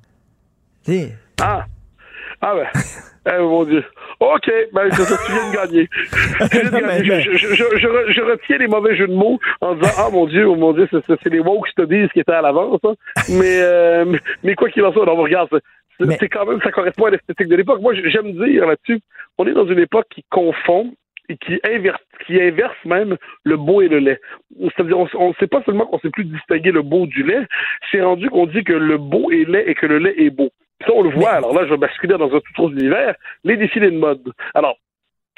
Ah! Ah ben. Eh mon Dieu. OK, ben ça, tu viens de gagner. Je, je, je, je, retiens les mauvais jeux de mots en disant Ah mon Dieu, oh mon Dieu, c'est les mots qui te disent qui étaient à l'avance. Hein. Mais, euh, mais quoi qu'il en soit, on regarde, c'est quand même, ça correspond à l'esthétique de l'époque. Moi, j'aime dire là-dessus, on est dans une époque qui confond et qui inverse, qui inverse même le beau et le lait. C'est-à-dire, on ne sait pas seulement qu'on ne sait plus distinguer le beau du lait, c'est rendu qu'on dit que le beau est laid et que le lait est beau. Ça, on le voit. Alors là, je vais basculer dans un tout autre univers, les défilés de mode. Alors,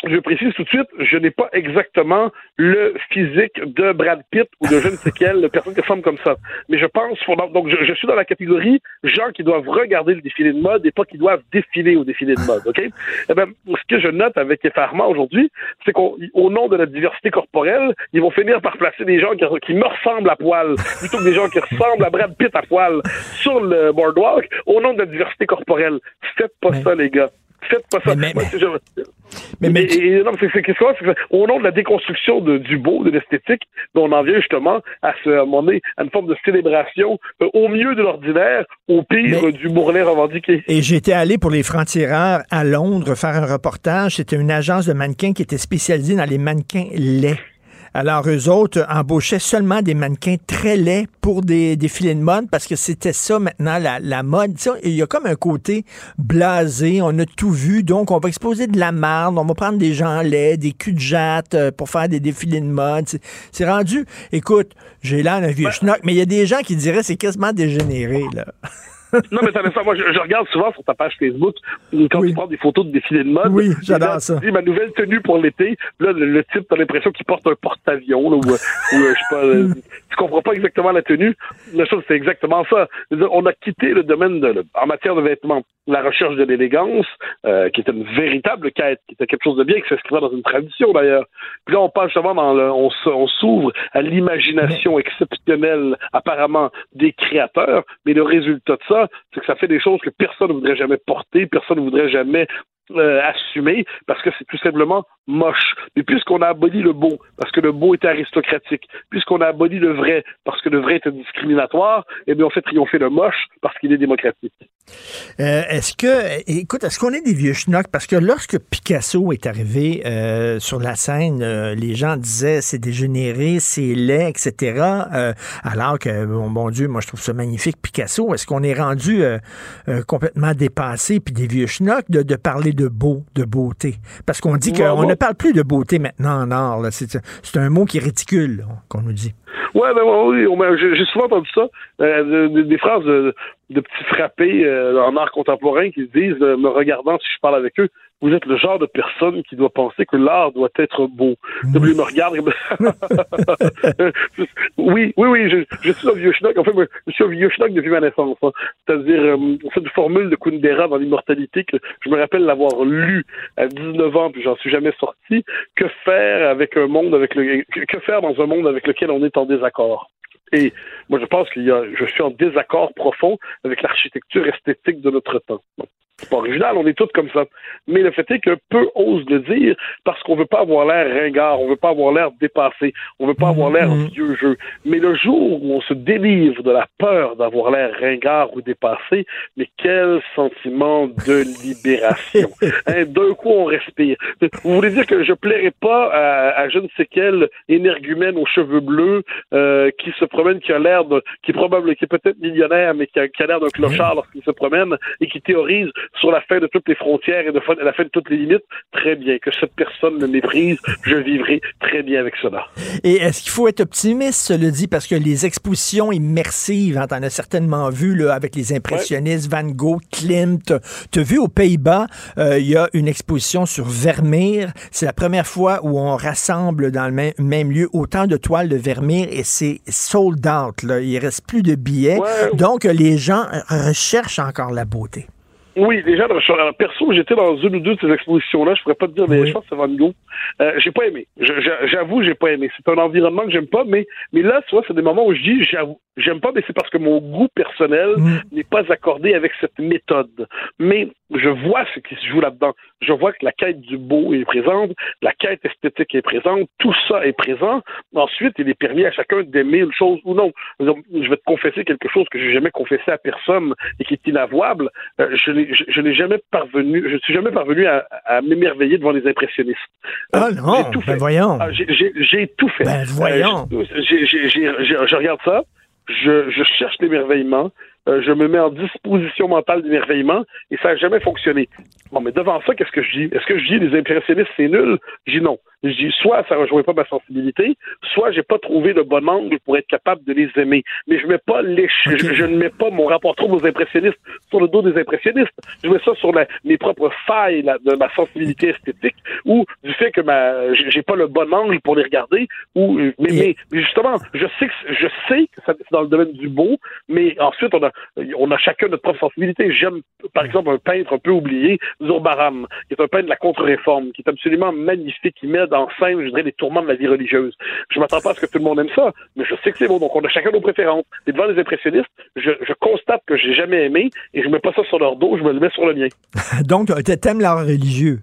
je précise tout de suite, je n'ai pas exactement le physique de Brad Pitt ou de je ne sais quelle personne qui ressemble comme ça. Mais je pense, donc je, suis dans la catégorie gens qui doivent regarder le défilé de mode et pas qui doivent défiler au défilé de mode, ok? Eh ben, ce que je note avec effarement aujourd'hui, c'est qu'au nom de la diversité corporelle, ils vont finir par placer des gens qui, me ressemblent à poil, plutôt que des gens qui ressemblent à Brad Pitt à poil sur le boardwalk, au nom de la diversité corporelle. Faites pas ça, les gars. Faites pas ça. Mais, mais, mais, c'est au nom de la déconstruction de, du beau, de l'esthétique, on en vient justement à, se, à, à une forme de célébration euh, au mieux de l'ordinaire, au pire du bourrelet revendiqué. Et j'étais allé pour les francs-tireurs à Londres faire un reportage. C'était une agence de mannequins qui était spécialisée dans les mannequins laids. Alors, eux autres embauchaient seulement des mannequins très laids pour des défilés de mode parce que c'était ça maintenant, la, mode. Il y a comme un côté blasé, on a tout vu, donc on va exposer de la marde, on va prendre des gens laids, des culs de jatte euh, pour faire des défilés de mode. C'est rendu, écoute, j'ai l'air d'un vieux schnock, mais il y a des gens qui diraient c'est quasiment dégénéré, là. non, mais ça, moi, je, regarde souvent sur ta page Facebook, quand tu prends des photos de défilés de mode. Oui, j'adore ça. Tu dis ma nouvelle tenue pour l'été. Là, le, type, t'as l'impression qu'il porte un porte-avions, ou, ou euh, je sais pas, euh, tu comprends pas exactement la tenue. La chose, c'est exactement ça. On a quitté le domaine de, en matière de vêtements. La recherche de l'élégance, euh, qui était une véritable quête, qui était quelque chose de bien, qui s'inscrivait dans une tradition, d'ailleurs. Puis là, on passe justement dans le, on, on s'ouvre à l'imagination exceptionnelle, apparemment, des créateurs, mais le résultat de ça, c'est que ça fait des choses que personne ne voudrait jamais porter, personne ne voudrait jamais euh, assumer parce que c'est tout simplement moche. Mais puisqu'on a aboli le beau, parce que le beau était aristocratique, puisqu'on a aboli le vrai, parce que le vrai était discriminatoire, eh bien on fait triompher le moche parce qu'il est démocratique. Euh, est-ce que, écoute, est-ce qu'on est des vieux schnocks? Parce que lorsque Picasso est arrivé euh, sur la scène, les gens disaient c'est dégénéré, c'est laid, etc. alors que, bon, bon Dieu, moi je trouve ça magnifique, Picasso. Est-ce qu'on est rendu complètement dépassé, puis des vieux schnocks de, de parler de beau, de beauté. Parce qu'on dit Ouais, qu'on ne parle plus de beauté maintenant en art. C'est c'est un mot qui est ridicule, qu'on nous dit. Ouais, ben oui, j'ai souvent entendu ça, euh, de- de- des phrases de, de petits frappés euh, en art contemporain qui se disent, euh, me regardant si je parle avec eux, vous êtes le genre de personne qui doit penser que l'art doit être beau. Lui, il me regarde. oui, oui, oui, je, je suis un vieux schnock. En fait, je suis un vieux schnock depuis ma naissance. hein. C'est-à-dire, euh, cette formule de Kundera dans l'immortalité que je me rappelle l'avoir lu à 19 ans, puis j'en suis jamais sorti. Que faire avec un monde avec le, que faire dans un monde avec lequel on est en désaccord? Et moi, je pense qu'il y a, je suis en désaccord profond avec l'architecture esthétique de notre temps. C'est pas original, on est tous comme ça. Mais le fait est que peu osent le dire parce qu'on veut pas avoir l'air ringard, on veut pas avoir l'air dépassé, on veut pas avoir l'air vieux jeu. Mais le jour où on se délivre de la peur d'avoir l'air ringard ou dépassé, mais quel sentiment de libération. Hein, D'un coup, on respire. Vous voulez dire que je plairais pas à, à je ne sais quel énergumène aux cheveux bleus euh, qui se promène, qui a l'air de, qui est probable, qui est peut-être millionnaire, mais qui a, qui a l'air d'un clochard lorsqu'il se promène et qui théorise sur la fin de toutes les frontières et de la fin de toutes les limites. Très bien. Que cette personne me méprise, je vivrai très bien avec cela. Et est-ce qu'il faut être optimiste, cela dit, parce que les expositions immersives, hein, t'en as certainement vu là, avec les impressionnistes, Van Gogh, Klimt. T'as vu aux Pays-Bas, euh, il y a une exposition sur Vermeer. C'est la première fois où on rassemble dans le même, même lieu autant de toiles de Vermeer et c'est sold out. Là. Il reste plus de billets. Ouais. Donc, les gens recherchent encore la beauté. Oui, déjà, alors, perso, j'étais dans une ou deux de ces expositions-là. Je pourrais pas te dire, mais je pense que c'est Van Gogh. Euh, j'ai pas aimé. J'avoue, j'ai pas aimé. C'est un environnement que j'aime pas, mais, mais là, tu vois, c'est des moments où je dis, j'avoue, j'aime pas, mais c'est parce que mon goût personnel n'est pas accordé avec cette méthode. Mais je vois ce qui se joue là-dedans. Je vois que la quête du beau est présente, la quête esthétique est présente, tout ça est présent. Ensuite, il est permis à chacun d'aimer une chose ou non. Je vais te confesser quelque chose que j'ai jamais confessé à personne et qui est inavouable. Euh, je je, je n'ai jamais parvenu, je suis jamais parvenu à, à m'émerveiller devant les impressionnistes. Ah Euh, non, j'ai tout ben fait. voyons. Ah, j'ai- tout fait. Ben voyons. Euh, j'ai- je regarde ça, je, je cherche l'émerveillement, euh, je me mets en disposition mentale d'émerveillement et ça n'a jamais fonctionné. Bon, mais devant ça, qu'est-ce que je dis? Est-ce que je dis les impressionnistes, c'est nul? Je dis non. Je dis soit ça ne rejoint pas ma sensibilité, soit j'ai pas trouvé le bon angle pour être capable de les aimer. Mais je mets pas les, je, je ne mets pas mon rapport trop aux impressionnistes sur le dos des impressionnistes. Je mets ça sur la- mes propres failles de ma sensibilité esthétique ou du fait que ma, j'ai pas le bon angle pour les regarder ou, mais, justement, je sais que, je sais que c'est dans le domaine du beau, mais ensuite, on a, on a chacun notre propre sensibilité. J'aime, par exemple, un peintre un peu oublié, Zurbaran, qui est un peintre de la contre-réforme, qui est absolument magnifique, qui met en scène, je dirais, les tourments de la vie religieuse. Je m'attends pas à ce que tout le monde aime ça, mais je sais que c'est beau, donc on a chacun nos préférences. Et devant les impressionnistes, je, je constate que j'ai jamais aimé, et je mets pas ça sur leur dos, je me le mets sur le mien. Donc, t'aimes l'art religieux?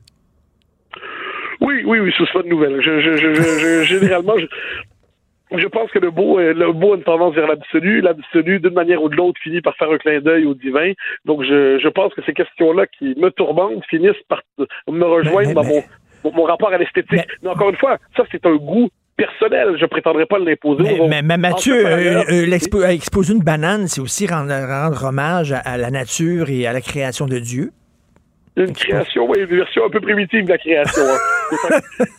Oui, oui, oui, c'est pas de nouvelle. Je- je- généralement, je, je pense que le beau, euh, le beau a une tendance vers l'absolu. L'absolu, d'une manière ou de l'autre, finit par faire un clin d'œil au divin. Donc, je, je pense que ces questions-là qui me tourmentent finissent par me rejoindre Mais- dans mais- mon, mon, rapport à l'esthétique. Mais... encore une fois, ça, c'est un goût personnel. Je prétendrai pas l'imposer Mais, mais- mais Mathieu, euh, euh, l'expo- exposer une banane, c'est aussi rendre, rendre hommage à, à la nature et à la création de Dieu. Une création, oui, une version un peu primitive de la création. hein.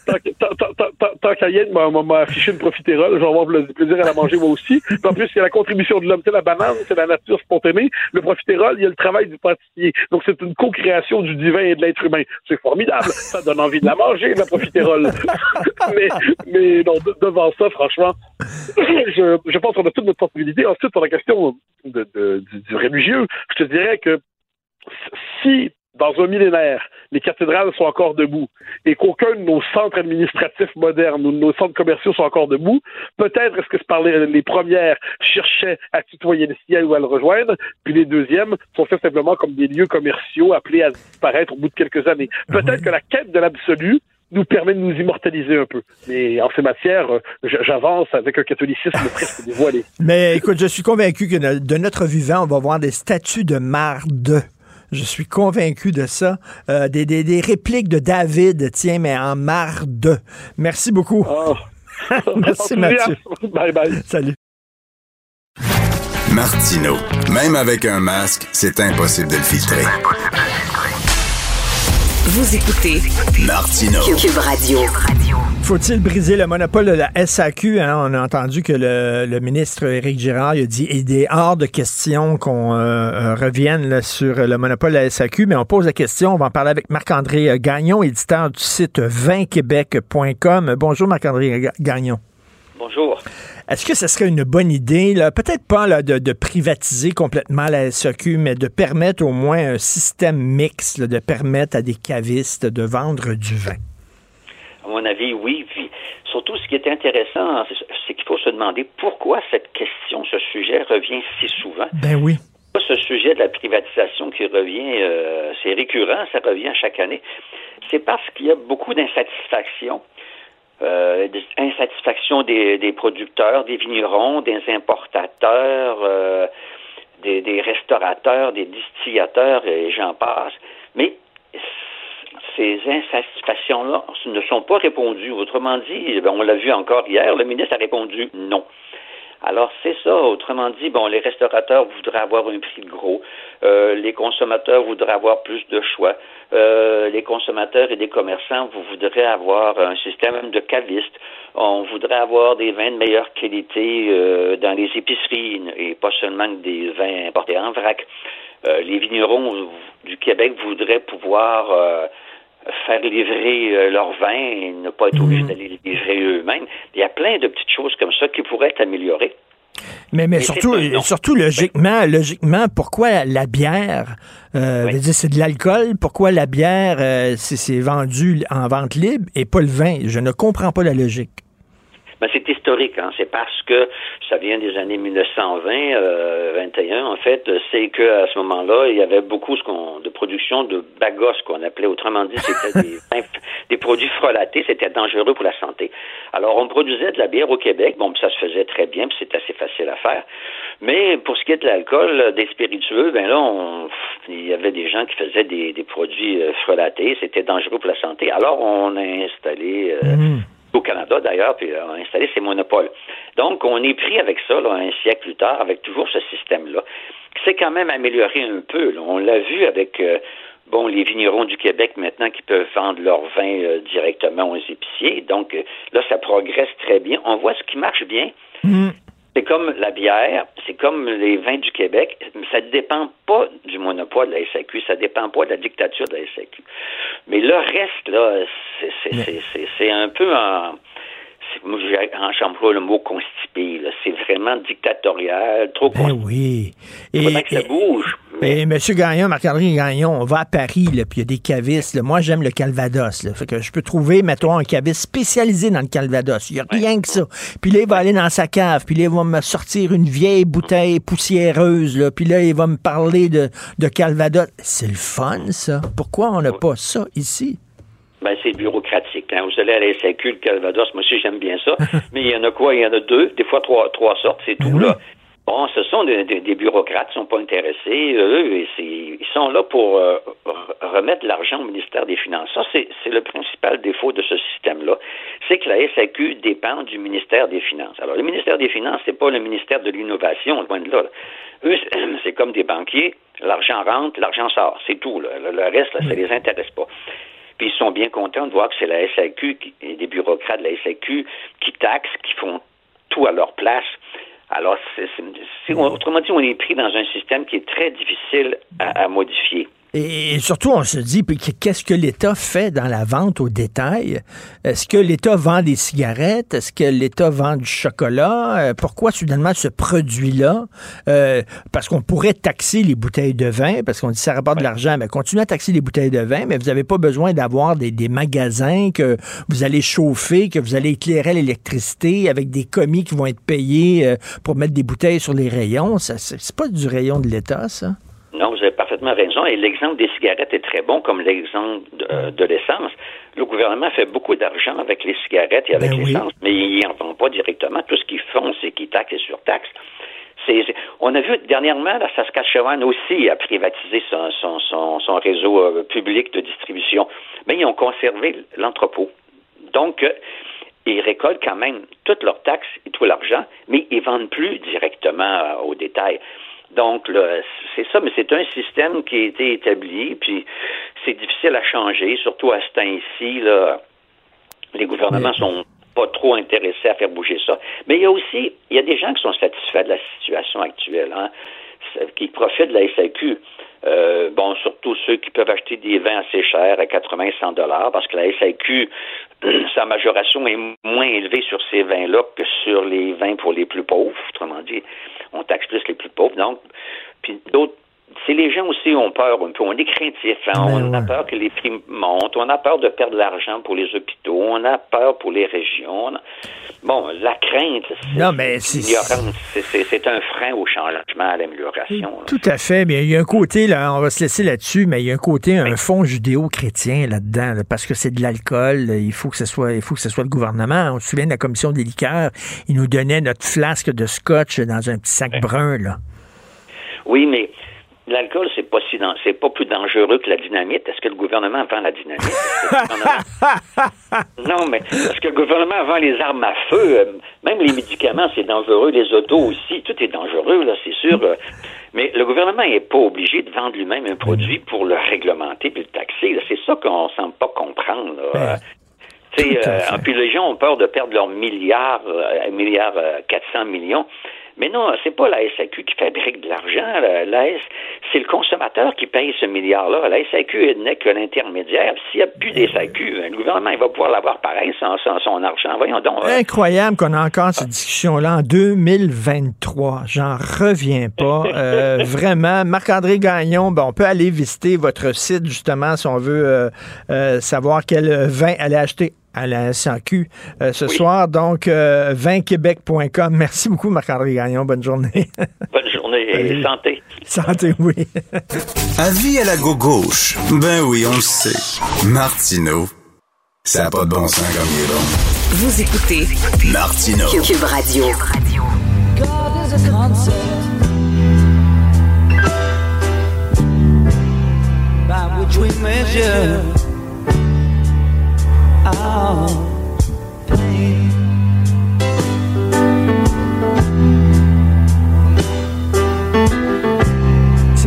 tant qu'à Yann m'a- affiché une profiterole, je vais avoir le plaisir à la manger moi aussi. Puis En plus, il y a la contribution de l'homme. Sais, la banane, c'est la nature spontanée. Le profiterole, il y a le travail du pâtissier. Donc, c'est une co-création du divin et de l'être humain. C'est formidable. Ça donne envie de la manger, la profiterole. mais, mais non, de- devant ça, franchement, je, je pense qu'on a toute notre sensibilité. Ensuite, sur la question de, de- du, du religieux, je te dirais que si dans un millénaire, les cathédrales sont encore debout et qu'aucun de nos centres administratifs modernes ou de nos centres commerciaux sont encore debout, peut-être est-ce que c'est par les, les premières cherchaient à tutoyer le ciel ou à le rejoindre, puis les deuxièmes sont faits simplement comme des lieux commerciaux appelés à disparaître au bout de quelques années. Peut-être que la quête de l'absolu nous permet de nous immortaliser un peu. Mais en ces matières, euh, j'avance avec un catholicisme presque dévoilé. Mais écoute, je suis convaincu que de de notre vivant, on va voir des statues de marde. Je suis convaincu de ça. Euh, des, des- des répliques de David, tiens, mais en marde. Merci beaucoup. Merci, Mathieu. Bye bye. Salut. Martino, même avec un masque, c'est impossible de le filtrer. Vous écoutez Martino. Cube Radio. Faut-il briser le monopole de la SAQ? hein? On a entendu que le, le ministre Éric Girard a dit il est hors de question qu'on euh, euh, revienne là, sur le monopole de la SAQ, mais on pose la question. On va en parler avec Marc-André euh, Gagnon, éditeur du site 20québec.com. Bonjour Marc-André Ga- Gagnon. Bonjour. Est-ce que ce serait une bonne idée, peut-être pas là, de, de privatiser complètement la SAQ, mais de permettre au moins un système mixte, de permettre à des cavistes de vendre du vin? À mon avis, oui. Puis, surtout, ce qui est intéressant, c'est- qu'il faut se demander pourquoi cette question, ce sujet revient si souvent. Ben oui. Ce sujet de la privatisation qui revient, euh, c'est récurrent, ça revient chaque année. C'est parce qu'il y a beaucoup d'insatisfaction. Euh, des insatisfaction des, des producteurs, des vignerons, des importateurs, euh, des, des restaurateurs, des distillateurs, et j'en passe. Mais ces insatisfactions-là ne sont pas répondues. Autrement dit, ben, on l'a vu encore hier, le ministre a répondu non. Alors, c'est ça. Autrement dit, bon, les restaurateurs voudraient avoir un prix de gros. Euh, les consommateurs voudraient avoir plus de choix. Euh, les consommateurs et les commerçants, voudrez avoir un système de cavistes. On voudrait avoir des vins de meilleure qualité euh, dans les épiceries et pas seulement des vins importés en vrac. Les vignerons du Québec voudraient pouvoir faire livrer euh, leur vin et ne pas être obligés d'aller les livrer eux-mêmes. Il y a plein de petites choses comme ça qui pourraient être améliorées. Mais, mais Mais surtout, surtout logiquement, logiquement, pourquoi la bière, euh, dire, c'est de l'alcool, pourquoi la bière, euh, c'est vendu en vente libre et pas le vin? Je ne comprends pas la logique. Ben, c'est historique, hein. c'est parce que ça vient des années 1920, euh, 21 en fait, c'est que à ce moment-là, il y avait beaucoup ce qu'on, de production de bagos qu'on appelait, autrement dit, c'était des, produits frelatés, c'était dangereux pour la santé. Alors on produisait de la bière au Québec, bon, ça se faisait très bien, puis c'est assez facile à faire. Mais pour ce qui est de l'alcool, des spiritueux, ben là, on, il y avait des gens qui faisaient des, des produits euh, frelatés, c'était dangereux pour la santé. Alors on a installé euh, au Canada d'ailleurs, puis euh, a installé ces monopoles. Donc, on est pris avec ça, là, un siècle plus tard, avec toujours ce système-là, s'est quand même amélioré un peu. On l'a vu avec euh, bon les vignerons du Québec maintenant qui peuvent vendre leur vin euh, directement aux épiciers. Donc, là, ça progresse très bien. On voit ce qui marche bien. C'est comme la bière, c'est comme les vins du Québec. Ça ne dépend pas du monopole de la SAQ, ça ne dépend pas de la dictature de la SAQ. Mais le reste, là, c'est- un peu en. Moi, j'emploie le mot constipé. C'est vraiment dictatorial, trop Ben oui. Et, Faudrait que ça bouge. et M. Gagnon, Marc-André Gagnon, on va à Paris, là, puis il y a des cavistes. là. Moi, j'aime le Calvados. Là. Fait que je peux trouver, mettons, un caviste spécialisé dans le Calvados. Il n'y a rien que ça. Puis là, il va aller dans sa cave, puis là, il va me sortir une vieille bouteille poussiéreuse, là, puis là, il va me parler de, de Calvados. C'est le fun, ça. Pourquoi on n'a pas ça ici? Ben, c'est bureaucratique. Hein. Vous allez à la SAQ, le Calvados, moi aussi j'aime bien ça. Mais il y en a quoi? Il y en a deux, des fois trois, trois sortes, c'est tout. là. Bon, ce sont des, des- des bureaucrates, ils sont pas intéressés. Eux, ils sont là pour euh, re- remettre l'argent au ministère des Finances. Ça, c'est le principal défaut de ce système-là. C'est que la SAQ dépend du ministère des Finances. Alors, le ministère des Finances, c'est pas le ministère de l'innovation, loin de là. là. Eux, c'est- comme des banquiers. L'argent rentre, l'argent sort. C'est tout. là. Le reste, là, ça les intéresse pas. Puis ils sont bien contents de voir que c'est la SAQ et des bureaucrates de la SAQ qui taxent, qui font tout à leur place. Alors, c'est- autrement dit, on est pris dans un système qui est très difficile à modifier. Et, et surtout, on se dit, puis qu'est-ce que l'État fait dans la vente au détail? Est-ce que l'État vend des cigarettes? Est-ce que l'État vend du chocolat? Euh, pourquoi soudainement ce produit-là? Euh, parce qu'on pourrait taxer les bouteilles de vin, parce qu'on dit ça rapporte de l'argent, mais continuez à taxer les bouteilles de vin, mais vous n'avez pas besoin d'avoir des, des magasins que vous allez chauffer, que vous allez éclairer l'électricité avec des commis qui vont être payés euh, pour mettre des bouteilles sur les rayons. Ça, c'est pas du rayon de l'État, ça? Non, vous avez parfaitement raison. Et l'exemple des cigarettes est très bon, comme l'exemple de, euh, de l'essence. Le gouvernement fait beaucoup d'argent avec les cigarettes et avec l'essence, mais il n'en vend pas directement. Tout ce qu'ils font, c'est qu'ils taxent et surtaxent. On a vu dernièrement, la Saskatchewan aussi a privatisé son, son, son, son réseau euh, public de distribution, mais ils ont conservé l'entrepôt. Donc, euh, ils récoltent quand même toutes leurs taxes et tout l'argent, mais ils vendent plus directement euh, au détail. Donc, là, c'est ça, mais c'est un système qui a été établi, puis c'est difficile à changer, surtout à ce temps-ci. Les gouvernements sont pas trop intéressés à faire bouger ça. Mais il y a aussi, il y a des gens qui sont satisfaits de la situation actuelle, hein, qui profitent de la SAQ. Euh, bon, surtout ceux qui peuvent acheter des vins assez chers à 80-100 dollars, parce que la SAQ, sa majoration est moins élevée sur ces vins-là que sur les vins pour les plus pauvres. Autrement dit, on taxe plus les plus pauvres. Donc, puis d'autres c'est les gens aussi ont peur un peu. On est craintifs. Hein? On a peur que les prix montent. On a peur de perdre de l'argent pour les hôpitaux. On a peur pour les régions. Bon, la crainte, c'est un frein au changement, à l'amélioration. Tout à fait. Mais il y a un côté, là, on va se laisser là-dessus, mais il y a un côté, un fond judéo-chrétien là-dedans, parce que c'est de l'alcool. Il faut que ce soit, il faut que ce soit le gouvernement. On se souvient de la commission des liqueurs. Ils nous donnaient notre flasque de scotch dans un petit sac brun, là. Oui, mais L'alcool, c'est pas si c'est pas plus dangereux que la dynamite. Est-ce que le gouvernement vend la dynamite? non, mais est-ce que le gouvernement vend les armes à feu? Euh, même les médicaments, c'est dangereux. Les autos aussi, tout est dangereux, là, c'est sûr. Euh. Mais le gouvernement n'est pas obligé de vendre lui-même un produit pour le réglementer puis le taxer. C'est ça qu'on semble pas comprendre. Ben, euh, puis les gens ont peur de perdre leurs milliards, milliards 400 millions. Mais non, c'est pas la SAQ qui fabrique de l'argent. La, c'est le consommateur qui paye ce milliard-là. La SAQ n'est que l'intermédiaire. S'il n'y a plus des SAQ, le gouvernement il va pouvoir l'avoir pareil sans, son argent. Voyons donc. Euh. Incroyable qu'on a encore cette discussion-là en 2023. J'en reviens pas. Euh, vraiment. Marc-André Gagnon, ben, on peut aller visiter votre site justement si on veut euh, savoir quel vin aller acheter à la SAQ euh, ce soir. Donc, euh, vinquebec.com. Merci beaucoup, Marc-André Gagnon. Bonne journée. Bonne journée et santé. Santé, oui. Avis à la gauche. Ben oui, on le sait. Martineau, ça n'a pas de bon sens comme il est bon. Vous écoutez Martineau. Cube Radio. God is a concept by which we measure c'est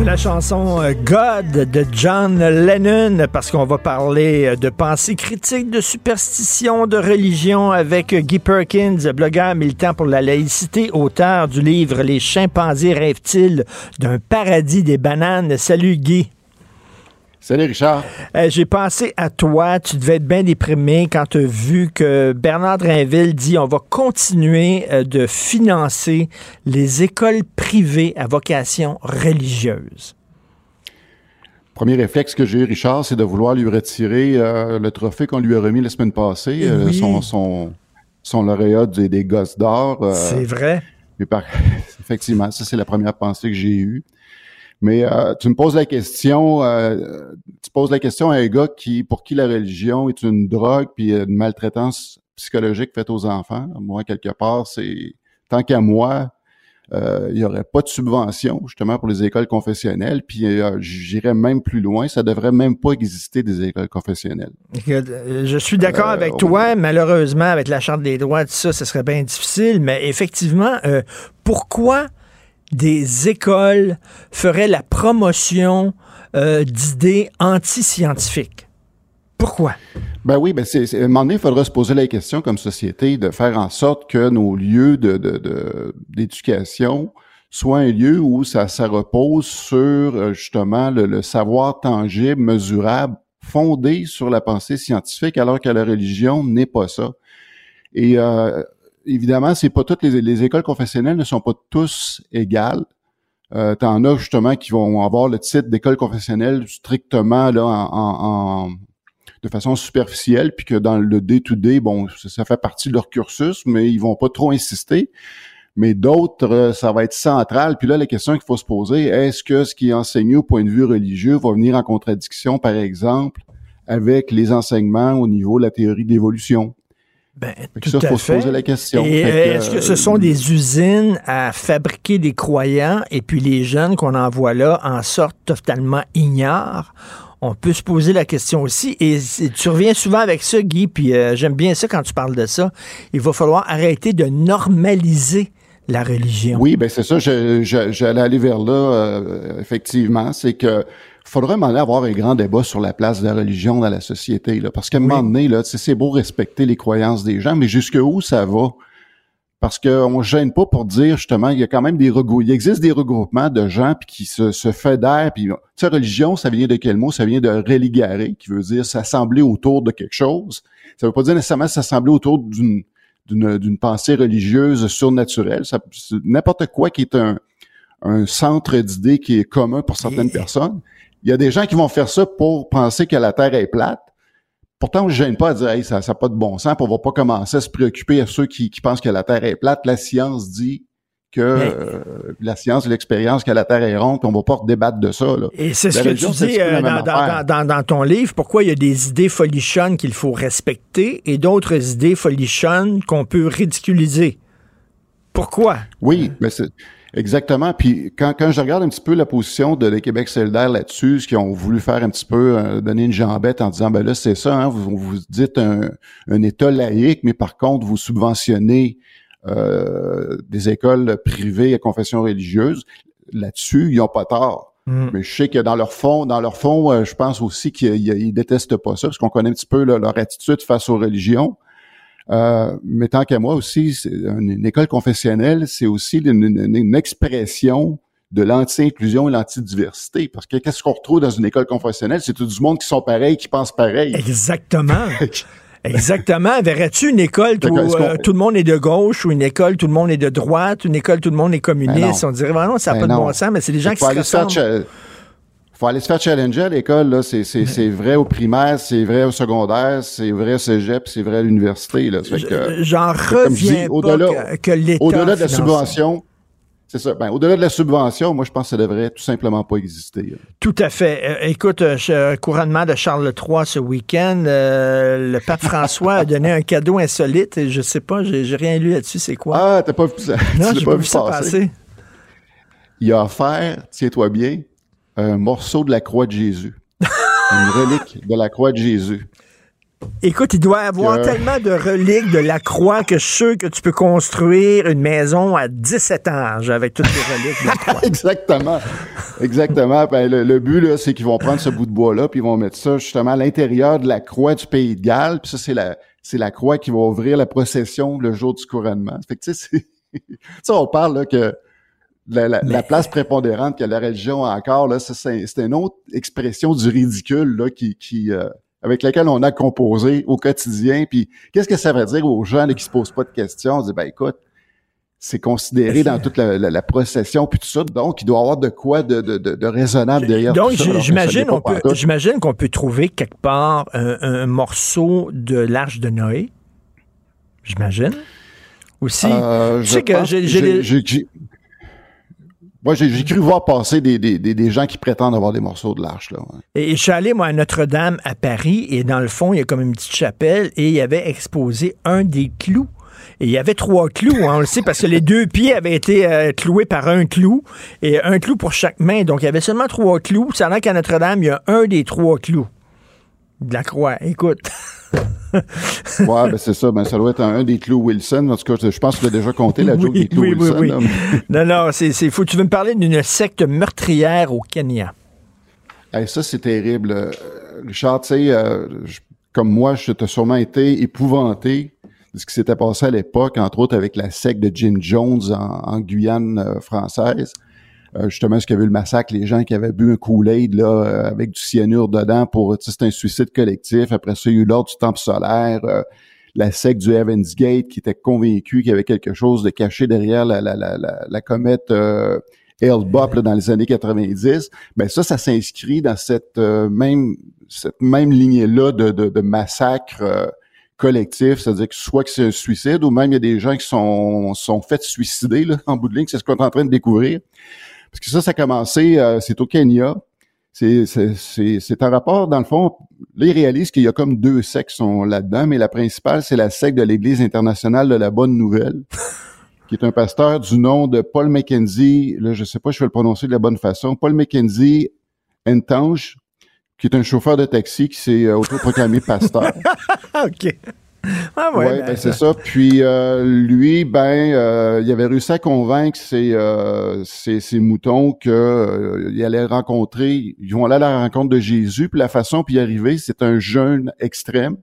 la chanson euh, God de John Lennon parce qu'on va parler euh, de pensée critique, de superstition, de religion avec euh, Guy Perkins, blogueur militant pour la laïcité, auteur du livre Les chimpanzés rêvent-ils d'un paradis des bananes? Salut Guy. Salut Richard. Euh, j'ai pensé à toi. Tu devais être bien déprimé quand tu as vu que Bernard Drinville dit on va continuer euh, de financer les écoles privées à vocation religieuse. Premier réflexe que j'ai eu, Richard, c'est de vouloir lui retirer euh, le trophée qu'on lui a remis la semaine passée, son, son, lauréat des, des Gosses d'or. c'est vrai. Effectivement, ça c'est la première pensée que j'ai eue. Mais euh, tu me poses la question, euh, tu poses la question à un gars qui, pour qui la religion est une drogue puis une maltraitance psychologique faite aux enfants. Moi, quelque part, c'est tant qu'à moi, euh, il n'y aurait pas de subvention justement pour les écoles confessionnelles. Puis j'irais même plus loin, ça devrait même pas exister des écoles confessionnelles. Je suis d'accord avec toi. Malheureusement, avec la charte des droits, tout ça, ce serait bien difficile. Mais effectivement, pourquoi des écoles feraient la promotion euh, d'idées anti-scientifiques. Pourquoi? Ben oui, ben c'est, à un moment donné, il faudra se poser la question comme société de faire en sorte que nos lieux de, d'éducation soient un lieu où ça, ça repose sur euh, justement le, savoir tangible, mesurable, fondé sur la pensée scientifique, alors que la religion n'est pas ça. Et euh, évidemment, c'est pas toutes les, écoles confessionnelles ne sont pas tous égales. Euh, T'en as justement qui vont avoir le titre d'école confessionnelle strictement là en, de façon superficielle, puis que dans le day-to-day, bon, ça, fait partie de leur cursus, mais ils vont pas trop insister. Mais d'autres, euh, ça va être central. Puis là, la question qu'il faut se poser, est-ce que ce qui est enseigné au point de vue religieux va venir en contradiction, par exemple, avec les enseignements au niveau de la théorie de l'évolution? Ben, tout à fait. poser la question. Euh, est-ce que ce sont des usines à fabriquer des croyants et puis les jeunes qu'on envoie là en sortent totalement ignorent? On peut se poser la question aussi. Et, tu reviens souvent avec ça, Guy, puis euh, j'aime bien ça quand tu parles de ça. Il va falloir arrêter de normaliser la religion. Oui, ben c'est ça. J'allais aller vers là, euh, effectivement. C'est que faudrait m'en avoir un grand débat sur la place de la religion dans la société, là, parce qu'à un moment donné, là, c'est beau respecter les croyances des gens, mais jusqu'où ça va? Parce qu'on ne gêne pas pour dire justement il y a quand même des regroupements, il existe des regroupements de gens puis qui se, se fédèrent. Puis, tu sais, religion, ça vient de quel mot? Ça vient de religare, qui veut dire s'assembler autour de quelque chose. Ça veut pas dire nécessairement s'assembler autour d'une d'une d'une pensée religieuse surnaturelle. Ça, c'est n'importe quoi qui est un, un centre d'idées qui est commun pour certaines personnes. Il y a des gens qui vont faire ça pour penser que la Terre est plate. Pourtant, on ne gêne pas à dire hey, ça n'a pas de bon sens, puis on va pas commencer à se préoccuper à ceux qui, qui pensent que la Terre est plate. La science dit que euh, la science et l'expérience que la Terre est ronde, on va pas débattre de ça. Là. Et c'est ce que tu dis euh, dans ton livre, pourquoi il y a des idées folichonnes qu'il faut respecter et d'autres idées folichonnes qu'on peut ridiculiser. Pourquoi? Oui, mais c'est exactement. Puis quand, quand je regarde un petit peu la position de les Québec solidaire là-dessus, ce qu'ils ont voulu faire un petit peu, euh, donner une jambette en disant, ben là, c'est ça, hein, vous, vous dites un, un État laïque, mais par contre, vous subventionnez euh, des écoles privées à confession religieuse. Là-dessus, ils n'ont pas tort. Mm. Mais je sais que dans leur fond, dans leur fond, euh, je pense aussi qu'ils ils détestent pas ça, parce qu'on connaît un petit peu là, leur attitude face aux religions. Euh, mais tant qu'à moi aussi, une, une école confessionnelle, c'est aussi une, une- une expression de l'anti-inclusion et l'anti-diversité. Parce que qu'est-ce qu'on retrouve dans une école confessionnelle? C'est tout du monde qui sont pareils, qui pensent pareil. Exactement. Exactement. Verrais-tu une école où euh, tout le monde est de gauche ou une école tout le monde est de droite, une école tout le monde est communiste? Ben non. on dirait vraiment ça n'a Ben pas de bon sens, mais c'est des gens qui se ressemblent. Faut aller se faire challenger à l'école, là. C'est, c'est, c'est vrai au primaire, c'est vrai au secondaire, c'est vrai au cégep, c'est vrai à l'université, là. Fait que- J'en reviens pas au-delà- que, l'État Au-delà de la subvention, c'est ça. Ben, au-delà de la subvention, moi, je pense que ça devrait tout simplement pas exister. Tout à fait. Euh, écoute, euh, couronnement de Charles III ce week-end, euh, le pape François a donné un cadeau insolite. et Je sais pas, j'ai j'ai rien lu là-dessus. C'est quoi? Ah, t'as pas vu ça? non, j'ai pas, vu ça passer. Il a offert, tiens-toi bien, un morceau de la croix de Jésus. Une relique de la croix de Jésus. Écoute, il doit y avoir Que- tellement de reliques de la croix que je suis sûr que tu peux construire une maison à 17 étages avec toutes les reliques de la croix. Exactement. Exactement. Ben, le, le but, là, c'est qu'ils vont prendre ce bout de bois-là, puis ils vont mettre ça justement à l'intérieur de la croix du pays de Galles. Puis ça, c'est la, c'est la croix qui va ouvrir la procession le jour du couronnement. Fait que, tu sais, on parle là, que la, la- la place prépondérante que la religion a encore, là, c'est, une autre expression du ridicule là, qui, qui, euh, avec laquelle on a composé au quotidien. Puis qu'est-ce que ça veut dire aux gens là, qui se posent pas de questions? On dit, ben écoute, c'est considéré dans toute la, la- la procession puis tout ça. Donc, il doit y avoir de quoi de, de, de, de raisonnable derrière Donc, tout ça. j'imagine, l'est pas on peut- j'imagine qu'on peut trouver quelque part un, un morceau de l'Arche de Noé. J'imagine. Aussi. Euh, Tu je sais que j'ai j'ai- des- j'ai- j'ai- Moi, j'ai cru voir passer des, gens qui prétendent avoir des morceaux de l'arche. Là. Et je suis allé, moi, à Notre-Dame, à Paris, et dans le fond, il y a comme une petite chapelle, et il y avait exposé un des clous. Et il y avait trois clous, hein, on le sait, parce que les deux pieds avaient été euh, cloués par un clou, et un clou pour chaque main. Donc, il y avait seulement trois clous. Ça qu'à Notre-Dame, il y a un des trois clous de la croix. Écoute. Ouais, ben c'est ça. Ben, ça doit être un, un des clous Wilson. En tout cas, je pense que tu as déjà compté la joke Oui, des clous oui, Wilson. oui. Non, non, c'est c'est fou. Tu veux me parler d'une secte meurtrière au Kenya? Hey, ça, c'est terrible. Euh, Richard, tu sais, euh, comme moi, je t'ai sûrement été épouvanté de ce qui s'était passé à l'époque, entre autres avec la secte de Jim Jones en, en Guyane euh, française. Euh, justement, ce qu'il y avait eu le massacre, les gens qui avaient bu un Kool-Aid là, euh, avec du cyanure dedans pour, c'était un suicide collectif. Après ça, il y a eu l'ordre du temple solaire, euh, la secte du Heaven's Gate qui était convaincu qu'il y avait quelque chose de caché derrière la, la, la, la, la comète euh, Hale-Bopp dans les années 90. Ben ça, ça s'inscrit dans cette euh, même cette même lignée-là de, de, de massacre euh, collectif, c'est-à-dire que soit que c'est un suicide ou même il y a des gens qui sont sont faits suicider là, en bout de ligne, c'est ce qu'on est en train de découvrir. Parce que ça, ça a commencé, euh, c'est au Kenya. C'est, un rapport, dans le fond, là, ils réalisent qu'il y a comme deux sectes sont là-dedans, mais la principale, c'est la secte de l'Église internationale de la Bonne Nouvelle, qui est un pasteur du nom de Paul Mackenzie, là, je sais pas si je vais le prononcer de la bonne façon, Paul Mackenzie Entange, qui est un chauffeur de taxi qui s'est euh, autoproclamé pasteur. OK. Ah ouais, Ouais, ben, c'est ça. Puis euh, lui, ben, euh, il avait réussi à convaincre ses, euh, ses, ses moutons que euh, il allait rencontrer, ils vont aller à la rencontre de Jésus. Puis la façon pour y arriver, c'est un jeûne extrême,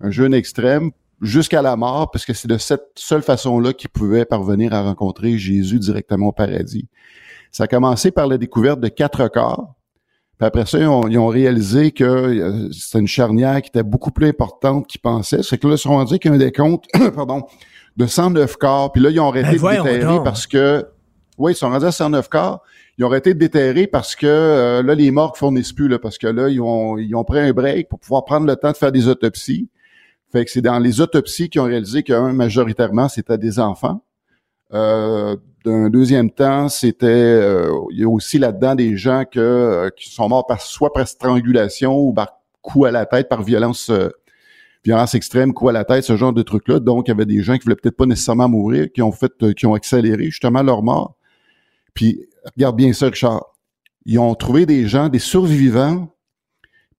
un jeûne extrême jusqu'à la mort, parce que c'est de cette seule façon-là qu'ils pouvaient parvenir à rencontrer Jésus directement au paradis. Ça a commencé par la découverte de quatre corps. Puis après ça, ils ont, ils ont réalisé que euh, c'était une charnière qui était beaucoup plus importante qu'ils pensaient. C'est que là, ils se sont rendus qu'il y a un décompte, pardon, de 109 corps. Puis là, ils ont arrêté Ben, de déterrer donc. parce que... Oui, ils sont rendus à 109 corps. Ils ont arrêté de déterrer parce que euh, là, les morts fournissent plus, là, parce que là, ils ont, ils ont pris un break pour pouvoir prendre le temps de faire des autopsies. Fait que c'est dans les autopsies qu'ils ont réalisé qu'un, majoritairement, c'était des enfants. Euh, d'un deuxième temps, c'était euh, il y a aussi là-dedans des gens euh, qui sont morts par soit par strangulation ou par coup à la tête, par violence violence extrême, coup à la tête, ce genre de trucs-là. Donc, il y avait des gens qui voulaient peut-être pas nécessairement mourir, qui ont fait, qui ont accéléré justement leur mort. Puis, regarde bien ça, Richard. Ils ont trouvé des gens, des survivants,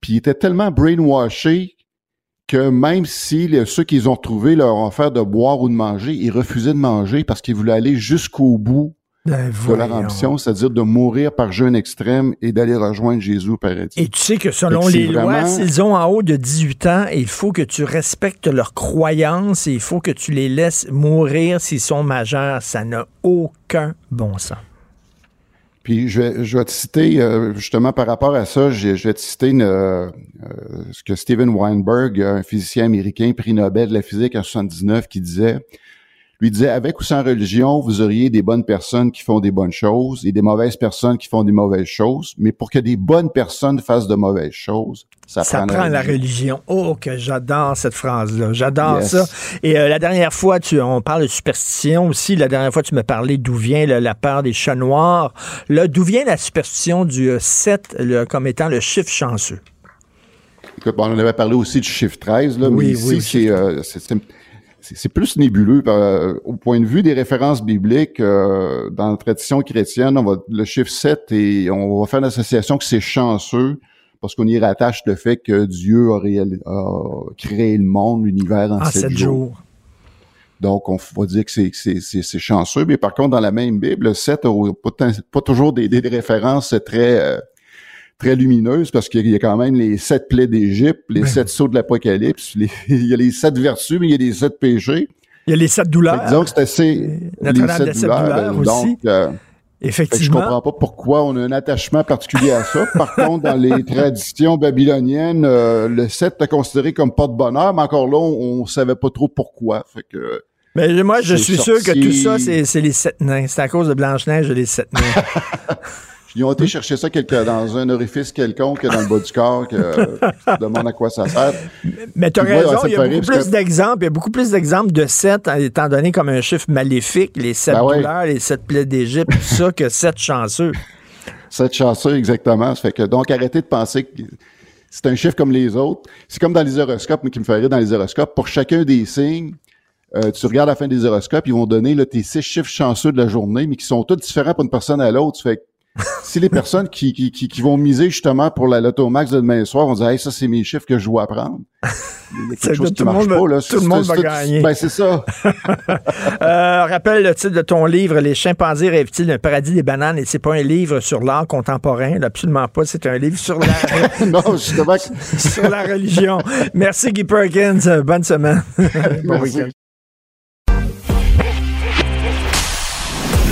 puis ils étaient tellement brainwashés que même si les- ceux qu'ils ont retrouvés leur ont offert de boire ou de manger, ils refusaient de manger parce qu'ils voulaient aller jusqu'au bout Ben, de leur ambition, c'est-à-dire de mourir par jeûne extrême et d'aller rejoindre Jésus au paradis. Et tu sais que selon les lois, vraiment- s'ils ont en haut de 18 ans, il faut que tu respectes leurs croyances et il faut que tu les laisses mourir s'ils sont majeurs. Ça n'a aucun bon sens. Puis je vais, je vais te citer, euh, justement par rapport à ça, je, vais te citer euh, euh, ce que Steven Weinberg, un physicien américain, prix Nobel de la physique en 79, qui disait, lui disait, avec ou sans religion, vous auriez des bonnes personnes qui font des bonnes choses et des mauvaises personnes qui font des mauvaises choses, mais pour que des bonnes personnes fassent de mauvaises choses, ça, Ça, prend, prend la religion. Oh, que j'adore cette phrase-là. J'adore Yes. ça. Et euh, la dernière fois, tu, on parle de superstition aussi. La dernière fois, tu me parlais d'où vient la peur des chats noirs. Là, d'où vient la superstition du euh, 7 le- comme étant le chiffre chanceux? Écoute, on avait parlé aussi du chiffre 13, là, Oui, mais ici, oui, c'est, euh, c'est, plus nébuleux. par- euh, au point de vue des références bibliques, euh, dans la tradition chrétienne, on va, le chiffre 7, et on va faire l'association que c'est chanceux, parce qu'on y rattache le fait que Dieu a, réel- a créé le monde, l'univers en, En sept, sept jours. jours. Donc, on va dire que c'est, chanceux. Mais par contre, dans la même Bible, le 7 n'a pas, tant- pas toujours des, des références très, euh, très lumineuses parce qu'il y a quand même les sept plaies d'Égypte, les Ben sept sauts de l'Apocalypse, les- il y a les sept vertus, mais il y a les sept péchés. Il y a les sept douleurs. Disons que c'est assez... Des sept douleurs aussi. Donc, euh, que je Effectivement. comprends pas pourquoi on a un attachement particulier à ça. Par contre, dans les traditions babyloniennes, euh, le 7 est considéré comme porte-bonheur, mais encore là, on, on savait pas trop pourquoi. Fait que... Mais moi, je suis sûr que tout ça, c'est c'est les sept nains. C'est à cause de Blanche-Neige et les sept nains. Ils ont été chercher ça quelque, dans un orifice quelconque dans le bas du corps, que euh, tu te demandes à quoi ça sert. Mais tu as Puis, ouais, raison, il y a beaucoup plus d'exemples. Il y a beaucoup plus d'exemples de 7, étant donné comme un chiffre maléfique, les sept Ben ouais. douleurs, les sept plaies d'Égypte, tout ça, que sept chanceux. Cette chanceux, exactement. Ça fait que, donc, arrêtez de penser que c'est un chiffre comme les autres. C'est comme dans les horoscopes, mais qui me rire dans les horoscopes. Pour chacun des signes, euh, tu regardes à la fin des horoscopes, ils vont donner là, tes six chiffres chanceux de la journée, mais qui sont tous différents pour une personne à l'autre. Fait que si les personnes qui, qui, qui, qui vont miser justement pour la Loto Max de demain soir vont dire Hey, ça, c'est mes chiffres que je dois prendre. Il y a Ça quelque chose doit- qui tout le marche monde pas, va- là. tout le C'est- monde va c'est- gagner. Ben, c'est ça. Euh, rappelle le titre de ton livre, Les chimpanzés rêvent-ils d'un paradis des bananes? Et c'est pas un livre sur l'art contemporain, absolument pas. C'est un livre sur la, non, justement. sur la religion. Merci, Guy Perkins. Bonne semaine. bon week-end.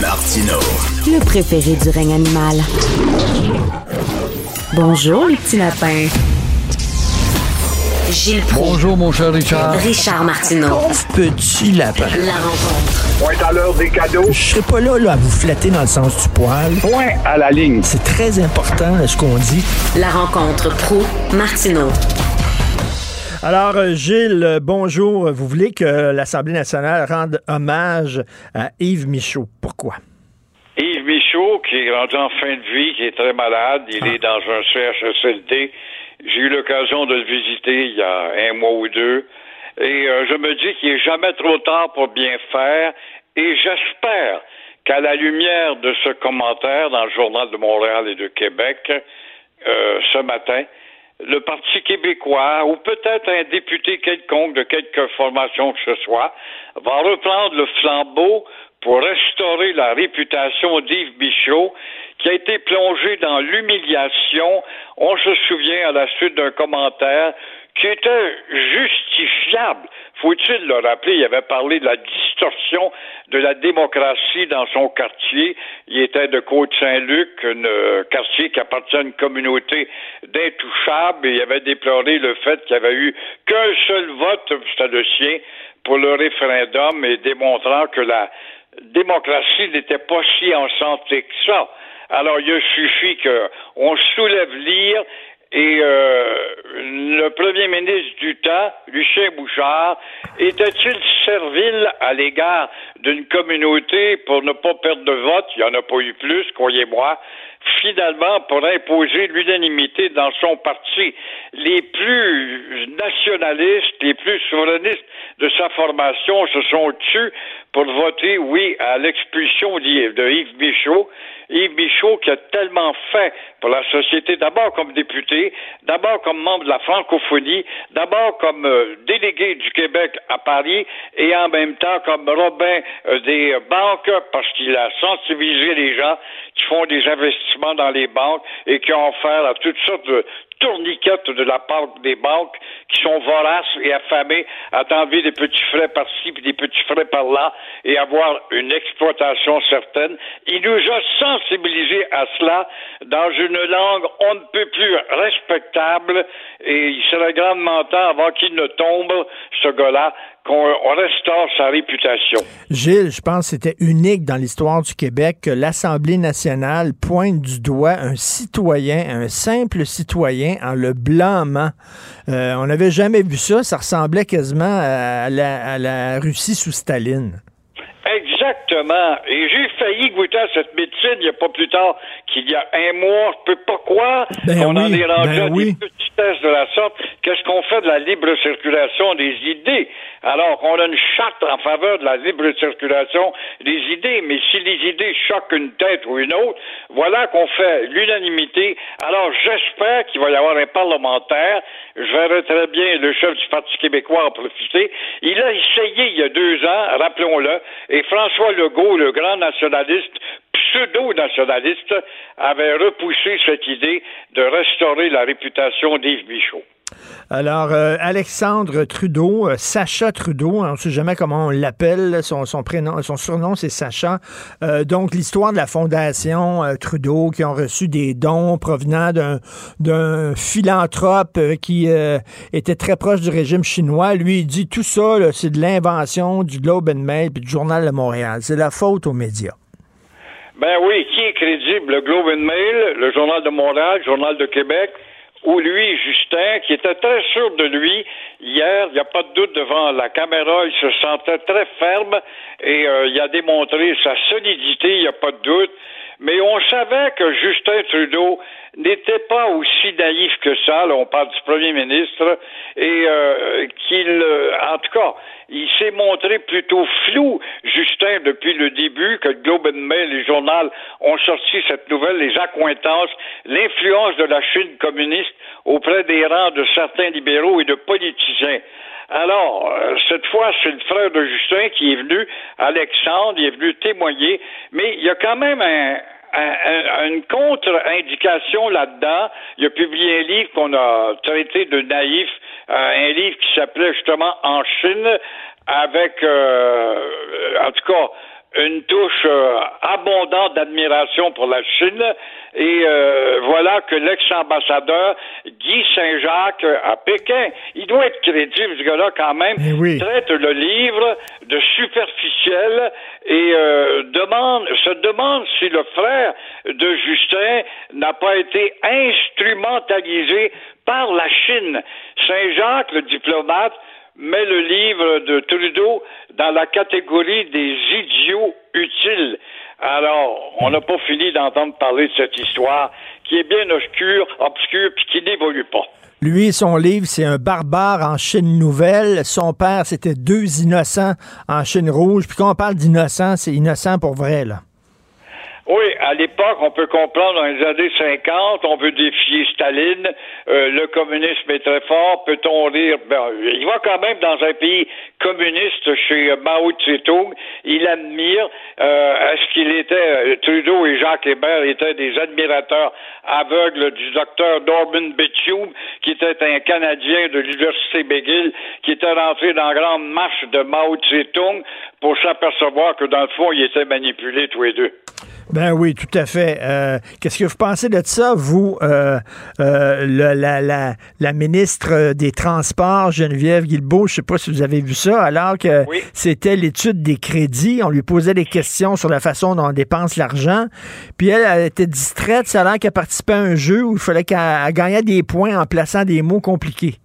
Martino. Le préféré du règne animal. Bonjour, les petits lapins. Gilles Proulx. Bonjour, mon cher Richard. Richard Martineau. Petit lapin. La rencontre. Point à l'heure des cadeaux. Je serai pas là, là, à vous flatter dans le sens du poil. Point à la ligne. C'est très important, là, ce qu'on dit. La rencontre pro martineau Alors, euh, Gilles, euh, bonjour. Vous voulez que l'Assemblée nationale rende hommage à Yves Michaud. Pourquoi? Yves Michaud, qui est rendu en fin de vie, qui est très malade, il est dans un CHSLD. J'ai eu l'occasion de le visiter il y a un mois ou deux. Et euh, je me dis qu'il est jamais trop tard pour bien faire. Et j'espère qu'à la lumière de ce commentaire dans le Journal de Montréal et de Québec, euh, ce matin, le Parti québécois ou peut-être un député quelconque de quelque formation que ce soit va reprendre le flambeau pour restaurer la réputation d'Yves Bichot, qui a été plongé dans l'humiliation, on se souvient à la suite d'un commentaire qui était justifiable. Faut-il le rappeler, il avait parlé de la distorsion de la démocratie dans son quartier. Il était de Côte-Saint-Luc, un euh, quartier qui appartient à une communauté d'intouchables, et il avait déploré le fait qu'il n'y avait eu qu'un seul vote, c'était le sien, pour le référendum, et démontrant que la démocratie n'était pas si en santé que ça. Alors, il suffit qu'on soulève l'ire et euh, le premier ministre du temps, Lucien Bouchard, était-il servile à l'égard d'une communauté pour ne pas perdre de vote? Il n'y en a pas eu plus, croyez-moi. Finalement, pour imposer l'unanimité dans son parti, les plus nationalistes, les plus souverainistes de sa formation se sont tus pour voter oui à l'expulsion de Yves Michaud. Yves Michaud qui a tellement fait pour la société, d'abord comme député, d'abord comme membre de la francophonie, d'abord comme euh, délégué du Québec à Paris et en même temps comme Robin euh, des banques parce qu'il a sensibilisé les gens qui font des investissements dans les banques et qui ont offert à toutes sortes de tourniquettes de la part des banques qui sont voraces et affamées à des petits frais par-ci puis des petits frais par-là et avoir une exploitation certaine. Il nous a sensibilisés à cela dans une langue on ne peut plus respectable et il serait grandement temps avant qu'il ne tombe, ce gars-là, qu'on restaure sa réputation. Gilles, je pense que c'était unique dans l'histoire du Québec que l'Assemblée nationale pointe du doigt un citoyen, un simple citoyen, en le blâmant. Euh, on n'avait jamais vu ça. Ça ressemblait quasiment à la, à la Russie sous Staline. Exactement. Et j'ai failli goûter à cette médecine il n'y a pas plus tard qu'il y a un mois. Je peux pas croire ben qu'on en est rendu ben à des petits tests de la sorte. Qu'est-ce qu'on fait de la libre circulation des idées? Alors qu'on a une charte en faveur de la libre circulation des idées, mais si les idées choquent une tête ou une autre, voilà qu'on fait l'unanimité. Alors j'espère qu'il va y avoir un parlementaire. Je verrai très bien le chef du Parti québécois en profiter. Il a essayé il y a deux ans, rappelons-le, et François Legault, le grand nationaliste, pseudo-nationaliste, avait repoussé cette idée de restaurer la réputation d'Yves Michaud. Alors, euh, Alexandre Trudeau, euh, Sacha Trudeau, on ne sait jamais comment on l'appelle, son, surnom c'est Sacha. Euh, donc, l'histoire de la fondation Trudeau qui ont reçu des dons provenant d'un philanthrope qui était très proche du régime chinois. Lui, dit tout ça, c'est de l'invention du Globe and Mail et du Journal de Montréal. C'est la faute aux médias. Ben oui, qui est crédible? Le Globe and Mail, le Journal de Montréal, le Journal de Québec, ou lui, Justin, qui était très sûr de lui, hier, il n'y a pas de doute devant la caméra, il se sentait très ferme et euh, il a démontré sa solidité, il n'y a pas de doute. Mais on savait que Justin Trudeau n'était pas aussi naïf que ça, là, on parle du premier ministre, et euh, qu'il, euh, en tout cas, il s'est montré plutôt flou, Justin, depuis le début, que Globe and Mail, les journaux ont sorti cette nouvelle, les accointances, l'influence de la Chine communiste auprès des rangs de certains libéraux et de politiciens. Alors, euh, cette fois, c'est le frère de Justin qui est venu, Alexandre, il est venu témoigner, mais il y a quand même un, une contre-indication là-dedans. Il a publié un livre qu'on a traité de naïf, euh, un livre qui s'appelait justement En Chine, avec, euh, en tout cas, une touche euh, abondante d'admiration pour la Chine. Et euh, voilà que l'ex-ambassadeur Guy Saint-Jacques à Pékin, il doit être crédible, ce gars-là, quand même, eh traite le livre de superficiel et euh, demande, se demande si le frère de Justin n'a pas été instrumentalisé par la Chine. Saint-Jacques, le diplomate, met le livre de Trudeau dans la catégorie des idiots utiles. Alors, on n'a pas fini d'entendre parler de cette histoire qui est bien obscure, obscure, puis qui n'évolue pas. Lui, son livre, c'est un barbare en Chine nouvelle. Son père, c'était deux innocents en Chine rouge. Puis quand on parle d'innocents, c'est innocent pour vrai, là. Oui, à l'époque, on peut comprendre dans les années 50, on veut défier Staline, euh, le communisme est très fort, peut-on dire, ben, il va quand même dans un pays communiste chez Mao Tse-tung, il admire, euh, est-ce qu'il était, euh, Trudeau et Jacques Hébert étaient des admirateurs aveugles du docteur Norman Bethune, qui était un Canadien de l'Université McGill, qui était rentré dans la grande marche de Mao Tse-tung pour s'apercevoir que dans le fond, ils étaient manipulés tous les deux. Ben oui, tout à fait. Euh, Qu'est-ce que vous pensez de ça, vous, euh, euh, le- la, la, la ministre des Transports, Geneviève Guilbeault, je sais pas si vous avez vu ça, alors que c'était l'étude des crédits, on lui posait des questions sur la façon dont on dépense l'argent, puis elle, elle était distraite, ça a l'air qu'elle participait à un jeu où il fallait qu'elle elle gagnait des points en plaçant des mots compliqués.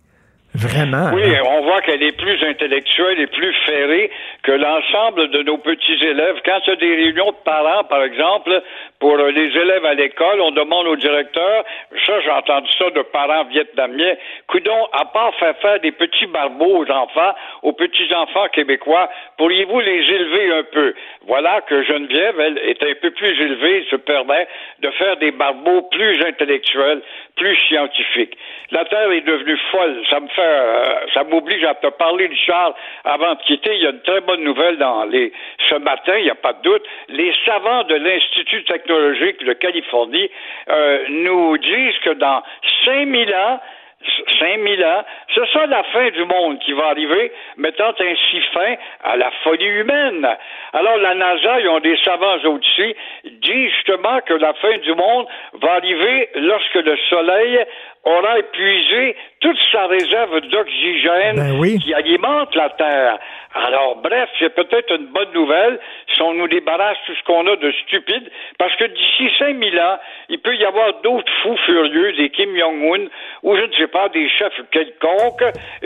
Vraiment. Oui, hein? on voit qu'elle est plus intellectuelle et plus ferrée que l'ensemble de nos petits élèves. Quand il y a des réunions de parents, par exemple, pour les élèves à l'école, on demande au directeur, ça j'ai entendu ça de parents vietnamiens, coudon, à part faire faire des petits barbeaux aux enfants, aux petits-enfants québécois, pourriez-vous les élever un peu? Voilà que Geneviève, elle, est un peu plus élevée, se permet de faire des barbeaux plus intellectuels, plus scientifiques. La Terre est devenue folle. Ça me fait, euh, ça m'oblige à te parler, Richard, avant de quitter. Il y a une très bonne nouvelle dans les, ce matin, il n'y a pas de doute. Les savants de l'Institut technologique de Californie euh, nous disent que dans 5000 ans, 5000 ans, ce sera la fin du monde qui va arriver, mettant ainsi fin à la folie humaine. Alors, la NASA, ils ont des savants au-dessus, disent justement que la fin du monde va arriver lorsque le Soleil aura épuisé toute sa réserve d'oxygène Ben qui alimente la Terre. Alors, bref, c'est peut-être une bonne nouvelle si on nous débarrasse tout ce qu'on a de stupide, parce que d'ici 5000 ans, il peut y avoir d'autres fous furieux, des Kim Jong-un, ou je ne sais pas, des chefs quelconques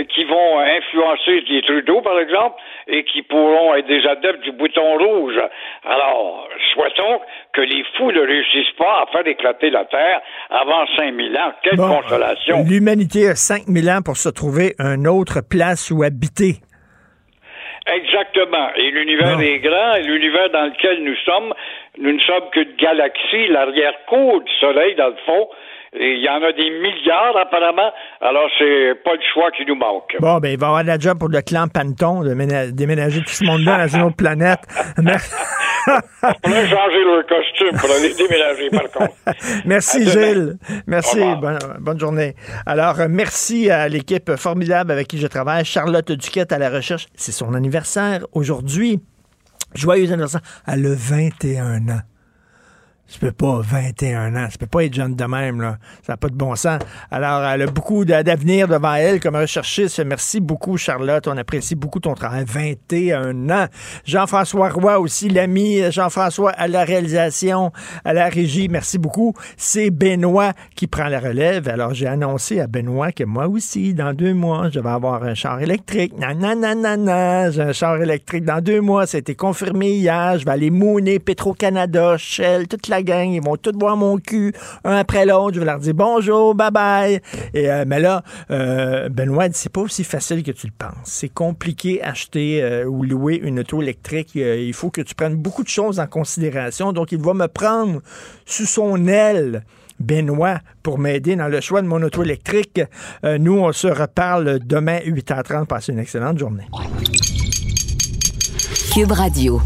qui vont influencer les Trudeau, par exemple, et qui pourront être des adeptes du bouton rouge. Alors, souhaitons que les fous ne réussissent pas à faire éclater la Terre avant 5000 ans. Quelle Bon, consolation! L'humanité a 5000 ans pour se trouver une autre place où habiter. Exactement. Et l'univers est grand, et l'univers dans lequel nous sommes, nous ne sommes qu'une galaxie, l'arrière-cour du Soleil, dans le fond. Et il y en a des milliards, apparemment. Alors, c'est pas le choix qui nous manque. Bon, ben, il va y avoir de la job pour le clan Panton de ména- déménager tout ce monde-là dans une autre planète. Merci, On pourrait changer leur costume pour aller déménager, par contre. merci. Gilles. Merci. Bonne, bonne journée. Alors, merci à l'équipe formidable avec qui je travaille. Charlotte Duquette à la recherche. C'est son anniversaire aujourd'hui. Joyeux anniversaire. Elle a 21 ans. Tu peux pas, 21 ans. Ça peut pas être jeune de même, là. Ça n'a pas de bon sens. Alors, elle a beaucoup d'a- d'avenir devant elle comme recherchiste. Merci beaucoup, Charlotte. On apprécie beaucoup ton travail. 21 ans. Jean-François Roy aussi, l'ami Jean-François à la réalisation, à la régie. Merci beaucoup. C'est Benoît qui prend la relève. Alors, j'ai annoncé à Benoît que moi aussi, dans deux mois, je vais avoir un char électrique. Nanana, j'ai un char électrique dans deux mois. Ça a été confirmé hier. Je vais aller mouner Petro-Canada, Shell, toute la gang. Ils vont tous voir mon cul, un après l'autre. Je vais leur dire bonjour, bye bye. Euh, mais là, euh, Benoît c'est pas aussi facile que tu le penses. C'est compliqué acheter euh, ou louer une auto électrique. Euh, il faut que tu prennes beaucoup de choses en considération. Donc, il va me prendre sous son aile. Benoît pour m'aider dans le choix de mon auto électrique. Nous, on se reparle demain 8h30. Passez une excellente journée. Cube Radio.